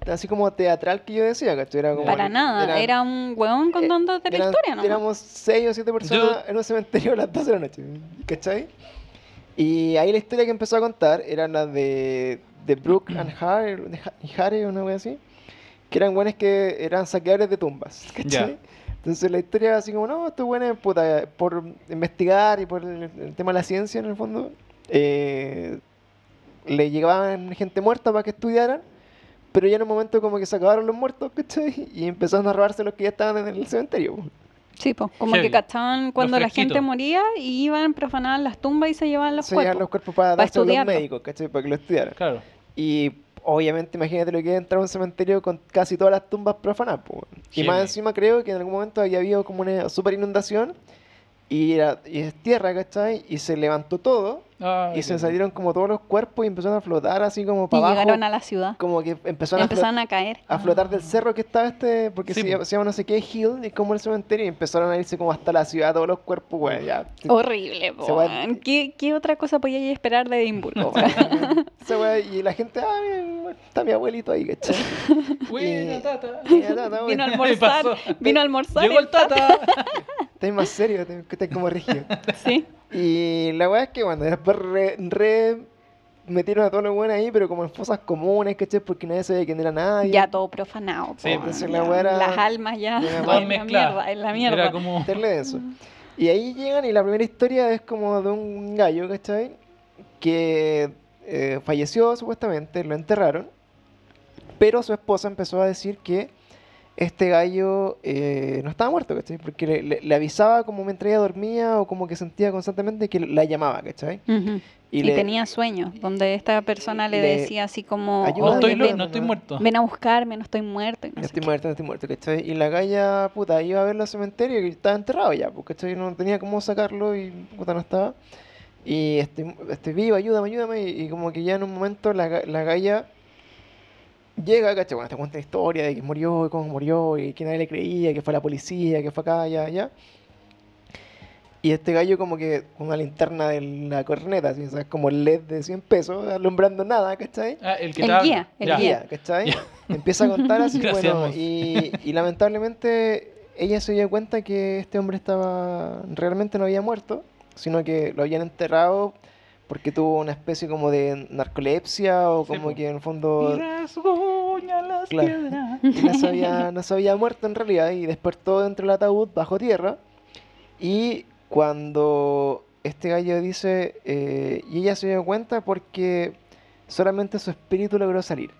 así como teatral que yo decía, ¿cachai? Era como, Para nada, era un hueón contándote la eran- historia, ¿no? Éramos seis o siete personas en un cementerio a las 12 de la noche, ¿cachai? Y ahí la historia que empezó a contar era la de, de Brooke and Hare, de Ha- y Hare, una wea así, que eran buenos que eran saqueadores de tumbas. [laughs] Entonces la historia era así como, no, estos buenos, puta, por investigar y por el, el tema de la ciencia en el fondo, eh, le llegaban gente muerta para que estudiaran, pero ya en un momento como que se acabaron los muertos, ¿cachai? Y empezaron a robarse los que ya estaban en el cementerio. Sí, pues, como Heavy. que cachaban cuando la gente moría y iban, profanaban las tumbas y se llevaban los se llevaban cuerpos. los cuerpos para pa darse a los estudiarlo. médicos, ¿cachai? Para que lo estudiaran. Claro. Y obviamente imagínate lo que es entrar a un cementerio con casi todas las tumbas profanadas. Y más encima creo que en algún momento había habido como una super inundación y, era, y es tierra, ¿cachai? Y se levantó todo Ay, y se salieron como todos los cuerpos y empezaron a flotar así como Y para abajo. llegaron a la ciudad. Como que empezaron, a, Empezaron a caer. a flotar del cerro que estaba este, porque Sí, se, llama, se llama no sé qué hill, y como el cementerio, y empezaron a irse como hasta la ciudad todos los cuerpos, güey, ya. Horrible, weón. ¿Qué, ¿Qué otra cosa podía esperar de Edimburgo? [laughs] y la gente, ah, está mi abuelito ahí, ¿cachai? [laughs] Buena, Y- tata. Y está vino a [laughs] almorzar, vino a almorzar. Llegó el tata. Estáis más serio, estáis como rígido. [laughs] Sí. Y la weá es que, bueno, después re, re metieron a todos los buenos ahí, pero como en fosas comunes, ¿cachai? Porque nadie sabía quién era nadie. Ya todo profanado. po, Sí, entonces ya. la weá era- Las almas ya. Todas [laughs] en la mierda, en la mierda. Era como. Denso. Y ahí llegan y la primera historia es como de un gallo, ¿cachai? Que eh, falleció supuestamente, lo enterraron, pero su esposa empezó a decir que este gallo eh, no estaba muerto, ¿cachai? Porque le, le- le avisaba como mientras ella dormía o como que sentía constantemente que la llamaba, ¿cachai? Ujú. Y, le- tenía sueños, donde esta persona le, le- decía así como, Ayúdame, No estoy, "Oye, lo- ven, no estoy muerto. ven a buscarme, no estoy muerto. no estoy qué. muerto, no estoy muerto, ¿cachai? Y la galla, puta, iba a verlo al cementerio y estaba enterrado ya, pues, ¿cachai? No tenía cómo sacarlo y, puta, no estaba. Y estoy, estoy vivo, ayúdame, ayúdame. Y, y como que ya en un momento la, la galla llega, ¿cachai? Bueno, te cuenta la historia de que murió y cómo murió y que nadie le creía, que fue la policía, que fue acá, ya, ya. Y este gallo como que con una linterna de la corneta, así, ¿sabes? Como el LED de 100 pesos, alumbrando nada, ¿cachai? Ah, el que El guía, el Ya. guía. ¿cachai? Empieza a contar así, [laughs] Gracias, bueno, y, y lamentablemente ella se dio cuenta que este hombre estaba, realmente no había muerto, sino que lo habían enterrado porque tuvo una especie como de narcolepsia o como que en el fondo las Claro. piedras. [laughs] no se, había, no se había muerto en realidad y despertó dentro del ataúd bajo tierra y cuando este gallo dice, eh, y ella se dio cuenta porque solamente su espíritu logró salir.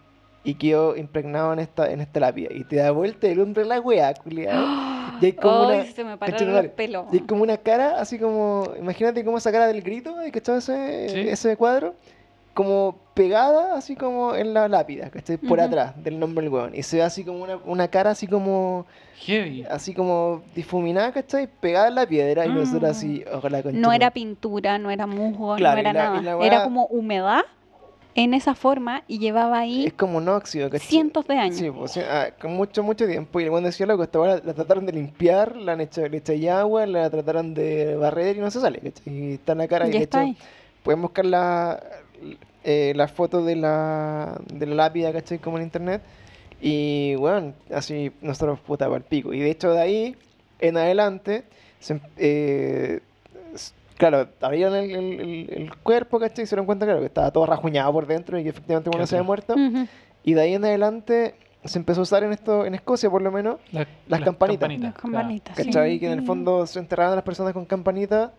Y quedó impregnado en esta, en esta lápida. Y te da vuelta el hombre la weá, culiado. [gasps] Y hay como Ay, una. se me madre. pelos. Y hay como una cara, así como. Imagínate como esa cara del grito, ¿hay cachado ese, Sí. ese cuadro? Como pegada, así como en la lápida, ¿cachai? Por Ujú. atrás del nombre del weón. Y se ve así como una, una cara, así como. Heavy. Así como difuminada, ¿cachai? Pegada en la piedra. Y nosotros Ah. así, ojalá con No era pintura, no era musgo, Claro, no era la- nada. la Era como humedad en esa forma y llevaba ahí Es como un óxido, ¿cachai? cientos de años. Sí, pues, ah, con mucho, mucho tiempo. Y el weón decía, loco, esta weá la, trataron de limpiar, la han hecho, le echáis agua, la trataron de barrer y no se sale, ¿cachai? Y está en la cara y ya está hecho, ahí. pueden buscar la, eh, la foto de la, de la lápida, ¿cachai? Como en internet. Y bueno, así nosotros puta para el pico. Y de hecho de ahí en adelante, se em- eh, claro, abrieron el, el- el- el cuerpo, ¿cachai? Y se dieron cuenta, claro, que estaba todo rajuñado por dentro y que efectivamente uno se había muerto. Ujú. Y de ahí en adelante se empezó a usar en esto, en Escocia por lo menos, La- Las campanitas. Las claro. campanitas, sí. ¿cachai? Que en el fondo se enterraban a las personas con campanita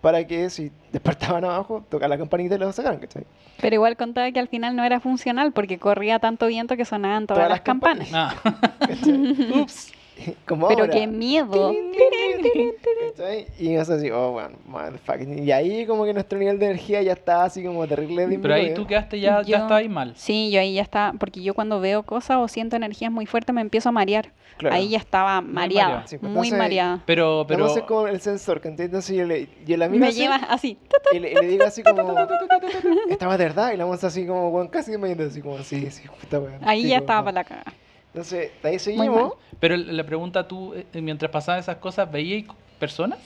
para que si despertaban abajo, tocar la campanita y lo sacaran, ¿cachai? Pero igual contaba que al final no era funcional porque corría tanto viento que sonaban todas, Todas las las campanas. campanas. Ah, [laughs] ¿Cachai? [laughs] Ups. [laughs] Como Pero ahora. qué miedo. Y nosotros así, oh, bueno, motherfucking. Y ahí como que nuestro nivel de energía ya estaba así como terrible pero ahí tú quedaste ya, Yo- ya estabas ahí mal. Sí, yo ahí ya está, porque yo cuando veo cosas o siento energías muy fuertes me empiezo a marear. Claro. Ahí ya estaba mareada, mareada. Sí, pues, muy entonces- mareada. Pero, Pero pero. es como el sensor, que entonces yo le, yo la miro Me así, lleva así. y le, y le digo así como, estaba de verdad, y la vamos así como, bueno, casi me así como, sí, sí, weón. Ahí ya estaba no. para la cagada. Entonces, de ahí seguimos. Pero la pregunta tú, eh, mientras pasaban esas cosas, ¿veías personas?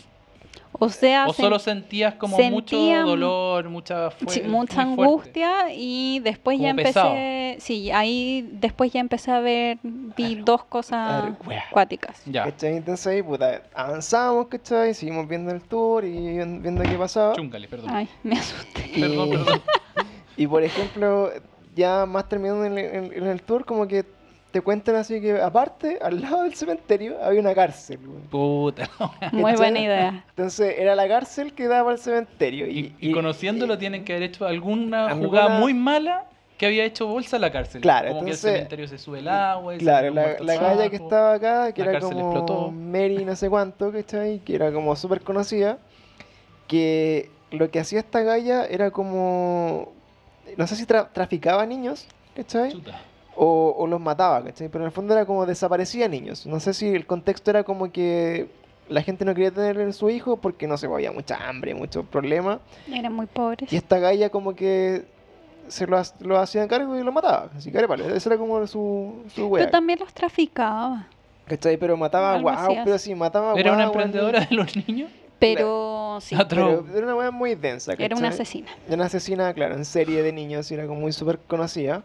O sea, ¿O solo sentías como sentía mucho dolor, mucha fue- sí, mucha angustia y después ya Como empecé, sí, ahí después ya empecé a ver, vi dos cosas ver, wea. acuáticas. Ya, ¿Cachai? Entonces ahí, puta, avanzamos, ¿cachai? Seguimos viendo el tour y vien- viendo qué pasaba. chúngale, perdón. Ay, me asusté. Y, [laughs] Perdón, perdón. [laughs] y por ejemplo, ya más terminando en el, en el tour, como que te cuentan así que aparte, al lado del cementerio, había una cárcel. Puta. Muy buena idea. Entonces era la cárcel que daba al cementerio. Y, y conociéndolo tienen que haber hecho alguna alguna- jugada muy mala que había hecho bolsa a la cárcel. Claro, como que entonces- el cementerio se sube el agua. y se Claro, la, la galla que estaba acá, que la era como explotó. Mary no sé cuánto, ¿cachai? Que era como súper conocida, que lo que hacía esta galla era como, no sé si tra- traficaba niños, ¿cachai? Chuta. O, o los mataba, ¿cachai? Pero en el fondo era como desaparecía niños. No sé si el contexto era como que la gente no quería tener a su hijo porque no se había mucha hambre, muchos problemas. Eran muy pobres. Y esta galla como que se lo, lo hacía cargo y lo mataba. Así que vale, esa era como su, su wea. Pero también los traficaba. ¿Cachai? Pero mataba guau, así pero sí, mataba ¿Era una emprendedora de los niños? Pero sí, Pero era una wea muy densa, era una ¿cachai? asesina. Era una asesina, claro, en serie de niños, y era como muy súper conocida.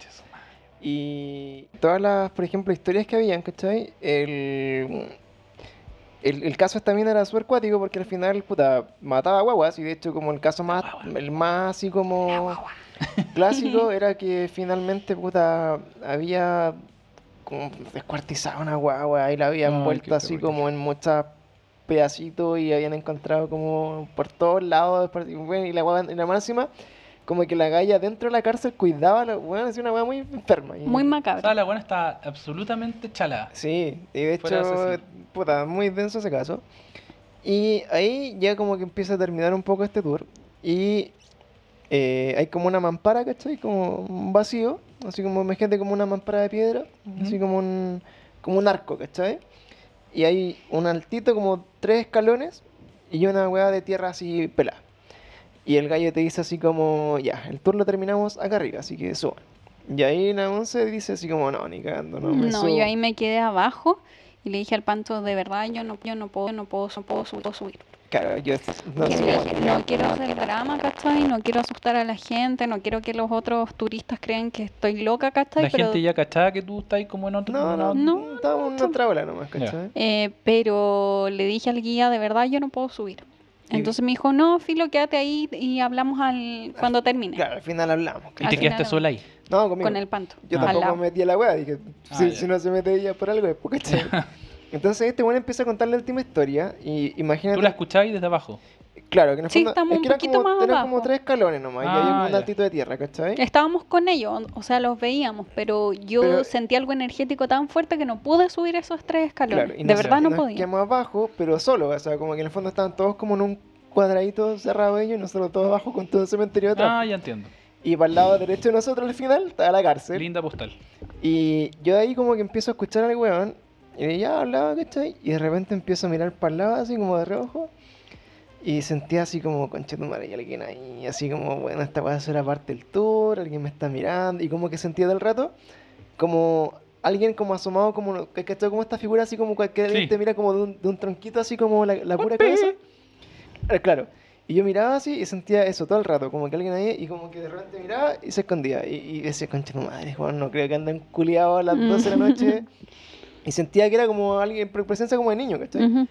Y todas las, por ejemplo, historias que habían, ¿cachai? El, el, el caso también era súper cuático porque al final, puta, mataba guaguas y de hecho como el caso más, el más así como [laughs] clásico era que finalmente, puta, había como descuartizado una guagua y la habían vuelto así terrible. como en muchos pedacitos y habían encontrado como por todos lados y la guagua, y la máxima como que la galla dentro de la cárcel cuidaba a la bueno, es una weá muy enferma. y- Muy O sea, macabra. la buena está absolutamente chalada. Sí, y de Fuera hecho, puta, muy denso ese caso. Y ahí ya como que empieza a terminar un poco este tour. Y eh, hay como una mampara, ¿cachai? Como un vacío, así como, imagínate como una mampara de piedra, así como un, como un arco, ¿cachai? Y hay un altito, como tres escalones, y una hueá de tierra así pelada. Y el gallo te dice así como, ya, el tour lo terminamos acá arriba, así que suban. Y ahí la once dice así como, no, ni cagando, no me No, subo". yo ahí me quedé abajo y le dije al panto, de verdad, yo no, yo no puedo, no puedo, no puedo subir. puedo subir. Claro, yo no quiero hacer drama, ¿cachai? No quiero asustar a la gente, no quiero que los otros turistas crean que estoy loca, ¿cachai? La Pero, gente ya cachaba que tú estás ahí como en otro... No, no, no, estábamos en otra ola nomás. ¿cachai? eh, pero le dije al guía, de verdad, yo no puedo subir. Entonces me dijo, no, Filo, quédate ahí y hablamos al cuando termine. Claro, al final hablamos. Y te al quedaste sola ahí. No, conmigo. Con el panto. Yo Ah. tampoco me metí a la wea, dije, Ah, si, no se mete ella por algo, después, [laughs] ¿cachai? Entonces este bueno empieza a contar la última historia y imagínate... Tú la escuchabas desde abajo. Claro, que en el Sí, fondo estamos es un que eran poquito como, más eran abajo. como tres escalones nomás, y había Ah, un ya. altito de tierra, ¿cachai? Estábamos con ellos, o sea, los veíamos, pero yo Pero- sentí algo energético tan fuerte que no pude subir esos tres escalones. Claro, y de nos- verdad no nos podía. quedamos abajo, pero solo, o sea, como que en el fondo estaban todos como en un cuadradito cerrado ellos y nosotros todos abajo con todo el cementerio atrás. Ah, ya entiendo. Y para el lado derecho de nosotros al final estaba la cárcel. Linda postal. Y yo de ahí como que empiezo a escuchar al weón y ya hablaba, ¿cachai? Y de repente empiezo a mirar para el lado así como de reojo. Y sentía así como, concha tu madre, hay alguien ahí, así como, bueno, esta va a ser aparte del tour, alguien me está mirando, y como que sentía del rato, como alguien como asomado, como, ¿cachai? Como esta figura así como que alguien Sí. te mira como de un, de un tronquito, así como la, la pura cabeza. Eh, Claro. Y yo miraba así y sentía eso todo el rato, como que alguien ahí, y como que de repente miraba y se escondía. Y, y decía, concha tu madre, Juan, no creo que anden culiados a las 12 de la noche. Y sentía que era como alguien, pre- presencia como de niño, ¿cachai? Ujú.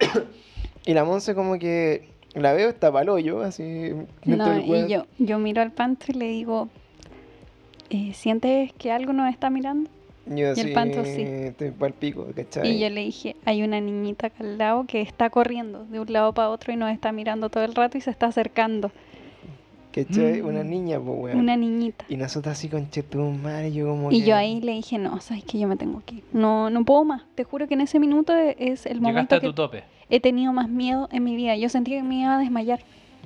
[coughs] Y la Monse como que la veo, está pa'l hoyo, así. No, y yo, yo miro al panto y le digo, eh, ¿sientes que algo nos está mirando? Yo y así, el Panto sí. estoy pa'l pico, ¿cachai? Y yo le dije, hay una niñita acá al lado que está corriendo de un lado para otro y nos está mirando todo el rato y se está acercando. ¿Cachai? Mm. Una niña, pues, weón. Una niñita. Y nosotros así con madre, yo como Y que- yo ahí le dije, no, sabes que yo me tengo que ir. No, no puedo más. Te juro que en ese minuto e- es el Llegaste momento a que tu tope. He tenido más miedo en mi vida. Yo sentí que me iba a desmayar.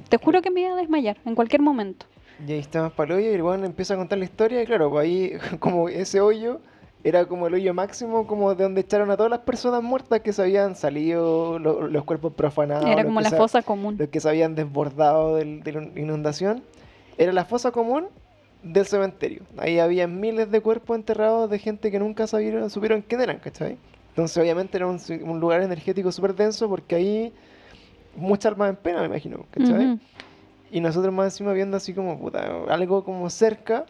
Te juro que me iba a desmayar en cualquier momento. Y ahí estamos pa'l hoyo y el weón empieza a contar la historia y claro, pues ahí [laughs] como ese hoyo era como el hoyo máximo como de donde echaron a todas las personas muertas que se habían salido, lo- los cuerpos profanados. Era como la fosa común. Los que se habían desbordado de la inundación. Era la fosa común del cementerio. Ahí había miles de cuerpos enterrados de gente que nunca sabieron, supieron quién eran, ¿cachai? Entonces obviamente era un, un lugar energético súper denso porque ahí mucha alma en pena, me imagino, ¿cachai? Ujú. Y nosotros más encima viendo así como, puta, algo como cerca.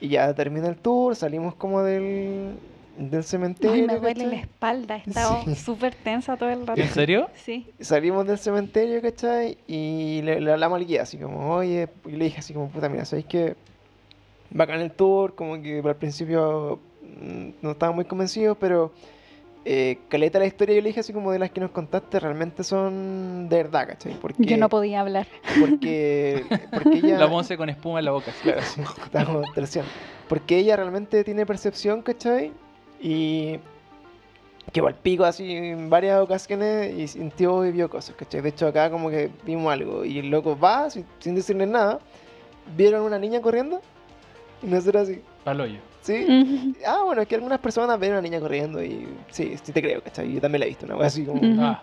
Y ya termina el tour, salimos como del, del cementerio. Ay, me duele la espalda. He estado Sí. [laughs] súper tensa todo el rato. ¿En serio? Sí. Salimos del cementerio, ¿cachai? Y le, le hablamos al guía, así como, oye, y le dije así como, puta, mira, ¿sabéis que bacán el tour? Como que al principio mm, no estaba muy convencidos, pero eh, caleta la historia, yo le dije así como de las que nos contaste, realmente son de verdad, ¿cachai? Porque, Yo no podía hablar. porque, porque ella... La Monse con espuma en la boca. Claro, sí, terciando. Porque ella realmente tiene percepción, ¿cachai? Y que va al pico así en varias ocasiones y sintió y vio cosas, ¿cachai? De hecho acá como que vimos algo y el loco va sin, sin decirle nada. Vieron una niña corriendo y nosotros así, Paloyo. ¿Sí? Ah, bueno, es que algunas personas ven a una niña corriendo y sí, sí te creo, ¿cachai? Yo también la he visto, una wea así como... Ah,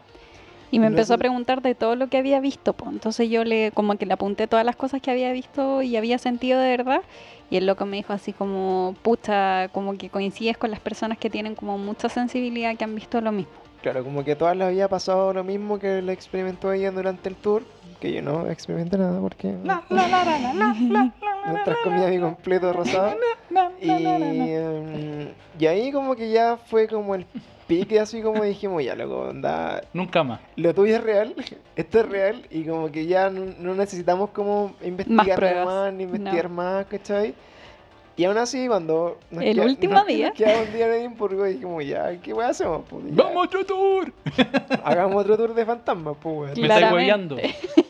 Y me No empezó a preguntar de todo lo que había visto, po. entonces yo le como que le apunté todas las cosas que había visto y había sentido de verdad y el loco me dijo así como, pucha, como que coincides con las personas que tienen como mucha sensibilidad que han visto lo mismo. Claro, como que a todas les había pasado lo mismo que le experimentó ella durante el tour, que yo no experimenté nada porque mientras comía mi completo rosado. Y, em, y ahí como que ya fue como el pique así como dijimos, ya loco, onda, nunca más. lo tuyo es real, esto es real y como que ya no, no necesitamos como investigar pruebas, más ni investigar no. más, ¿cachai? Y aún así cuando nos El queda- último nos- día. nos quedaba un día en Edimburgo dijimos, ya, ¿qué weá hacemos? Pues, ya, ¡Vamos a otro tour! [laughs] hagamos otro tour de fantasmas, pues. Me estáis hueveando.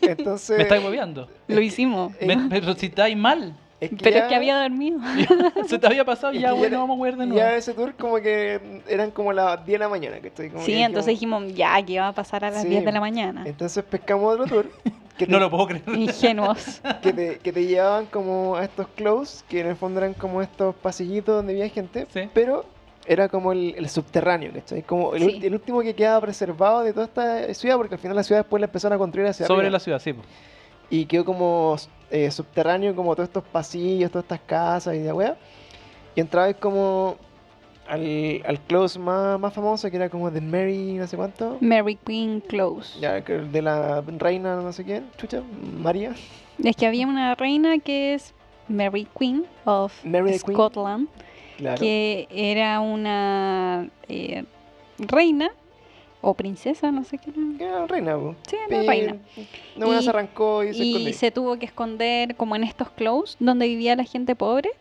Entonces, Me estáis hueveando. Lo hicimos, eh, Me- Pero si estáis mal. es que pero es ya- que había dormido. [laughs] Se te había pasado y ya, ya bueno, era- vamos a huear de Ya nuevo. ese tour como que eran como las 10 de la mañana, que estoy como Sí, que entonces dijimos, ya, que iba a pasar a las Sí. 10 de la mañana. Entonces pescamos otro tour [laughs] que te, No lo puedo creer. Ingenuos. [laughs] que, te, que te llevaban como a estos close, que en el fondo eran como estos pasillitos donde había gente, Sí. pero era como el, el subterráneo, ¿cachai? Como el, Sí. ul- el último que quedaba preservado de toda esta ciudad, porque al final la ciudad después la empezaron a construir hacia Sobre arriba. la ciudad, sí. po. Y quedó como eh, subterráneo, como todos estos pasillos, todas estas casas y de weá. Y entrabas como al, al close más, más famoso, que era como de Mary, no sé cuánto. Mary Queen Close. Ya, de la reina, no sé quién, chucha, María. Es que había una reina que es Mary Queen of Mary the Queen. Scotland, Claro. que era una eh, reina o princesa, no sé qué era. Reina, po. Sí, era reina. No, Y- se arrancó y se Y escondió. se tuvo que esconder como en estos close donde vivía la gente pobre.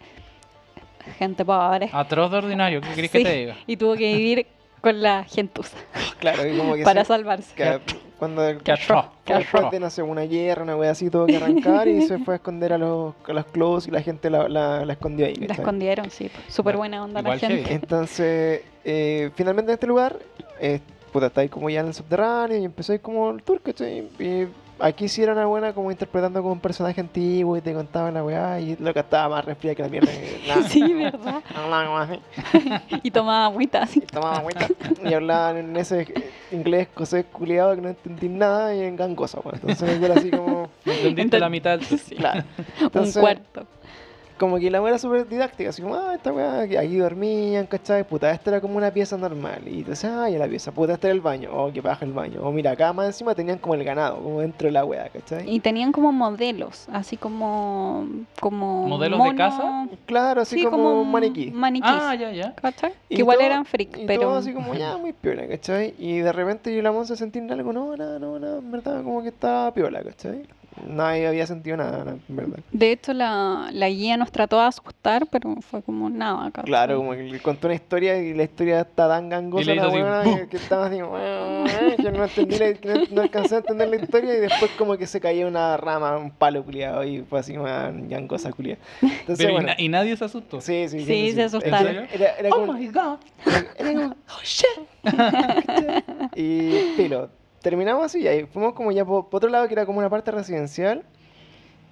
Gente pobre. Atroz de ordinario, ¿qué querés Sí. que te diga? Y tuvo que vivir con la gentuza [laughs] Claro, y como que para se- salvarse. que cuando atroz, qué después de, sé, una guerra, una wea así, tuvo que arrancar y se fue a esconder a los, a los close y la gente la, la, la escondió ahí. La escondieron, sí. Súper buena onda Igual la gente. Entonces, eh, finalmente en este lugar, eh, puta, está ahí como ya en el subterráneo y empezó ahí como el tour, ¿cachai? Y aquí sí era una buena como interpretando como un personaje antiguo y te contaba la weá y lo que estaba más resfriada que la mierda. [laughs] Sí, ¿verdad? [laughs] [laughs] Y tomaba agüita así. y tomaba agüita y hablaban en ese eh, inglés escocés culiado que no entendí nada y en gangoso, weón. Entonces yo era así como, Entendiste la mitad Sí. claro. Un cuarto. Como que la weá era súper didáctica, así como, ah, esta weá, aquí dormían, ¿cachai? Puta, esta era como una pieza normal. Y entonces, ah, ya la pieza, puta, este era el baño, oh, que baja el baño. O mira, acá más encima tenían como el ganado, como dentro de la weá, ¿cachai? Y tenían como modelos, así como. como ¿Modelos de casa? Claro, así Sí, como, un maniquí. Maniquís. Ah, ya, ya. ¿cachai? Y Que igual todo- eran freak, Y pero. todo así como, ya, muy piola, ¿cachai? Y de repente yo la Monza sentían algo, no, nada, no, nada, en verdad, como que estaba piola, ¿cachai? Nadie había sentido nada, en verdad. De hecho, la, la guía nos trató de asustar, pero fue como nada. ¿cachai? Claro, como que le contó una historia y la historia está tan gangosa la ¡pum! que, que estaba así, que no entendí, la- no, no alcancé a entender la historia y después como que se caía una rama, un palo culiado y fue así una gangosa culiada. Entonces, Pero y, bueno, na- y nadie se asustó. sí, sí, Sí, se Es que asustaron. Era, era Oh como, my god. era como, oh shit. [laughs] [laughs] y filo, terminamos así y ahí fuimos como ya por, otro lado que era como una parte residencial.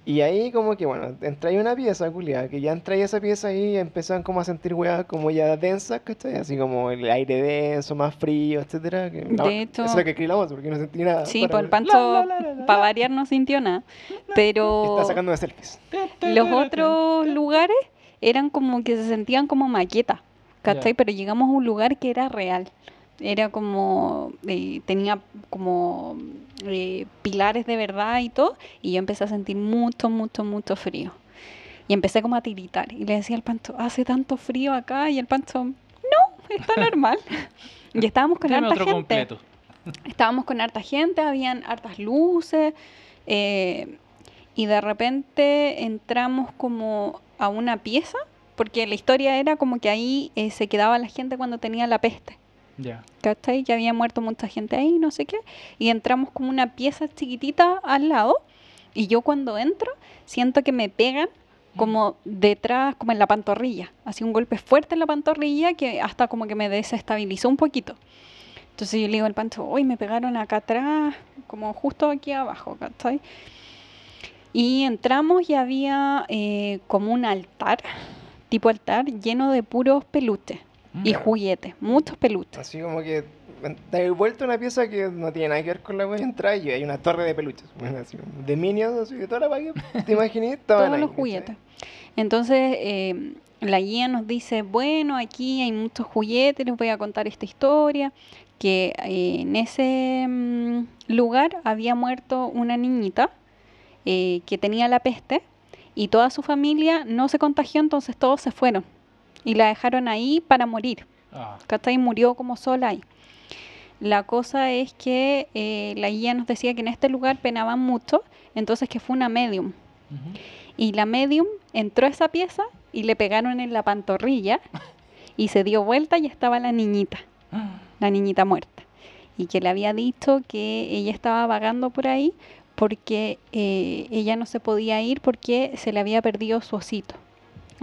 Y ahí como que, bueno, entré una pieza, culiada, que ya entré a esa pieza ahí y empezaban como a sentir weas como ya densas, ¿cachai? Así como el aire denso, más frío, etcétera. que- no, De hecho- Eso es lo que escribamos porque no sentí nada. Sí, para- pues el Pancho, para variar, no sintió nada. Pero Está sacando de selfies. los otros lugares eran como que se sentían como maquetas, ¿cachai? Ya. Pero llegamos a un lugar que era real. Era como, eh, tenía como eh, pilares de verdad y todo, y yo empecé a sentir mucho, mucho, mucho frío. Y empecé como a tiritar, y le decía al Pancho, hace tanto frío acá, y el Pancho, no, está normal. [laughs] y estábamos con Dame harta otro gente. completo. [laughs] Estábamos con harta gente, habían hartas luces eh, y de repente entramos como a una pieza, porque la historia era como que ahí eh, se quedaba la gente cuando tenía la peste. Ya. ¿Cachai? Que había muerto mucha gente ahí, no sé qué. Y entramos como una pieza chiquitita al lado. Y yo cuando entro siento que me pegan como detrás, como en la pantorrilla. Así un golpe fuerte en la pantorrilla que hasta como que me desestabilizó un poquito. Entonces yo le digo al pancho, uy, me pegaron acá atrás, como justo aquí abajo, ¿cachai? Y entramos y había eh, como un altar, tipo altar, lleno de puros peluches y juguetes, muchos peluches. Así como que te vuelto a una pieza que no tiene nada que ver con la wea y entra y hay una torre de peluches. Bueno, así, de minions, así de toda la wea que te imaginé, [laughs] todos ahí, los juguetes. Entonces, eh, la guía nos dice, bueno, aquí hay muchos juguetes, les voy a contar esta historia, que eh, en ese mm, lugar había muerto una niñita eh, que tenía la peste y toda su familia no se contagió, entonces todos se fueron y la dejaron ahí para morir. Ah, ¿cachai? Murió como sola ahí. La cosa es que eh, la guía nos decía que en este lugar penaban mucho, entonces que fue una medium. Y la medium entró a esa pieza y le pegaron en la pantorrilla [laughs] y se dio vuelta y estaba la niñita, [gasps] la niñita muerta. Y que le había dicho que ella estaba vagando por ahí porque eh, ella no se podía ir porque se le había perdido su osito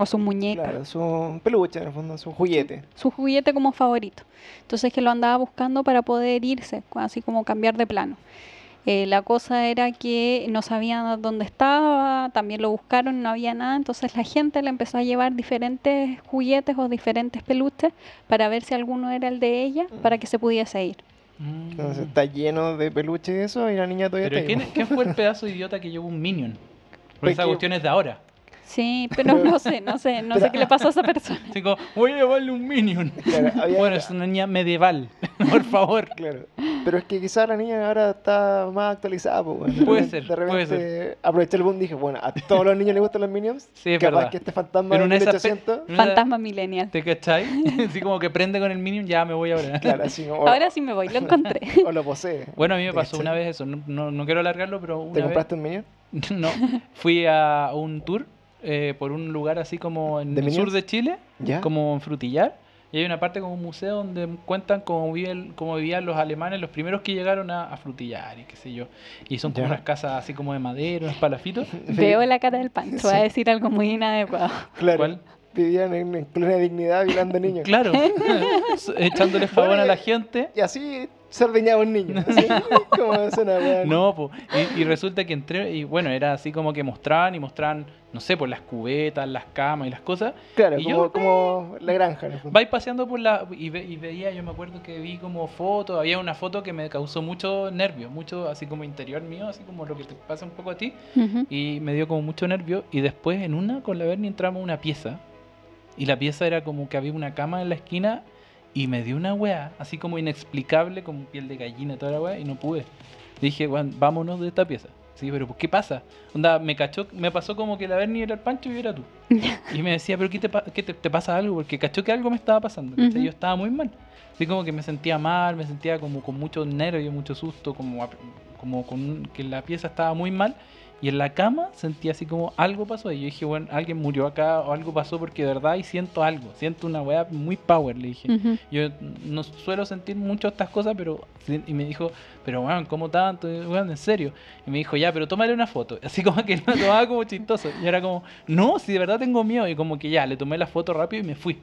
o su muñeca. Claro, es un peluche en el fondo, es un juguete. su juguete como favorito. Entonces que lo andaba buscando para poder irse, así como cambiar de plano. Eh, la cosa era que no sabían dónde estaba, también lo buscaron, no había nada, entonces la gente le empezó a llevar diferentes juguetes o diferentes peluches para ver si alguno era el de ella, para que se pudiese ir. Mm. Entonces está lleno de peluche y eso y la niña todavía Pero está. ¿quién, quién fue el pedazo de idiota que llevó un minion? Porque Pues esa que- cuestión es de ahora. Sí, pero no sé, no sé, no sé qué le pasó a esa persona. [laughs] Así como, voy a llevarle un minion. Claro, [laughs] había- Bueno, es una niña medieval, [laughs] por favor. Claro. Pero es que quizás la niña ahora está más actualizada, pues, bueno. Puede repente- ser, De puede repente aproveché el boom y dije, bueno, a todos los niños les gustan los Minions. Sí, es Capaz verdad. que este fantasma Pero de una de esas pe- 1800, una- Fantasma millennial. ¿Te cachai? Así como que prende con el minion, ya me voy ahora. claro, así como... Ahora sí me voy, lo encontré. O lo posee. Bueno, a mí me ¿Te pasó cachai? una vez eso, no, no, no quiero alargarlo, pero una ¿Te vez... compraste un Minion? No, fui a un tour eh, por un lugar así como en ¿De el sur de Chile, ¿Ya? como en Frutillar, y hay una parte como un museo donde cuentan cómo, viven, cómo vivían los alemanes, los primeros que llegaron a, a frutillar y qué sé yo. Y son como Ya. unas casas así como de madera, unos palafitos. [laughs] Veo la cara del Pancho, va a Sí. decir algo muy inadecuado. Claro. ¿Cuál? Vivían en, en plena dignidad violando niños. Claro, [laughs] [laughs] echándole jabón a la gente. Y así se ordeñaba un niño. [laughs] Así, como weá. No, po. Y, y resulta que entré, y bueno, era así como que mostraban y mostraban, no sé, por las cubetas, las camas y las cosas. Claro, Y como, yo, como la granja. fondo. Vais paseando por la. Y, ve- y veía, yo me acuerdo que vi como fotos, había una foto que me causó mucho nervio, mucho así como interior mío, así como lo que te pasa un poco a ti. Ujú. Y me dio como mucho nervio. Y después en una con la Bernie entramos a una pieza. Y la pieza era como que había una cama en la esquina. Y me dio una weá, así como inexplicable, como piel de gallina, toda la weá, y no pude. Dije, "Weón, vámonos de esta pieza. Sí, pero ¿por qué pasa? Onda, me cachó, me pasó como que la Bernie era el Pancho y yo era tú. [laughs] y me decía, pero ¿qué te, qué te, te pasa algo? Porque cachó que algo me estaba pasando. ¿cachai? Ujú. Yo estaba muy mal. Así como que me sentía mal, me sentía como con mucho nervio, mucho susto, como, como con que la pieza estaba muy mal. Y en la cama sentía así como algo pasó. Y yo dije, bueno, alguien murió acá o algo pasó porque de verdad y siento algo. Siento una weá muy power, le dije. Yo no suelo sentir mucho estas cosas, pero. Y me dijo, pero weón, ¿cómo tanto? Weón, en serio. Y me dijo, ya, pero tómale una foto. [laughs] Así como que lo tomaba como chistoso. Y era como, no, si de verdad tengo miedo. Y como que ya, le tomé la foto rápido y me fui.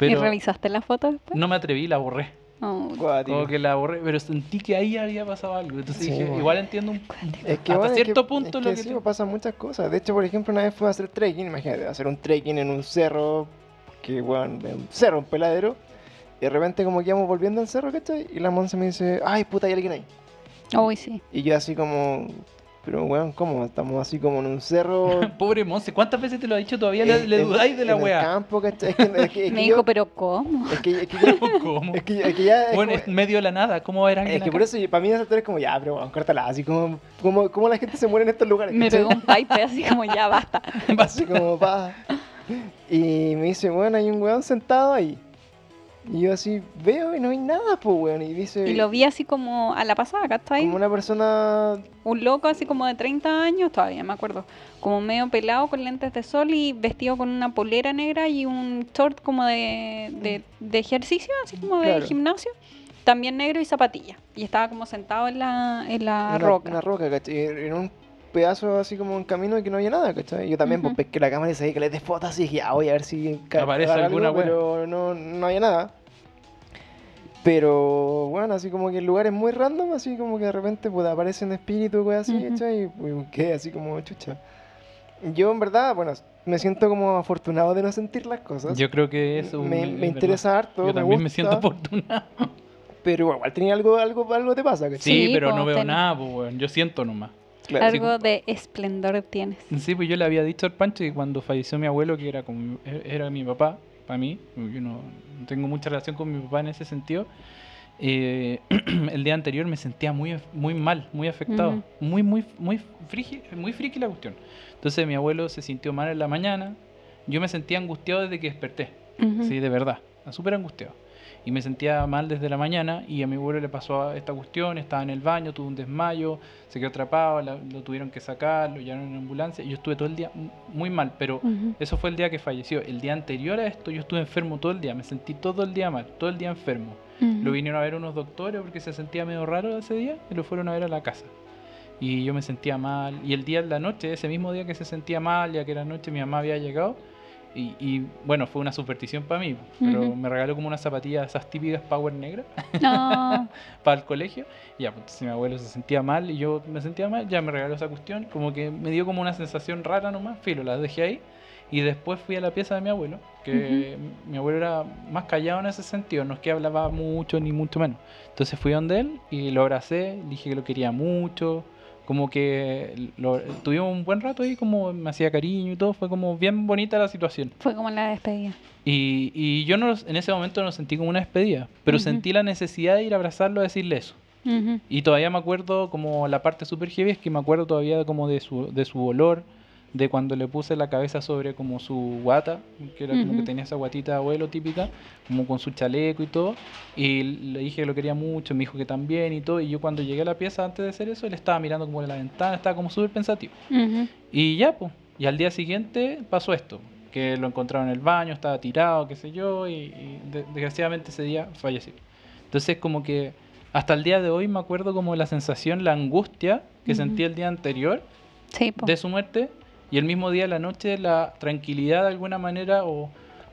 ¿Y revisaste la foto después? no me atreví, la borré. Oh. Como que la borré, pero sentí que ahí había pasado algo. Entonces Sí, dije, bueno. igual entiendo un, Es que, hasta bueno, es cierto que- punto es lo que sí, te- pasan muchas cosas. De hecho, por ejemplo, una vez fui a hacer trekking, imagínate, hacer un trekking en un cerro, que bueno, un cerro, un peladero, y de repente como que íbamos volviendo al cerro, ¿cachai? Y la monza me dice, ay, puta, hay alguien ahí. Uy, sí. Y yo así como, pero weón, ¿cómo? Estamos así como en un cerro... [laughs] Pobre Monse, ¿cuántas veces te lo ha dicho todavía? Le, en- dudáis de la en el weá. campo, ¿cachai? Es que, es que- es que Me yo- dijo, pero ¿cómo? Es que, es que [laughs] ya- ¿Cómo? es que, es que ya... es Bueno, como- es medio de la nada, ¿cómo va a Es que acá? por eso, para mí esa historia es como, ya, pero bueno, córtala, así como, como, como la gente se muere en estos lugares. Me pegó un pipe así como ya basta. [laughs] Así como, pa. Y me dice, bueno, hay un weón sentado ahí. Y yo así veo y no hay nada, pues, weón. Y dice, Y lo vi así como a la pasada, ¿cachai? como una persona. Un loco así como de 30 años, todavía me acuerdo, como medio pelado con lentes de sol y vestido con una polera negra y un short como de, de, de ejercicio, así como de Claro. gimnasio, también negro y zapatillas. Y estaba como sentado en la, en la una, roca. Una roca, ¿cachai? En un pedazo así como un camino y que no había nada, ¿cachai? Yo también, pues, Ujú. pesqué la cámara y sabía que le des fotos así y dije, ah, voy a ver si Aparece alguna algo. Pero no, no había nada. Pero, bueno, así como que en lugares muy random, así como que de repente pues, aparecen espíritus, wey, así, Ujú. ¿cachai? Y pues, quedé así como chucha. Yo, en verdad, bueno, me siento como afortunado de no sentir las cosas. Yo creo que eso me, es me verdad. interesa harto, Yo me también me gusta, siento afortunado. pero igual tenía algo, algo, algo te pasa, ¿cachai? Sí, Sí, pero no veo ten- nada, pues, weón. Yo siento nomás. Claro. Algo de esplendor tienes. Sí, pues yo le había dicho al Pancho que cuando falleció mi abuelo, que era como era mi papá, para mí, yo no, no tengo mucha relación con mi papá en ese sentido, eh, [clears throat] el día anterior me sentía muy, muy mal, muy afectado, Ujú. muy, muy, muy friki, muy friki la cuestión. Entonces mi abuelo se sintió mal en la mañana, yo me sentía angustiado desde que desperté, Ujú. sí, de verdad, súper angustiado. Y me sentía mal desde la mañana y a mi abuelo le pasó esta cuestión, estaba en el baño, tuvo un desmayo, se quedó atrapado, la- lo tuvieron que sacar, lo llevaron en ambulancia y yo estuve todo el día muy mal, pero eso fue el día que falleció. El día anterior a esto yo estuve enfermo todo el día, me sentí todo el día mal, todo el día enfermo. Lo vinieron a ver unos doctores porque se sentía medio raro ese día y lo fueron a ver a la casa. Y yo me sentía mal. Y el día de la noche, ese mismo día que se sentía mal, ya que era noche, mi mamá había llegado. Y, y, bueno, fue una superstición para mí, pero me regaló como unas zapatillas, esas típicas Power negras, No. [laughs] para el colegio. Y ya, pues si mi abuelo se sentía mal y yo me sentía mal, ya me regaló esa cuestión. Como que me dio como una sensación rara nomás, filo, la dejé ahí. Y después fui a la pieza de mi abuelo, que mi abuelo era más callado en ese sentido, no es que hablaba mucho ni mucho menos. Entonces fui donde él y lo abracé, dije que lo quería mucho, como que lo- tuvimos un buen rato ahí, como me hacía cariño y todo, fue como bien bonita la situación. Fue como la despedida. Y, y yo no, en ese momento no sentí como una despedida, pero sentí la necesidad de ir a abrazarlo a decirle eso. Ujú. Y todavía me acuerdo como la parte super heavy es que me acuerdo todavía como de su, de su olor, de cuando le puse la cabeza sobre como su guata, que era como que tenía esa guatita de abuelo típica, como con su chaleco y todo. Y le dije que lo quería mucho, me dijo que también y todo. Y yo cuando llegué a la pieza antes de hacer eso, él estaba mirando como en la ventana, estaba como súper pensativo. Ujú. Y ya, pues. Y al día siguiente pasó esto. que lo encontraron en el baño, estaba tirado, qué sé yo, y, y de- desgraciadamente ese día falleció. Entonces como que hasta el día de hoy me acuerdo como la sensación, la angustia que Ujú. sentí el día anterior Sí, de su muerte y el mismo día, la noche, la tranquilidad de alguna manera o,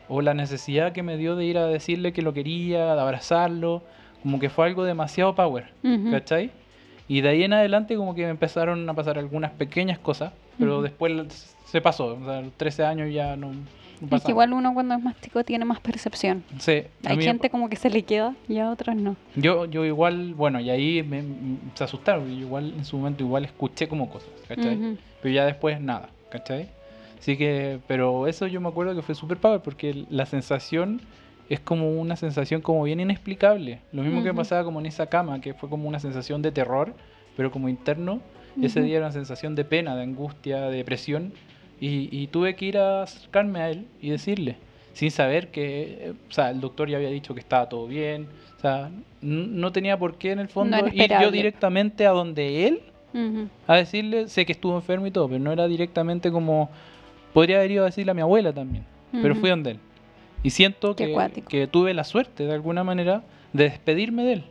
o la necesidad que me dio de ir a decirle que lo quería, de abrazarlo, como que fue algo demasiado power, Ujú. ¿cachai? Y de ahí en adelante como que me empezaron a pasar algunas pequeñas cosas, pero Ujú. después las- se pasó, o sea, a los 13 años ya no, no Es que igual uno cuando es más chico tiene más percepción. Sí, Hay gente como que se le queda y a otros no. Yo, yo igual, bueno, y ahí me, m- se asustaron, igual en su momento igual escuché como cosas, ¿cachai? Ujú. Pero ya después nada, ¿cachai? Así que, pero eso yo me acuerdo que fue super power porque la sensación es como una sensación como bien inexplicable. Lo mismo que pasaba como en esa cama, que fue como una sensación de terror, pero como interno. Ese día era una sensación de pena, de angustia, de depresión. Y, y tuve que ir a acercarme a él y decirle, sin saber que, o sea, el doctor ya había dicho que estaba todo bien. O sea, no tenía por qué en el fondo ir yo directamente a donde él A decirle, sé que estuvo enfermo y todo, pero no era directamente como, podría haber ido a decirle a mi abuela también, pero Ujú. fui donde él. Y siento que, que tuve la suerte, de alguna manera, de despedirme de él,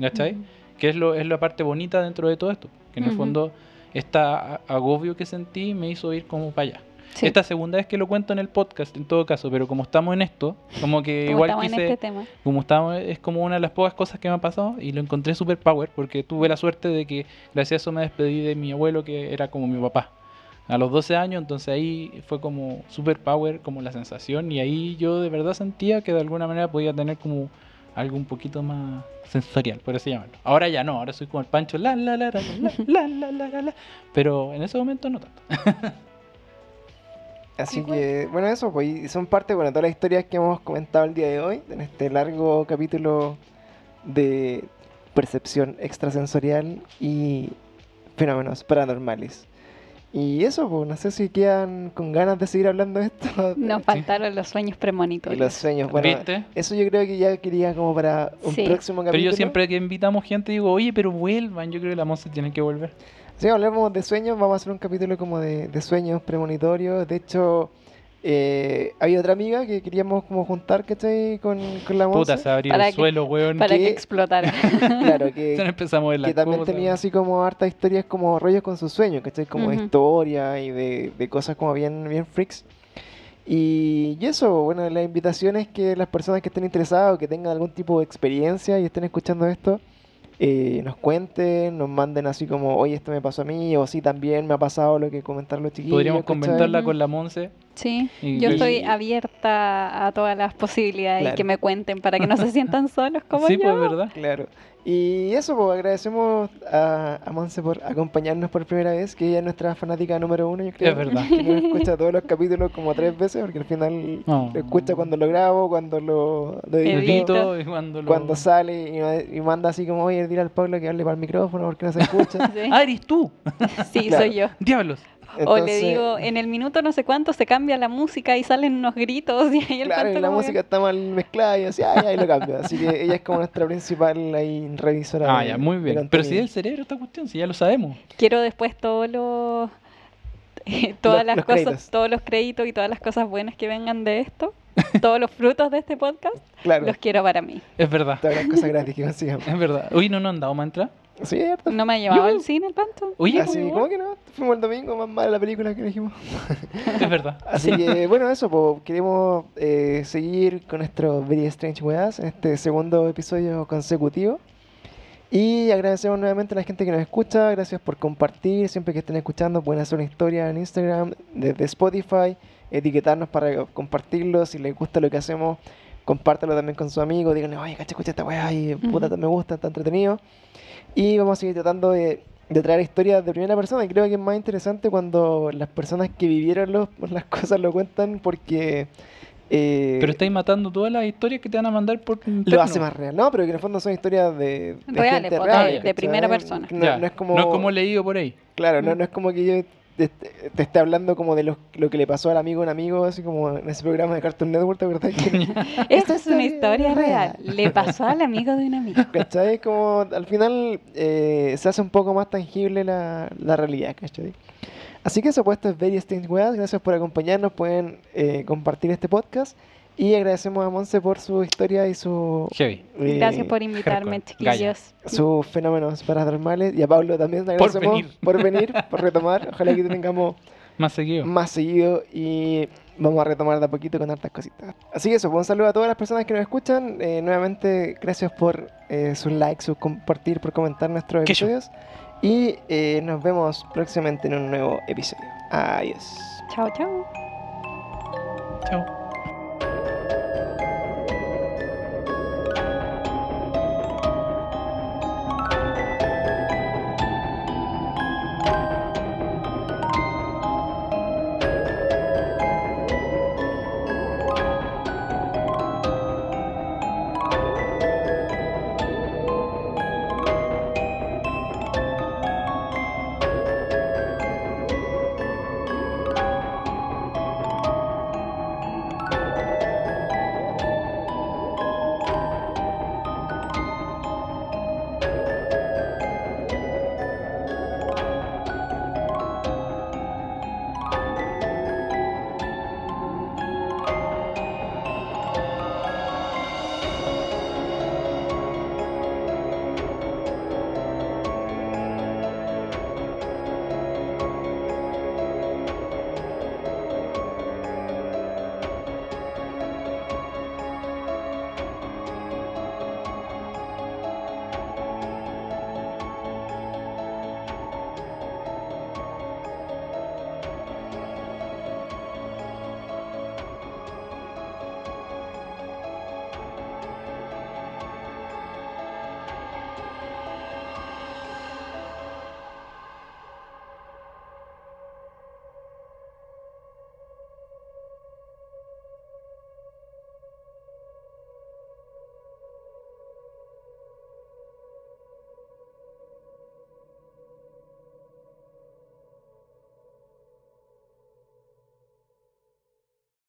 ¿cachai? Que es, lo, es la parte bonita dentro de todo esto, que en el fondo, esta agobio que sentí me hizo ir como para allá. Sí. Esta segunda vez que lo cuento en el podcast, en todo caso, pero como estamos en esto, como que Como igual estamos quise, en este tema. como estamos, es como una de las pocas cosas que me ha pasado y lo encontré super power porque tuve la suerte de que gracias a eso me despedí de mi abuelo que era como mi papá. A los 12 años, entonces ahí fue como super power, como la sensación y ahí yo de verdad sentía que de alguna manera podía tener como algo un poquito más sensorial, por así llamarlo. Ahora ya no, ahora soy como el Pancho, la la la la la la la la la, la, pero en ese momento no tanto. Así que, bueno, eso, pues, y son parte, bueno, de todas las historias que hemos comentado el día de hoy, en este largo capítulo de percepción extrasensorial y fenómenos paranormales. Y eso, pues, no sé si quedan con ganas de seguir hablando de esto. Nos [laughs] faltaron los sueños y premonitorios. los sueños, bueno, ¿Viste? eso yo creo que ya quería como para un Sí. próximo Pero capítulo. yo siempre que invitamos gente digo, oye, pero vuelvan, yo creo que la Monse tiene que volver. Si hablamos de sueños, vamos a hacer un capítulo como de, de sueños premonitorios. De hecho, eh, había otra amiga que queríamos como juntar, ¿cachai? Con, con la Puta, se abrió Para el que- suelo, weón. Para que que- explotara. [laughs] Claro, que, Se empezamos la que también cosa. tenía así como hartas historias como rollos con sus sueños, ¿cachai? Como de historia y de, de cosas como bien, bien freaks. Y, y eso, bueno, la invitación es que las personas que estén interesadas o que tengan algún tipo de experiencia y estén escuchando esto, eh, nos cuenten, nos manden así como, oye, esto me pasó a mí, o sí, también me ha pasado lo que comentaron los chiquillos. Podríamos ¿cachai? comentarla con la Monse. Sí, Y yo estoy abierta a todas las posibilidades Claro. y que me cuenten para que no se sientan [laughs] solos como sí, yo. pues, ¿verdad? Claro. Y eso, pues agradecemos a, a Monse por acompañarnos por primera vez, que ella es nuestra fanática número uno, yo creo. Es verdad. Que nos escucha todos los capítulos como tres veces, porque al final No. lo escucha cuando lo grabo, cuando lo, lo edito, Edito. Edito y cuando lo... cuando sale y, y manda así como, oye, dile al Pablo que hable para el micrófono porque no se escucha. [laughs] Sí, Ah, eres tú. Sí, Claro. soy yo. Diablos. O le digo, en el minuto no sé cuánto se cambia la música y salen unos gritos [laughs] y ahí el Claro, y la música está mal mezclada y así, ay, ay, lo cambio. Así que ella es como nuestra principal ahí, revisora. Ah, de- ya, muy bien. Pero si contenido. es el cerebro esta cuestión, si ya lo sabemos. Quiero después todos los... [laughs] todas Los- las los cosas, créditos. todos los créditos y todas las cosas buenas que vengan de esto, [laughs] todos los frutos de este podcast, Claro, los quiero para mí. Es verdad. todas las cosas gratis que consigamos. Es verdad. Hoy no nos han dado es cierto. ¿No me ha llevado al cine el panto? Oye, Así, ¿cómo que no? Fuimos el domingo, más mala la película que dijimos. es verdad. [laughs] Así que, [laughs] bueno, eso, pues, queremos eh, seguir con nuestro Very Strange Weas en este segundo episodio consecutivo. Y agradecemos nuevamente a la gente que nos escucha, gracias por compartir, siempre que estén escuchando pueden hacer una historia en Instagram, desde Spotify, etiquetarnos para compartirlo, si les gusta lo que hacemos, compártelo también con sus amigos, díganle, oye, cacha, escucha esta weá y puta, Ujú. me gusta, está entretenido. Y vamos a seguir tratando de, de traer historias de primera persona. Y creo que es más interesante cuando las personas que vivieron los- [laughs] las cosas lo cuentan porque eh, Pero estáis matando todas las historias que te van a mandar por lo hace más real. No, pero que en el fondo son historias de, de Reales, gente po, real, de- primera persona. No, Ya, no es como, leído por ahí. claro, no, Mm. no es como que yo te, esté hablando como de los- lo que le pasó al amigo a un amigo, así como en ese programa de Cartoon Network, ¿te acordás? Que, [laughs] Esta es una historia historia real. real. Le pasó al amigo de un amigo. ¿Cachai? Como al final eh, se hace un poco más tangible la, la realidad, ¿cachai? Así que eso, pues esto es Very Strange Weas. Gracias por acompañarnos. Pueden eh, compartir este podcast. Y agradecemos a Monse por su historia y su, Heavy. eh, Gracias por invitarme, chiquillos. sus fenómenos paranormales. Y a Pablo también le Por agradecemos venir. por venir, por retomar. Ojalá que te tengamos [laughs] Más seguido. más seguido y vamos a retomar de a poquito con hartas cositas. Así que eso, pues, un saludo a todas las personas que nos escuchan. Eh, nuevamente, gracias por eh, sus likes, sus compartir, por comentar nuestros yo. episodios. Y eh, nos vemos próximamente en un nuevo episodio. Adiós. Chao, chao. Chao.